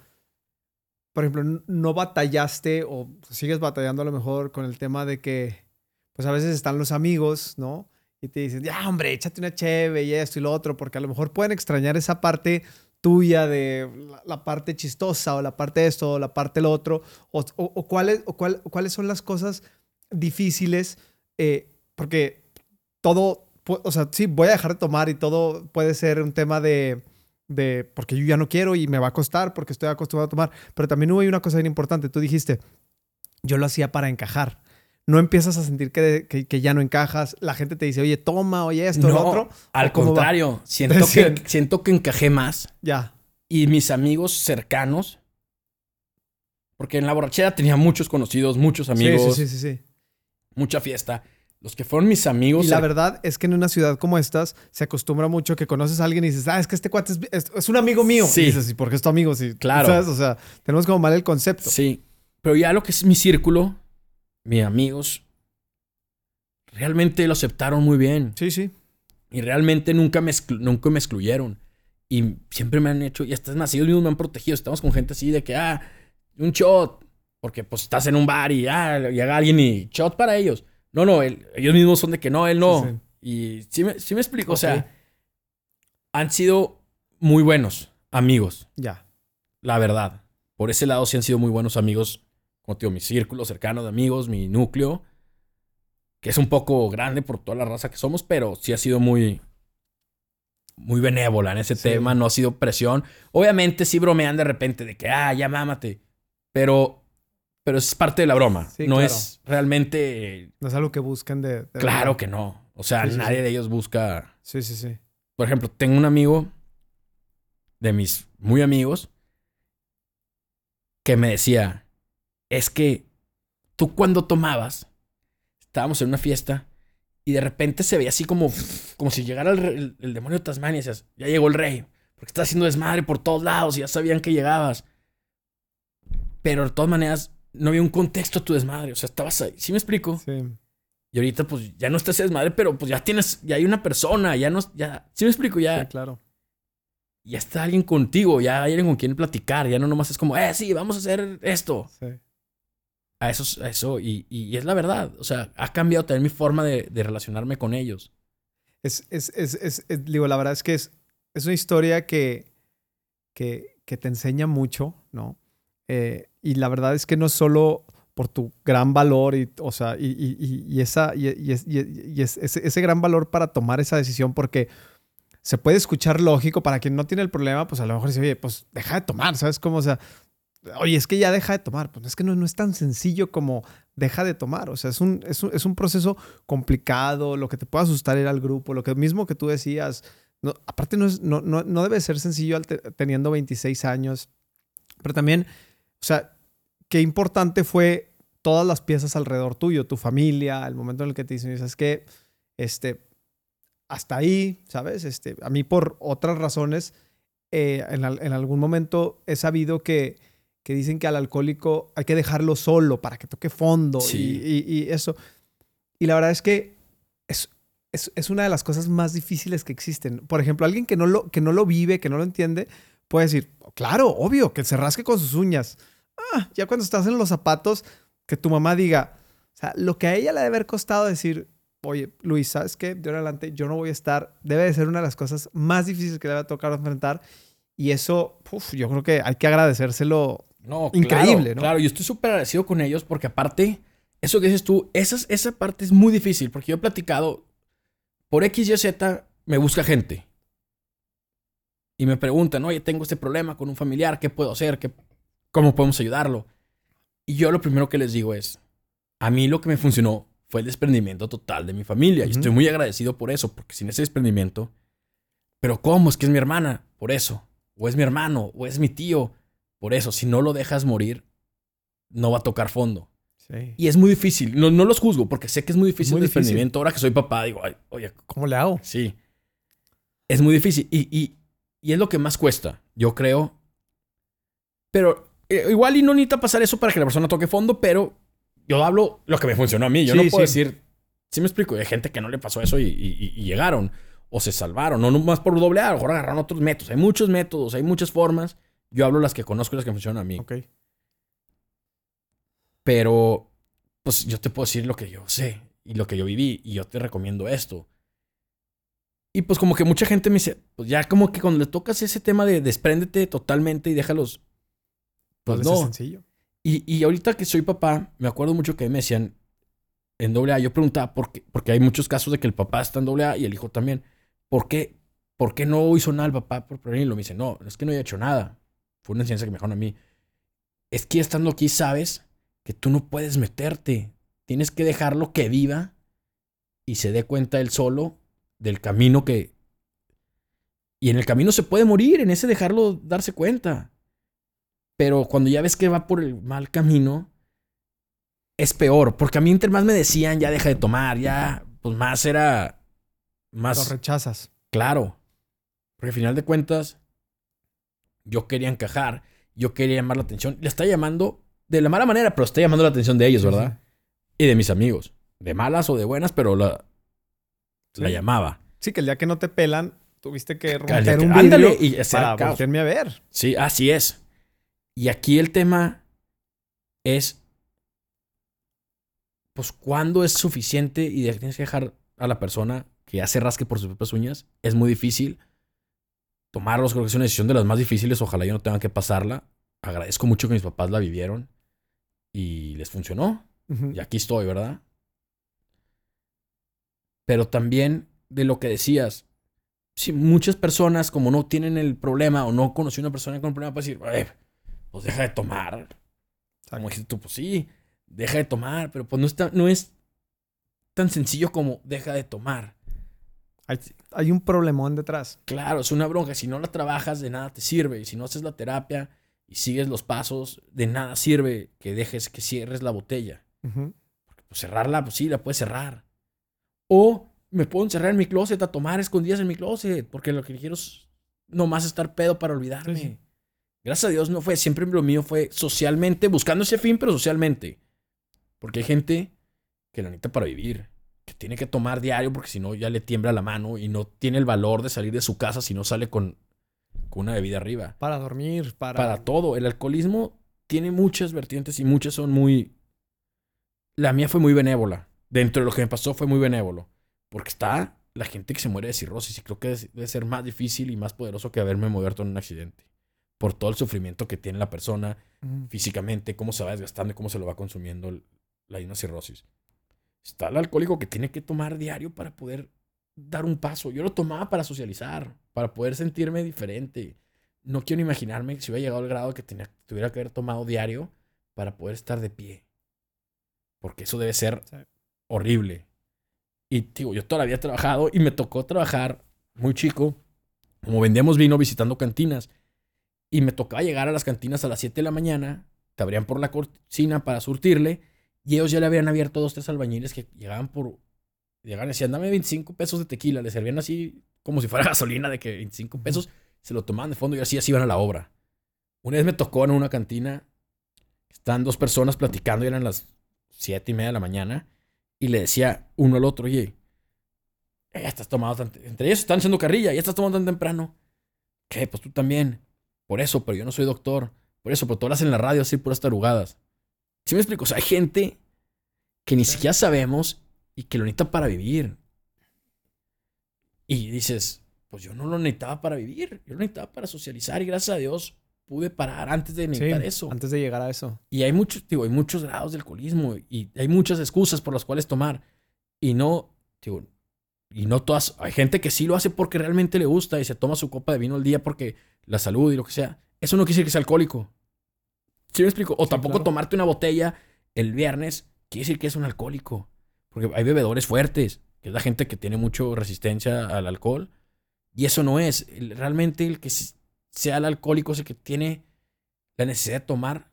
Speaker 1: por ejemplo, no batallaste o sigues batallando a lo mejor con el tema de que, pues a veces están los amigos, ¿no? Y te dicen, ya, hombre, échate una cheve y esto y lo otro, porque a lo mejor pueden extrañar esa parte tuya de la, la parte chistosa o la parte de esto o la parte lo otro, o, o- o cuáles, o cuál- cuáles son las cosas difíciles, eh, porque todo, o sea, sí, voy a dejar de tomar y todo puede ser un tema de, de, porque yo ya no quiero y me va a costar porque estoy acostumbrado a tomar, pero también hubo una cosa bien importante, tú dijiste, yo lo hacía para encajar. No empiezas a sentir que, que, que ya no encajas. La gente te dice, oye, toma, oye, esto, lo
Speaker 2: No,
Speaker 1: otro.
Speaker 2: Al contrario, siento que, siento que encajé más.
Speaker 1: Ya.
Speaker 2: Y mis amigos cercanos, porque en la borrachera tenía muchos conocidos, muchos amigos,
Speaker 1: Sí, sí, sí, sí, sí.
Speaker 2: mucha fiesta. Los que fueron mis amigos.
Speaker 1: Y la verdad es que en una ciudad como estas se acostumbra mucho que conoces a alguien y dices, ah, es que este cuate es, es- es un amigo mío.
Speaker 2: Sí.
Speaker 1: Y dices, ¿y por qué es tu amigo? Sí,
Speaker 2: Claro.
Speaker 1: ¿sabes? O sea, tenemos como mal el concepto.
Speaker 2: Sí. Pero ya lo que es mi círculo, mis amigos, realmente lo aceptaron muy bien.
Speaker 1: Sí, sí.
Speaker 2: Y realmente nunca me, nunca me excluyeron. Y siempre me han hecho, y hasta más, ellos mismos me han protegido. Estamos con gente así de que, ah, un shot. Porque pues estás en un bar y, ah, llega alguien y shot para ellos. No, no, él- ellos mismos son de que no, él no.
Speaker 1: Sí, sí.
Speaker 2: Y sí me, sí me explico, o sea, han sido muy buenos amigos,
Speaker 1: Ya.
Speaker 2: la verdad. Por ese lado sí han sido muy buenos amigos, como te digo, mi círculo cercano de amigos, mi núcleo, que es un poco grande por toda la raza que somos, pero sí ha sido muy, muy benévola en ese
Speaker 1: Sí.
Speaker 2: tema, no ha sido presión. Obviamente sí bromean de repente de que, ah, ya mámate, pero, pero es parte de la broma,
Speaker 1: Sí,
Speaker 2: no
Speaker 1: claro.
Speaker 2: es realmente,
Speaker 1: No es algo que busquen de... de
Speaker 2: claro
Speaker 1: verdad.
Speaker 2: que no. O sea,
Speaker 1: Sí, sí,
Speaker 2: nadie de ellos busca
Speaker 1: Sí, sí, sí.
Speaker 2: por ejemplo, tengo un amigo de mis muy amigos que me decía, es que tú cuando tomabas, estábamos en una fiesta y de repente se veía así como, como si llegara el- el demonio de Tasmania y decías, ya llegó el rey, porque está haciendo desmadre por todos lados y ya sabían que llegabas. Pero de todas maneras, no había un contexto a tu desmadre, o sea, estabas ahí, ¿sí me explico?
Speaker 1: Sí.
Speaker 2: Y ahorita pues ya no estás desmadre, pero pues ya tienes, ya hay una persona, ya no, ya, ¿sí me explico? Ya,
Speaker 1: Sí, claro.
Speaker 2: ya está alguien contigo, ya hay alguien con quien platicar, ya no nomás es como, eh, sí, vamos a hacer esto.
Speaker 1: Sí.
Speaker 2: A eso, a eso, y, y- es la verdad. O sea, ha cambiado también mi forma de, de relacionarme con ellos.
Speaker 1: Es, es, es, es- es- digo, la verdad es que es, es una historia que, que, que te enseña mucho, ¿no? Eh, y la verdad es que no solo por tu gran valor y, o sea, y, y- y- esa, es- es- ese, ese gran valor para tomar esa decisión, porque se puede escuchar lógico para quien no tiene el problema, pues a lo mejor dice, oye, pues deja de tomar, ¿sabes cómo? O sea, oye, es que ya deja de tomar. Pues es que no, no es tan sencillo como deja de tomar. O sea, es un, es un, es un proceso complicado. Lo que te puede asustar ir al grupo, lo que mismo que tú decías. No, aparte, no, es, no, no, no debe ser sencillo teniendo 26 años. Pero también, o sea, qué importante fue todas las piezas alrededor tuyo, tu familia, el momento en el que te dicen, ¿sabes qué? Este, hasta ahí, ¿sabes? Este, a mí por otras razones, eh, en, al- en algún momento he sabido que, que dicen que al alcohólico hay que dejarlo solo para que toque fondo
Speaker 2: Sí.
Speaker 1: y, y- y eso. Y la verdad es que es, es, es una de las cosas más difíciles que existen. Por ejemplo, alguien que no, lo, que no lo vive, que no lo entiende, puede decir, claro, obvio, que se rasque con sus uñas. Ah, ya cuando estás en los zapatos, que tu mamá diga, o sea, lo que a ella le debe haber costado decir, oye, Luis, ¿sabes qué? De ahora adelante yo no voy a estar, debe de ser una de las cosas más difíciles que le va a tocar enfrentar. Y eso, uf, yo creo que hay que agradecérselo.
Speaker 2: No,
Speaker 1: Increíble,
Speaker 2: claro,
Speaker 1: ¿no?
Speaker 2: Claro, yo estoy súper agradecido con ellos porque aparte, eso que dices tú, esa, esa parte es muy difícil porque yo he platicado, por X, Y, Z, me busca gente. Y me preguntan, oye, tengo este problema con un familiar, ¿qué puedo hacer? ¿Qué, ¿Cómo podemos ayudarlo? Y yo lo primero que les digo es, a mí lo que me funcionó fue el desprendimiento total de mi familia. Y estoy muy agradecido por eso, porque sin ese desprendimiento, pero ¿cómo? Es que es mi hermana, por eso. O es mi hermano, o es mi tío, por eso. Si no lo dejas morir, no va a tocar fondo.
Speaker 1: Sí.
Speaker 2: Y es muy difícil. No, no los juzgo, porque sé que es muy difícil
Speaker 1: Muy
Speaker 2: el
Speaker 1: difícil.
Speaker 2: desprendimiento. Ahora que soy papá, digo, ay, oye,
Speaker 1: ¿Cómo le hago?
Speaker 2: Sí. Es muy difícil. Y, y- y es lo que más cuesta, yo creo. Pero eh, igual y no necesita pasar eso para que la persona toque fondo, pero yo hablo lo que me funcionó a mí. Yo
Speaker 1: Sí,
Speaker 2: no puedo
Speaker 1: sí.
Speaker 2: decir, sí me explico, hay gente que no le pasó eso y, y- y llegaron. O se salvaron, no nomás por doble A, a lo mejor agarraron otros métodos. Hay muchos métodos, hay muchas formas. Yo hablo las que conozco y las que funcionan a mí.
Speaker 1: Ok.
Speaker 2: Pero, pues yo te puedo decir lo que yo sé y lo que yo viví y yo te recomiendo esto. Y pues como que mucha gente me dice, pues ya como que cuando le tocas ese tema de despréndete totalmente y déjalos, pues
Speaker 1: Pues no.
Speaker 2: no.
Speaker 1: es sencillo.
Speaker 2: Y, y ahorita que soy papá, me acuerdo mucho que me decían en doble A, yo preguntaba, por qué, porque hay muchos casos de que el papá está en doble A y el hijo también, ¿por qué, por qué no hizo nada el papá por prevenirlo? Me dice, no, es que no he hecho nada. Fue una enseñanza que me dejaron a mí. Es que estando aquí sabes que tú no puedes meterte. Tienes que dejarlo que viva y se dé cuenta él solo del camino que... Y en el camino se puede morir, en ese dejarlo darse cuenta. Pero cuando ya ves que va por el mal camino, es peor. Porque a mí entre más me decían, ya deja de tomar, ya, pues más era...
Speaker 1: Lo
Speaker 2: Más
Speaker 1: rechazas.
Speaker 2: claro. Porque al final de cuentas, yo quería encajar, yo quería llamar la atención. Le está llamando de la mala manera, pero está llamando la atención de ellos,
Speaker 1: Sí,
Speaker 2: ¿verdad? Y de mis amigos. de malas o de buenas, pero la, la llamaba.
Speaker 1: Sí, que el día que no te pelan, tuviste que romper
Speaker 2: que-
Speaker 1: un
Speaker 2: ándale,
Speaker 1: vidrio
Speaker 2: y ese era
Speaker 1: para voltearme a ver.
Speaker 2: Sí, así es. Y aquí el tema es, pues, ¿cuándo es suficiente y tienes que dejar a la persona que ya se rasque por sus propias uñas? Es muy difícil tomarlos, creo que es una decisión de las más difíciles, ojalá yo no tenga que pasarla. Agradezco mucho que mis papás la vivieron y les funcionó. Y aquí estoy, ¿verdad? Pero también de lo que decías, si muchas personas como no tienen el problema o no conocí una persona con un problema, pues decir, "Eh, pues deja de tomar. Como dijiste tú, pues sí, deja de tomar, pero pues no, está, no es tan sencillo como deja de tomar.
Speaker 1: Hay, hay un problemón detrás.
Speaker 2: Claro, es una bronca. Si no la trabajas, de nada te sirve. Y si no haces la terapia y sigues los pasos, de nada sirve que dejes que cierres la botella. Pues cerrarla, pues sí, la puedes cerrar. O me puedo encerrar en mi closet a tomar escondidas en mi closet, porque lo que quiero es nomás estar pedo para olvidarme.
Speaker 1: Sí, sí.
Speaker 2: Gracias a Dios no fue, siempre lo mío fue socialmente, buscando ese fin, pero socialmente. Porque hay gente que la necesita para vivir, que tiene que tomar diario porque si no ya le tiembla la mano y no tiene el valor de salir de su casa si no sale con, con una bebida arriba
Speaker 1: Para dormir, para...
Speaker 2: para todo. El alcoholismo tiene muchas vertientes y muchas son muy... La mía fue muy benévola. Dentro de lo que me pasó fue muy benévolo. Porque está la gente que se muere de cirrosis y creo que debe ser más difícil y más poderoso que haberme muerto en un accidente. Por todo el sufrimiento que tiene la persona físicamente, cómo se va desgastando y cómo se lo va consumiendo la una cirrosis. Está el alcohólico que tiene que tomar diario para poder dar un paso. Yo lo tomaba para socializar, para poder sentirme diferente. No quiero imaginarme si hubiera llegado al grado que tenía, tuviera que haber tomado diario para poder estar de pie. Porque eso debe ser
Speaker 1: Sí.
Speaker 2: horrible. Y digo, yo todavía he trabajado y me tocó trabajar muy chico, como vendíamos vino visitando cantinas. Y me tocaba llegar a las cantinas a las 7 de la mañana, te abrían por la cocina para surtirle, y ellos ya le habían abierto dos, tres albañiles que llegaban por. Llegaban y decían, dame 25 pesos de tequila. Le servían así como si fuera gasolina de que 25 pesos. Se lo tomaban de fondo y así, así iban a la obra. Una vez me tocó en una cantina, estaban dos personas platicando y eran las 7 y media de la mañana. Y le decía uno al otro, oye, ya estás tomado tan... Entre ellos están haciendo carrilla, ya estás tomando tan temprano. ¿Qué? Pues tú también. Por eso, pero yo no soy doctor. Por eso, pero tú hablas en la radio así puras tarugadas. ¿Sí me explico? O sea, hay gente que ni siquiera sabemos y que lo necesita para vivir. Y dices, pues yo no lo necesitaba para vivir. Yo lo necesitaba para socializar y gracias a Dios pude parar antes de
Speaker 1: Sí,
Speaker 2: necesitar eso.
Speaker 1: antes de llegar a eso.
Speaker 2: Y hay muchos, digo, hay muchos grados de alcoholismo y hay muchas excusas por las cuales tomar. Y no, digo, y no todas, hay gente que sí lo hace porque realmente le gusta y se toma su copa de vino al día porque la salud y lo que sea. Eso no quiere decir que sea alcohólico. ¿Sí me explico? O
Speaker 1: Sí,
Speaker 2: tampoco
Speaker 1: claro.
Speaker 2: tomarte una botella el viernes quiere decir que es un alcohólico. Porque hay bebedores fuertes, que es la gente que tiene mucha resistencia al alcohol. Y eso no es. Realmente el que sea el alcohólico es el que tiene la necesidad de tomar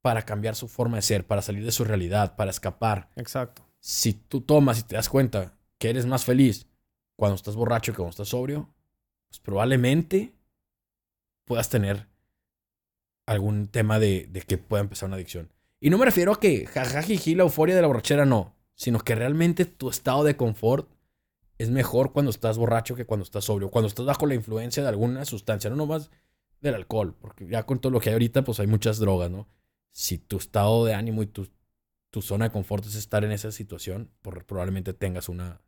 Speaker 2: para cambiar su forma de ser, para salir de su realidad, para escapar.
Speaker 1: Exacto.
Speaker 2: Si tú tomas y te das cuenta que eres más feliz cuando estás borracho que cuando estás sobrio, pues probablemente puedas tener algún tema de, que pueda empezar una adicción. Y no me refiero a que jajajiji, la euforia de la borrachera, no, sino que realmente tu estado de confort es mejor cuando estás borracho que cuando estás sobrio, cuando estás bajo la influencia de alguna sustancia, no nomás del alcohol, porque ya con todo lo que hay ahorita, pues hay muchas drogas, ¿no? Si tu estado de ánimo y tu, tu zona de confort es estar en esa situación, probablemente tengas una,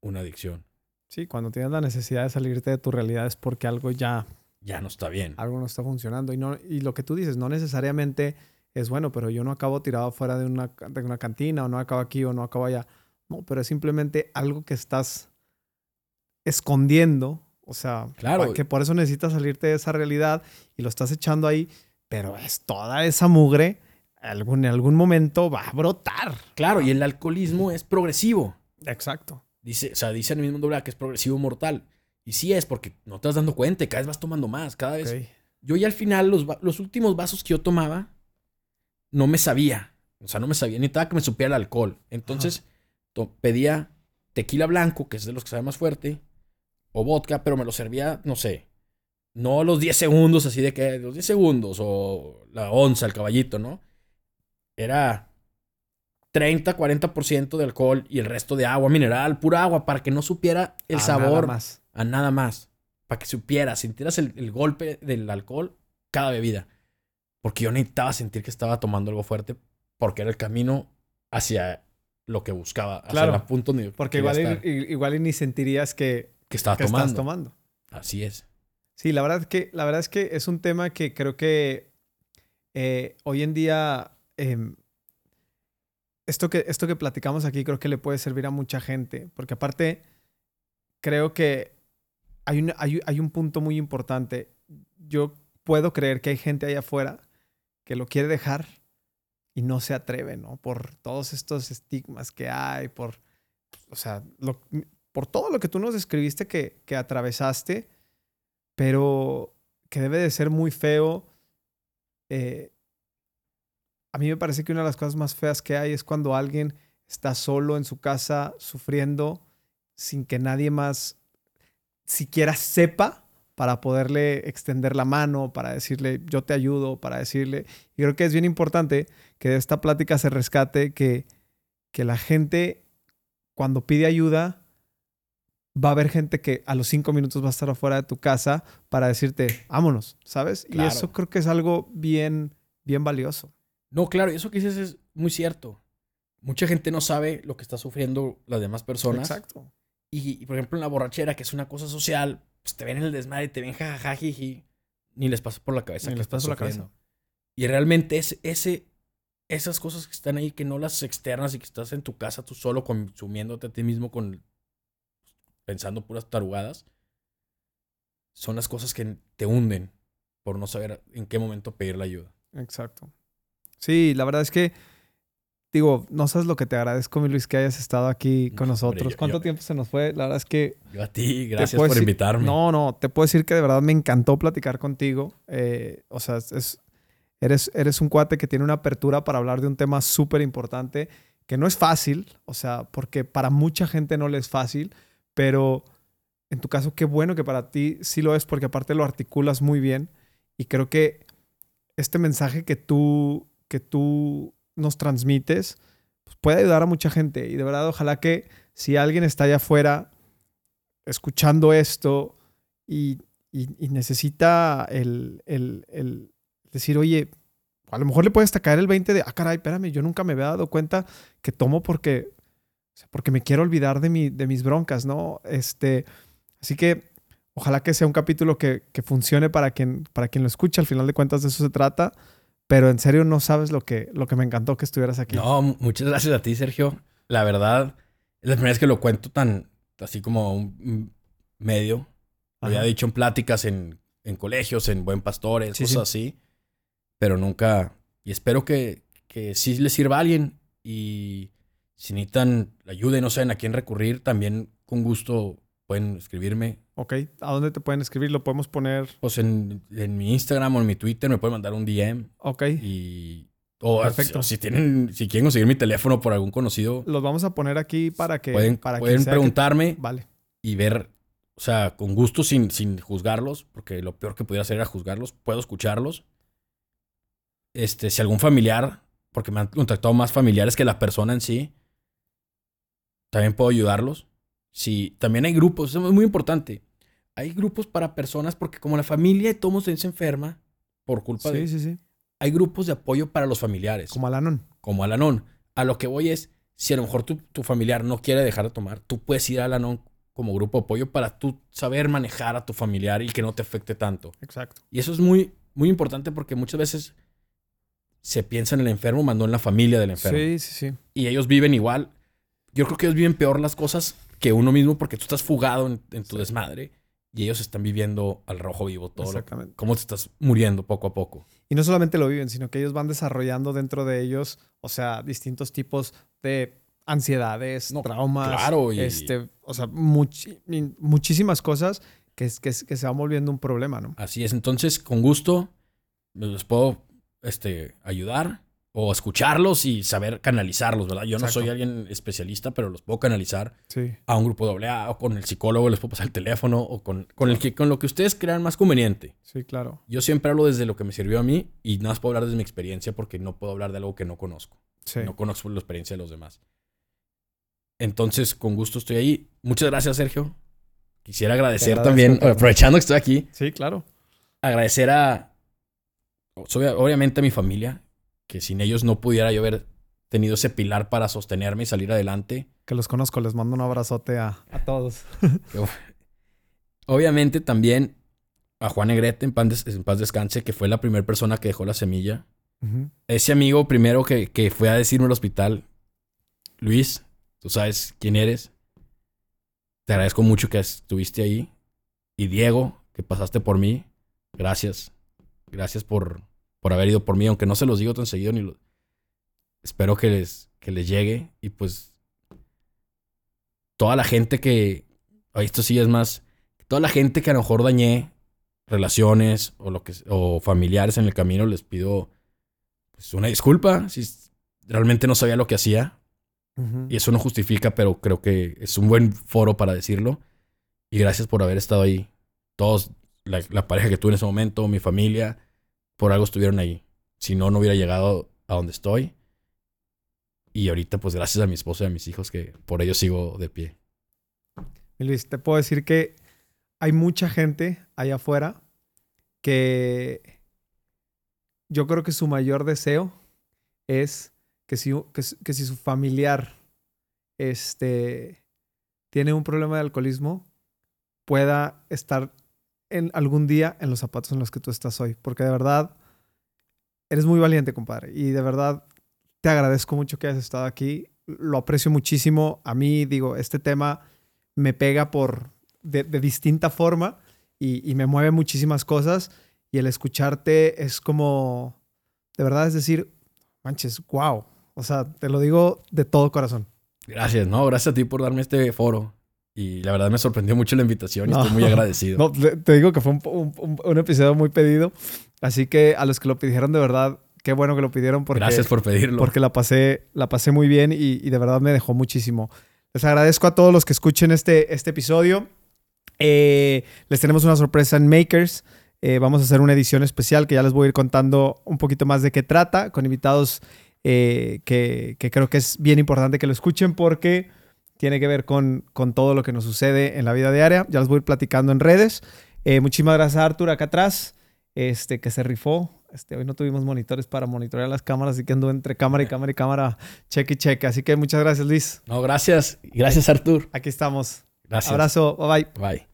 Speaker 2: una adicción.
Speaker 1: Sí, cuando tienes la necesidad de salirte de tu realidad es porque algo ya,
Speaker 2: Ya no está bien.
Speaker 1: algo no está funcionando. Y, no, y lo que tú dices, no necesariamente es bueno, pero yo no acabo tirado fuera de una, de una cantina, o no acabo aquí, o no acabo allá. No, pero es simplemente algo que estás escondiendo. O sea,
Speaker 2: Claro.
Speaker 1: que por eso necesitas salirte de esa realidad y lo estás echando ahí, pero es toda esa mugre, algún, en algún momento va a brotar.
Speaker 2: Claro, y el alcoholismo es progresivo.
Speaker 1: Exacto.
Speaker 2: Dice, o sea, dice en el mismo doble que es progresivo mortal. Y sí es, porque no te estás dando cuenta, cada vez vas tomando más, cada vez. Yo ya al final, los, los últimos vasos que yo tomaba, no me sabía. O sea, no me sabía, necesitaba que me supiera el alcohol. Entonces, to- pedía tequila blanco, que es de los que sabe más fuerte, o vodka, pero me lo servía, no sé, no los 10 segundos, así de que los 10 segundos, o la onza, el caballito, ¿no? Era 30, 40% de alcohol y el resto de agua mineral, pura agua, para que no supiera el
Speaker 1: A
Speaker 2: sabor
Speaker 1: nada más.
Speaker 2: a nada más. Para que supiera, sintieras el, el golpe del alcohol cada bebida. Porque yo necesitaba sentir que estaba tomando algo fuerte porque era el camino hacia lo que buscaba, hacia
Speaker 1: Claro,
Speaker 2: el punto donde
Speaker 1: Porque igual,
Speaker 2: estar,
Speaker 1: y, y- igual y ni sentirías que,
Speaker 2: que estaba
Speaker 1: que
Speaker 2: tomando.
Speaker 1: estás tomando.
Speaker 2: Así es.
Speaker 1: Sí, la verdad que, la verdad es que es un tema que creo que eh, hoy en día em, esto, que, esto que platicamos aquí creo que le puede servir a mucha gente, porque aparte creo que hay un, hay, hay un punto muy importante. Yo puedo creer que hay gente allá afuera que lo quiere dejar y no se atreve, ¿no? Por todos estos estigmas que hay, por, o sea, por todo lo que tú nos describiste que, que atravesaste pero que debe de ser muy feo. eh, a mí me parece que una de las cosas más feas que hay es cuando alguien está solo en su casa sufriendo sin que nadie más siquiera sepa para poderle extender la mano, para decirle yo te ayudo, para decirle... Y creo que es bien importante que de esta plática se rescate que, que la gente cuando pide ayuda va a haber gente que a los cinco minutos va a estar afuera de tu casa para decirte, vámonos, ¿sabes? Y eso creo que es algo bien, bien valioso.
Speaker 2: No, claro, eso que dices es muy cierto. Mucha gente no sabe lo que está sufriendo las demás personas.
Speaker 1: Exacto.
Speaker 2: Y, y, por ejemplo, en la borrachera, que es una cosa social, pues te ven en el desmadre, te ven jajaja, jiji, ni les pasa por la cabeza
Speaker 1: Ni les pasa por la cabeza.
Speaker 2: Y realmente es ese, esas cosas que están ahí, que no las externas y que estás en tu casa tú solo consumiéndote a ti mismo con pensando puras tarugadas, son las cosas que te hunden por no saber en qué momento pedir la ayuda.
Speaker 1: Exacto. Sí, la verdad es que, digo, no sabes lo que te agradezco, mi Luis, que hayas estado aquí con
Speaker 2: No, hombre,
Speaker 1: nosotros.
Speaker 2: yo-
Speaker 1: ¿Cuánto
Speaker 2: yo-
Speaker 1: tiempo se nos fue? La verdad es que
Speaker 2: Yo a ti, gracias por
Speaker 1: decir-
Speaker 2: invitarme.
Speaker 1: No, no, te puedo decir que de verdad me encantó platicar contigo. Eh, o sea, es, eres, eres un cuate que tiene una apertura para hablar de un tema súper importante, que no es fácil, o sea, porque para mucha gente no le es fácil, pero en tu caso, qué bueno que para ti sí lo es, porque aparte lo articulas muy bien. Y creo que este mensaje que tú, que tú nos transmites pues, puede ayudar a mucha gente. Y de verdad, ojalá que si alguien está allá afuera escuchando esto y, y- necesita el, el- decir, oye, a lo mejor le puede hasta caer el 20 de, ah, caray, espérame, yo nunca me había dado cuenta que tomo porque, porque me quiero olvidar de, mi, de mis broncas, ¿no? Este, así que ojalá que sea un capítulo que, que funcione para quien, para quien lo escuche, al final de cuentas de eso se trata, pero en serio no sabes lo que, lo que me encantó que estuvieras aquí.
Speaker 2: No, mu- muchas gracias a ti, Sergio. La verdad, es la primera vez que lo cuento tan, así como un medio. Lo había dicho en pláticas en, en colegios, en Buen Pastores,
Speaker 1: Sí,
Speaker 2: cosas así. Pero nunca. Y espero que, que sí les sirva a alguien. Y si necesitan ayuda y no saben a quién recurrir, también con gusto pueden escribirme.
Speaker 1: Ok, ¿a dónde te pueden escribir? Lo podemos poner,
Speaker 2: Pues en, en mi Instagram o en mi Twitter me pueden mandar un DM.
Speaker 1: ok.
Speaker 2: Y. O
Speaker 1: Perfecto.
Speaker 2: si tienen, si quieren conseguir mi teléfono por algún conocido,
Speaker 1: Los vamos a poner aquí para que...
Speaker 2: pueden,
Speaker 1: para
Speaker 2: pueden
Speaker 1: que-
Speaker 2: preguntarme
Speaker 1: Vale.
Speaker 2: y ver, o sea, con gusto, sin, sin juzgarlos, porque lo peor que pudiera hacer era juzgarlos. Puedo escucharlos. Este, si algún familiar, porque me han contactado más familiares que la persona en sí, también puedo ayudarlos. Si también hay grupos, eso es muy importante. Hay grupos para personas, porque como la familia de todos se enferma por culpa de.
Speaker 1: Sí, sí, sí.
Speaker 2: Hay grupos de apoyo para los familiares
Speaker 1: Como Alanon.
Speaker 2: como Alanon. A lo que voy es, si a lo mejor tu, tu familiar no quiere dejar de tomar, tú puedes ir a Alanon como grupo de apoyo para tú saber manejar a tu familiar y que no te afecte tanto.
Speaker 1: Exacto.
Speaker 2: Y eso es muy, muy importante porque muchas veces se piensa en el enfermo, mandó en la familia del enfermo.
Speaker 1: Sí, sí, sí.
Speaker 2: Y ellos viven igual. Yo creo que ellos viven peor las cosas que uno mismo porque tú estás fugado en, en tu
Speaker 1: Sí.
Speaker 2: desmadre y ellos están viviendo al rojo vivo todo. lo-
Speaker 1: Exactamente.
Speaker 2: cómo te estás muriendo poco a poco.
Speaker 1: Y no solamente lo viven, sino que ellos van desarrollando dentro de ellos, o sea, distintos tipos de ansiedades,
Speaker 2: No,
Speaker 1: traumas.
Speaker 2: claro, y-
Speaker 1: Este, o sea, muchi- muchísimas cosas que, que se van volviendo un problema, ¿no?
Speaker 2: Así es. Entonces, con gusto, les puedo este, ayudar. O escucharlos y saber canalizarlos, ¿verdad? Yo no soy alguien especialista, pero los puedo canalizar
Speaker 1: Sí.
Speaker 2: a un grupo doble A o con el psicólogo, les puedo pasar el teléfono o con, con, el que, con lo que ustedes crean más conveniente.
Speaker 1: Sí, claro.
Speaker 2: Yo siempre hablo desde lo que me sirvió a mí y nada más puedo hablar desde mi experiencia porque no puedo hablar de algo que no conozco.
Speaker 1: Sí.
Speaker 2: No conozco la experiencia de los demás. Entonces, con gusto estoy ahí. Muchas gracias, Sergio. Quisiera agradecer también, aprovechando que estoy aquí,
Speaker 1: Sí, claro.
Speaker 2: agradecer a, obviamente a mi familia, que sin ellos no pudiera yo haber tenido ese pilar para sostenerme y salir adelante.
Speaker 1: Que los conozco, les mando un abrazote a, a todos.
Speaker 2: Obviamente también a Juan Negrete, en, en paz descanse, que fue la primera persona que dejó la semilla. Ese amigo primero que, que fue a decirme al hospital, Luis, tú sabes quién eres. Te agradezco mucho que estuviste ahí. Y Diego, que pasaste por mí. Gracias. Gracias por, por haber ido por mí, aunque no se los digo tan seguido ni lo... Espero que les, que les llegue. Y pues toda la gente que... ay, Esto sí es más... Toda la gente que a lo mejor dañé relaciones o, lo que, o familiares en el camino, les pido pues, una disculpa. Si realmente no sabía lo que hacía. Y eso no justifica, pero creo que es un buen foro para decirlo. Y gracias por haber estado ahí. Todos, la, la pareja que tuve en ese momento, mi familia, por algo estuvieron ahí. Si no, no hubiera llegado a donde estoy. Y ahorita, pues gracias a mi esposa y a mis hijos, que por ellos sigo de pie.
Speaker 1: Luis, te puedo decir que hay mucha gente allá afuera que yo creo que su mayor deseo es que, si- que si su familiar este, tiene un problema de alcoholismo, pueda estar en algún día en los zapatos en los que tú estás hoy. Porque de verdad, eres muy valiente, compadre. Y de verdad, te agradezco mucho que hayas estado aquí. Lo aprecio muchísimo. A mí, digo, este tema me pega por de, distinta forma y, y me mueve muchísimas cosas. Y el escucharte es como, de verdad, es decir, manches, wow. O sea, te lo digo de todo corazón.
Speaker 2: Gracias, no, gracias a ti por darme este foro. Y la verdad me sorprendió mucho la invitación y
Speaker 1: No.
Speaker 2: estoy muy agradecido.
Speaker 1: No, te digo que fue un, un- un- un episodio muy pedido. Así que a los que lo pidieron, de verdad, qué bueno que lo pidieron porque,
Speaker 2: gracias por pedirlo.
Speaker 1: porque la, pasé, la pasé muy bien y, y de verdad me dejó muchísimo. Les agradezco a todos los que escuchen este, este episodio. Eh, les tenemos una sorpresa en Makers. Eh, vamos a hacer una edición especial que ya les voy a ir contando un poquito más de qué trata, con invitados eh, que, que creo que es bien importante que lo escuchen porque tiene que ver con, con todo lo que nos sucede en la vida diaria. Ya les voy a ir platicando en redes. Eh, muchísimas gracias a Arthur acá atrás, este, que se rifó. Este, hoy no tuvimos monitores para monitorear las cámaras, así que ando entre cámara y cámara y cámara, cheque y cheque. Así que muchas gracias, Luis.
Speaker 2: No, gracias. Gracias, Artur.
Speaker 1: Aquí estamos.
Speaker 2: Gracias.
Speaker 1: Abrazo, bye bye.
Speaker 2: Bye.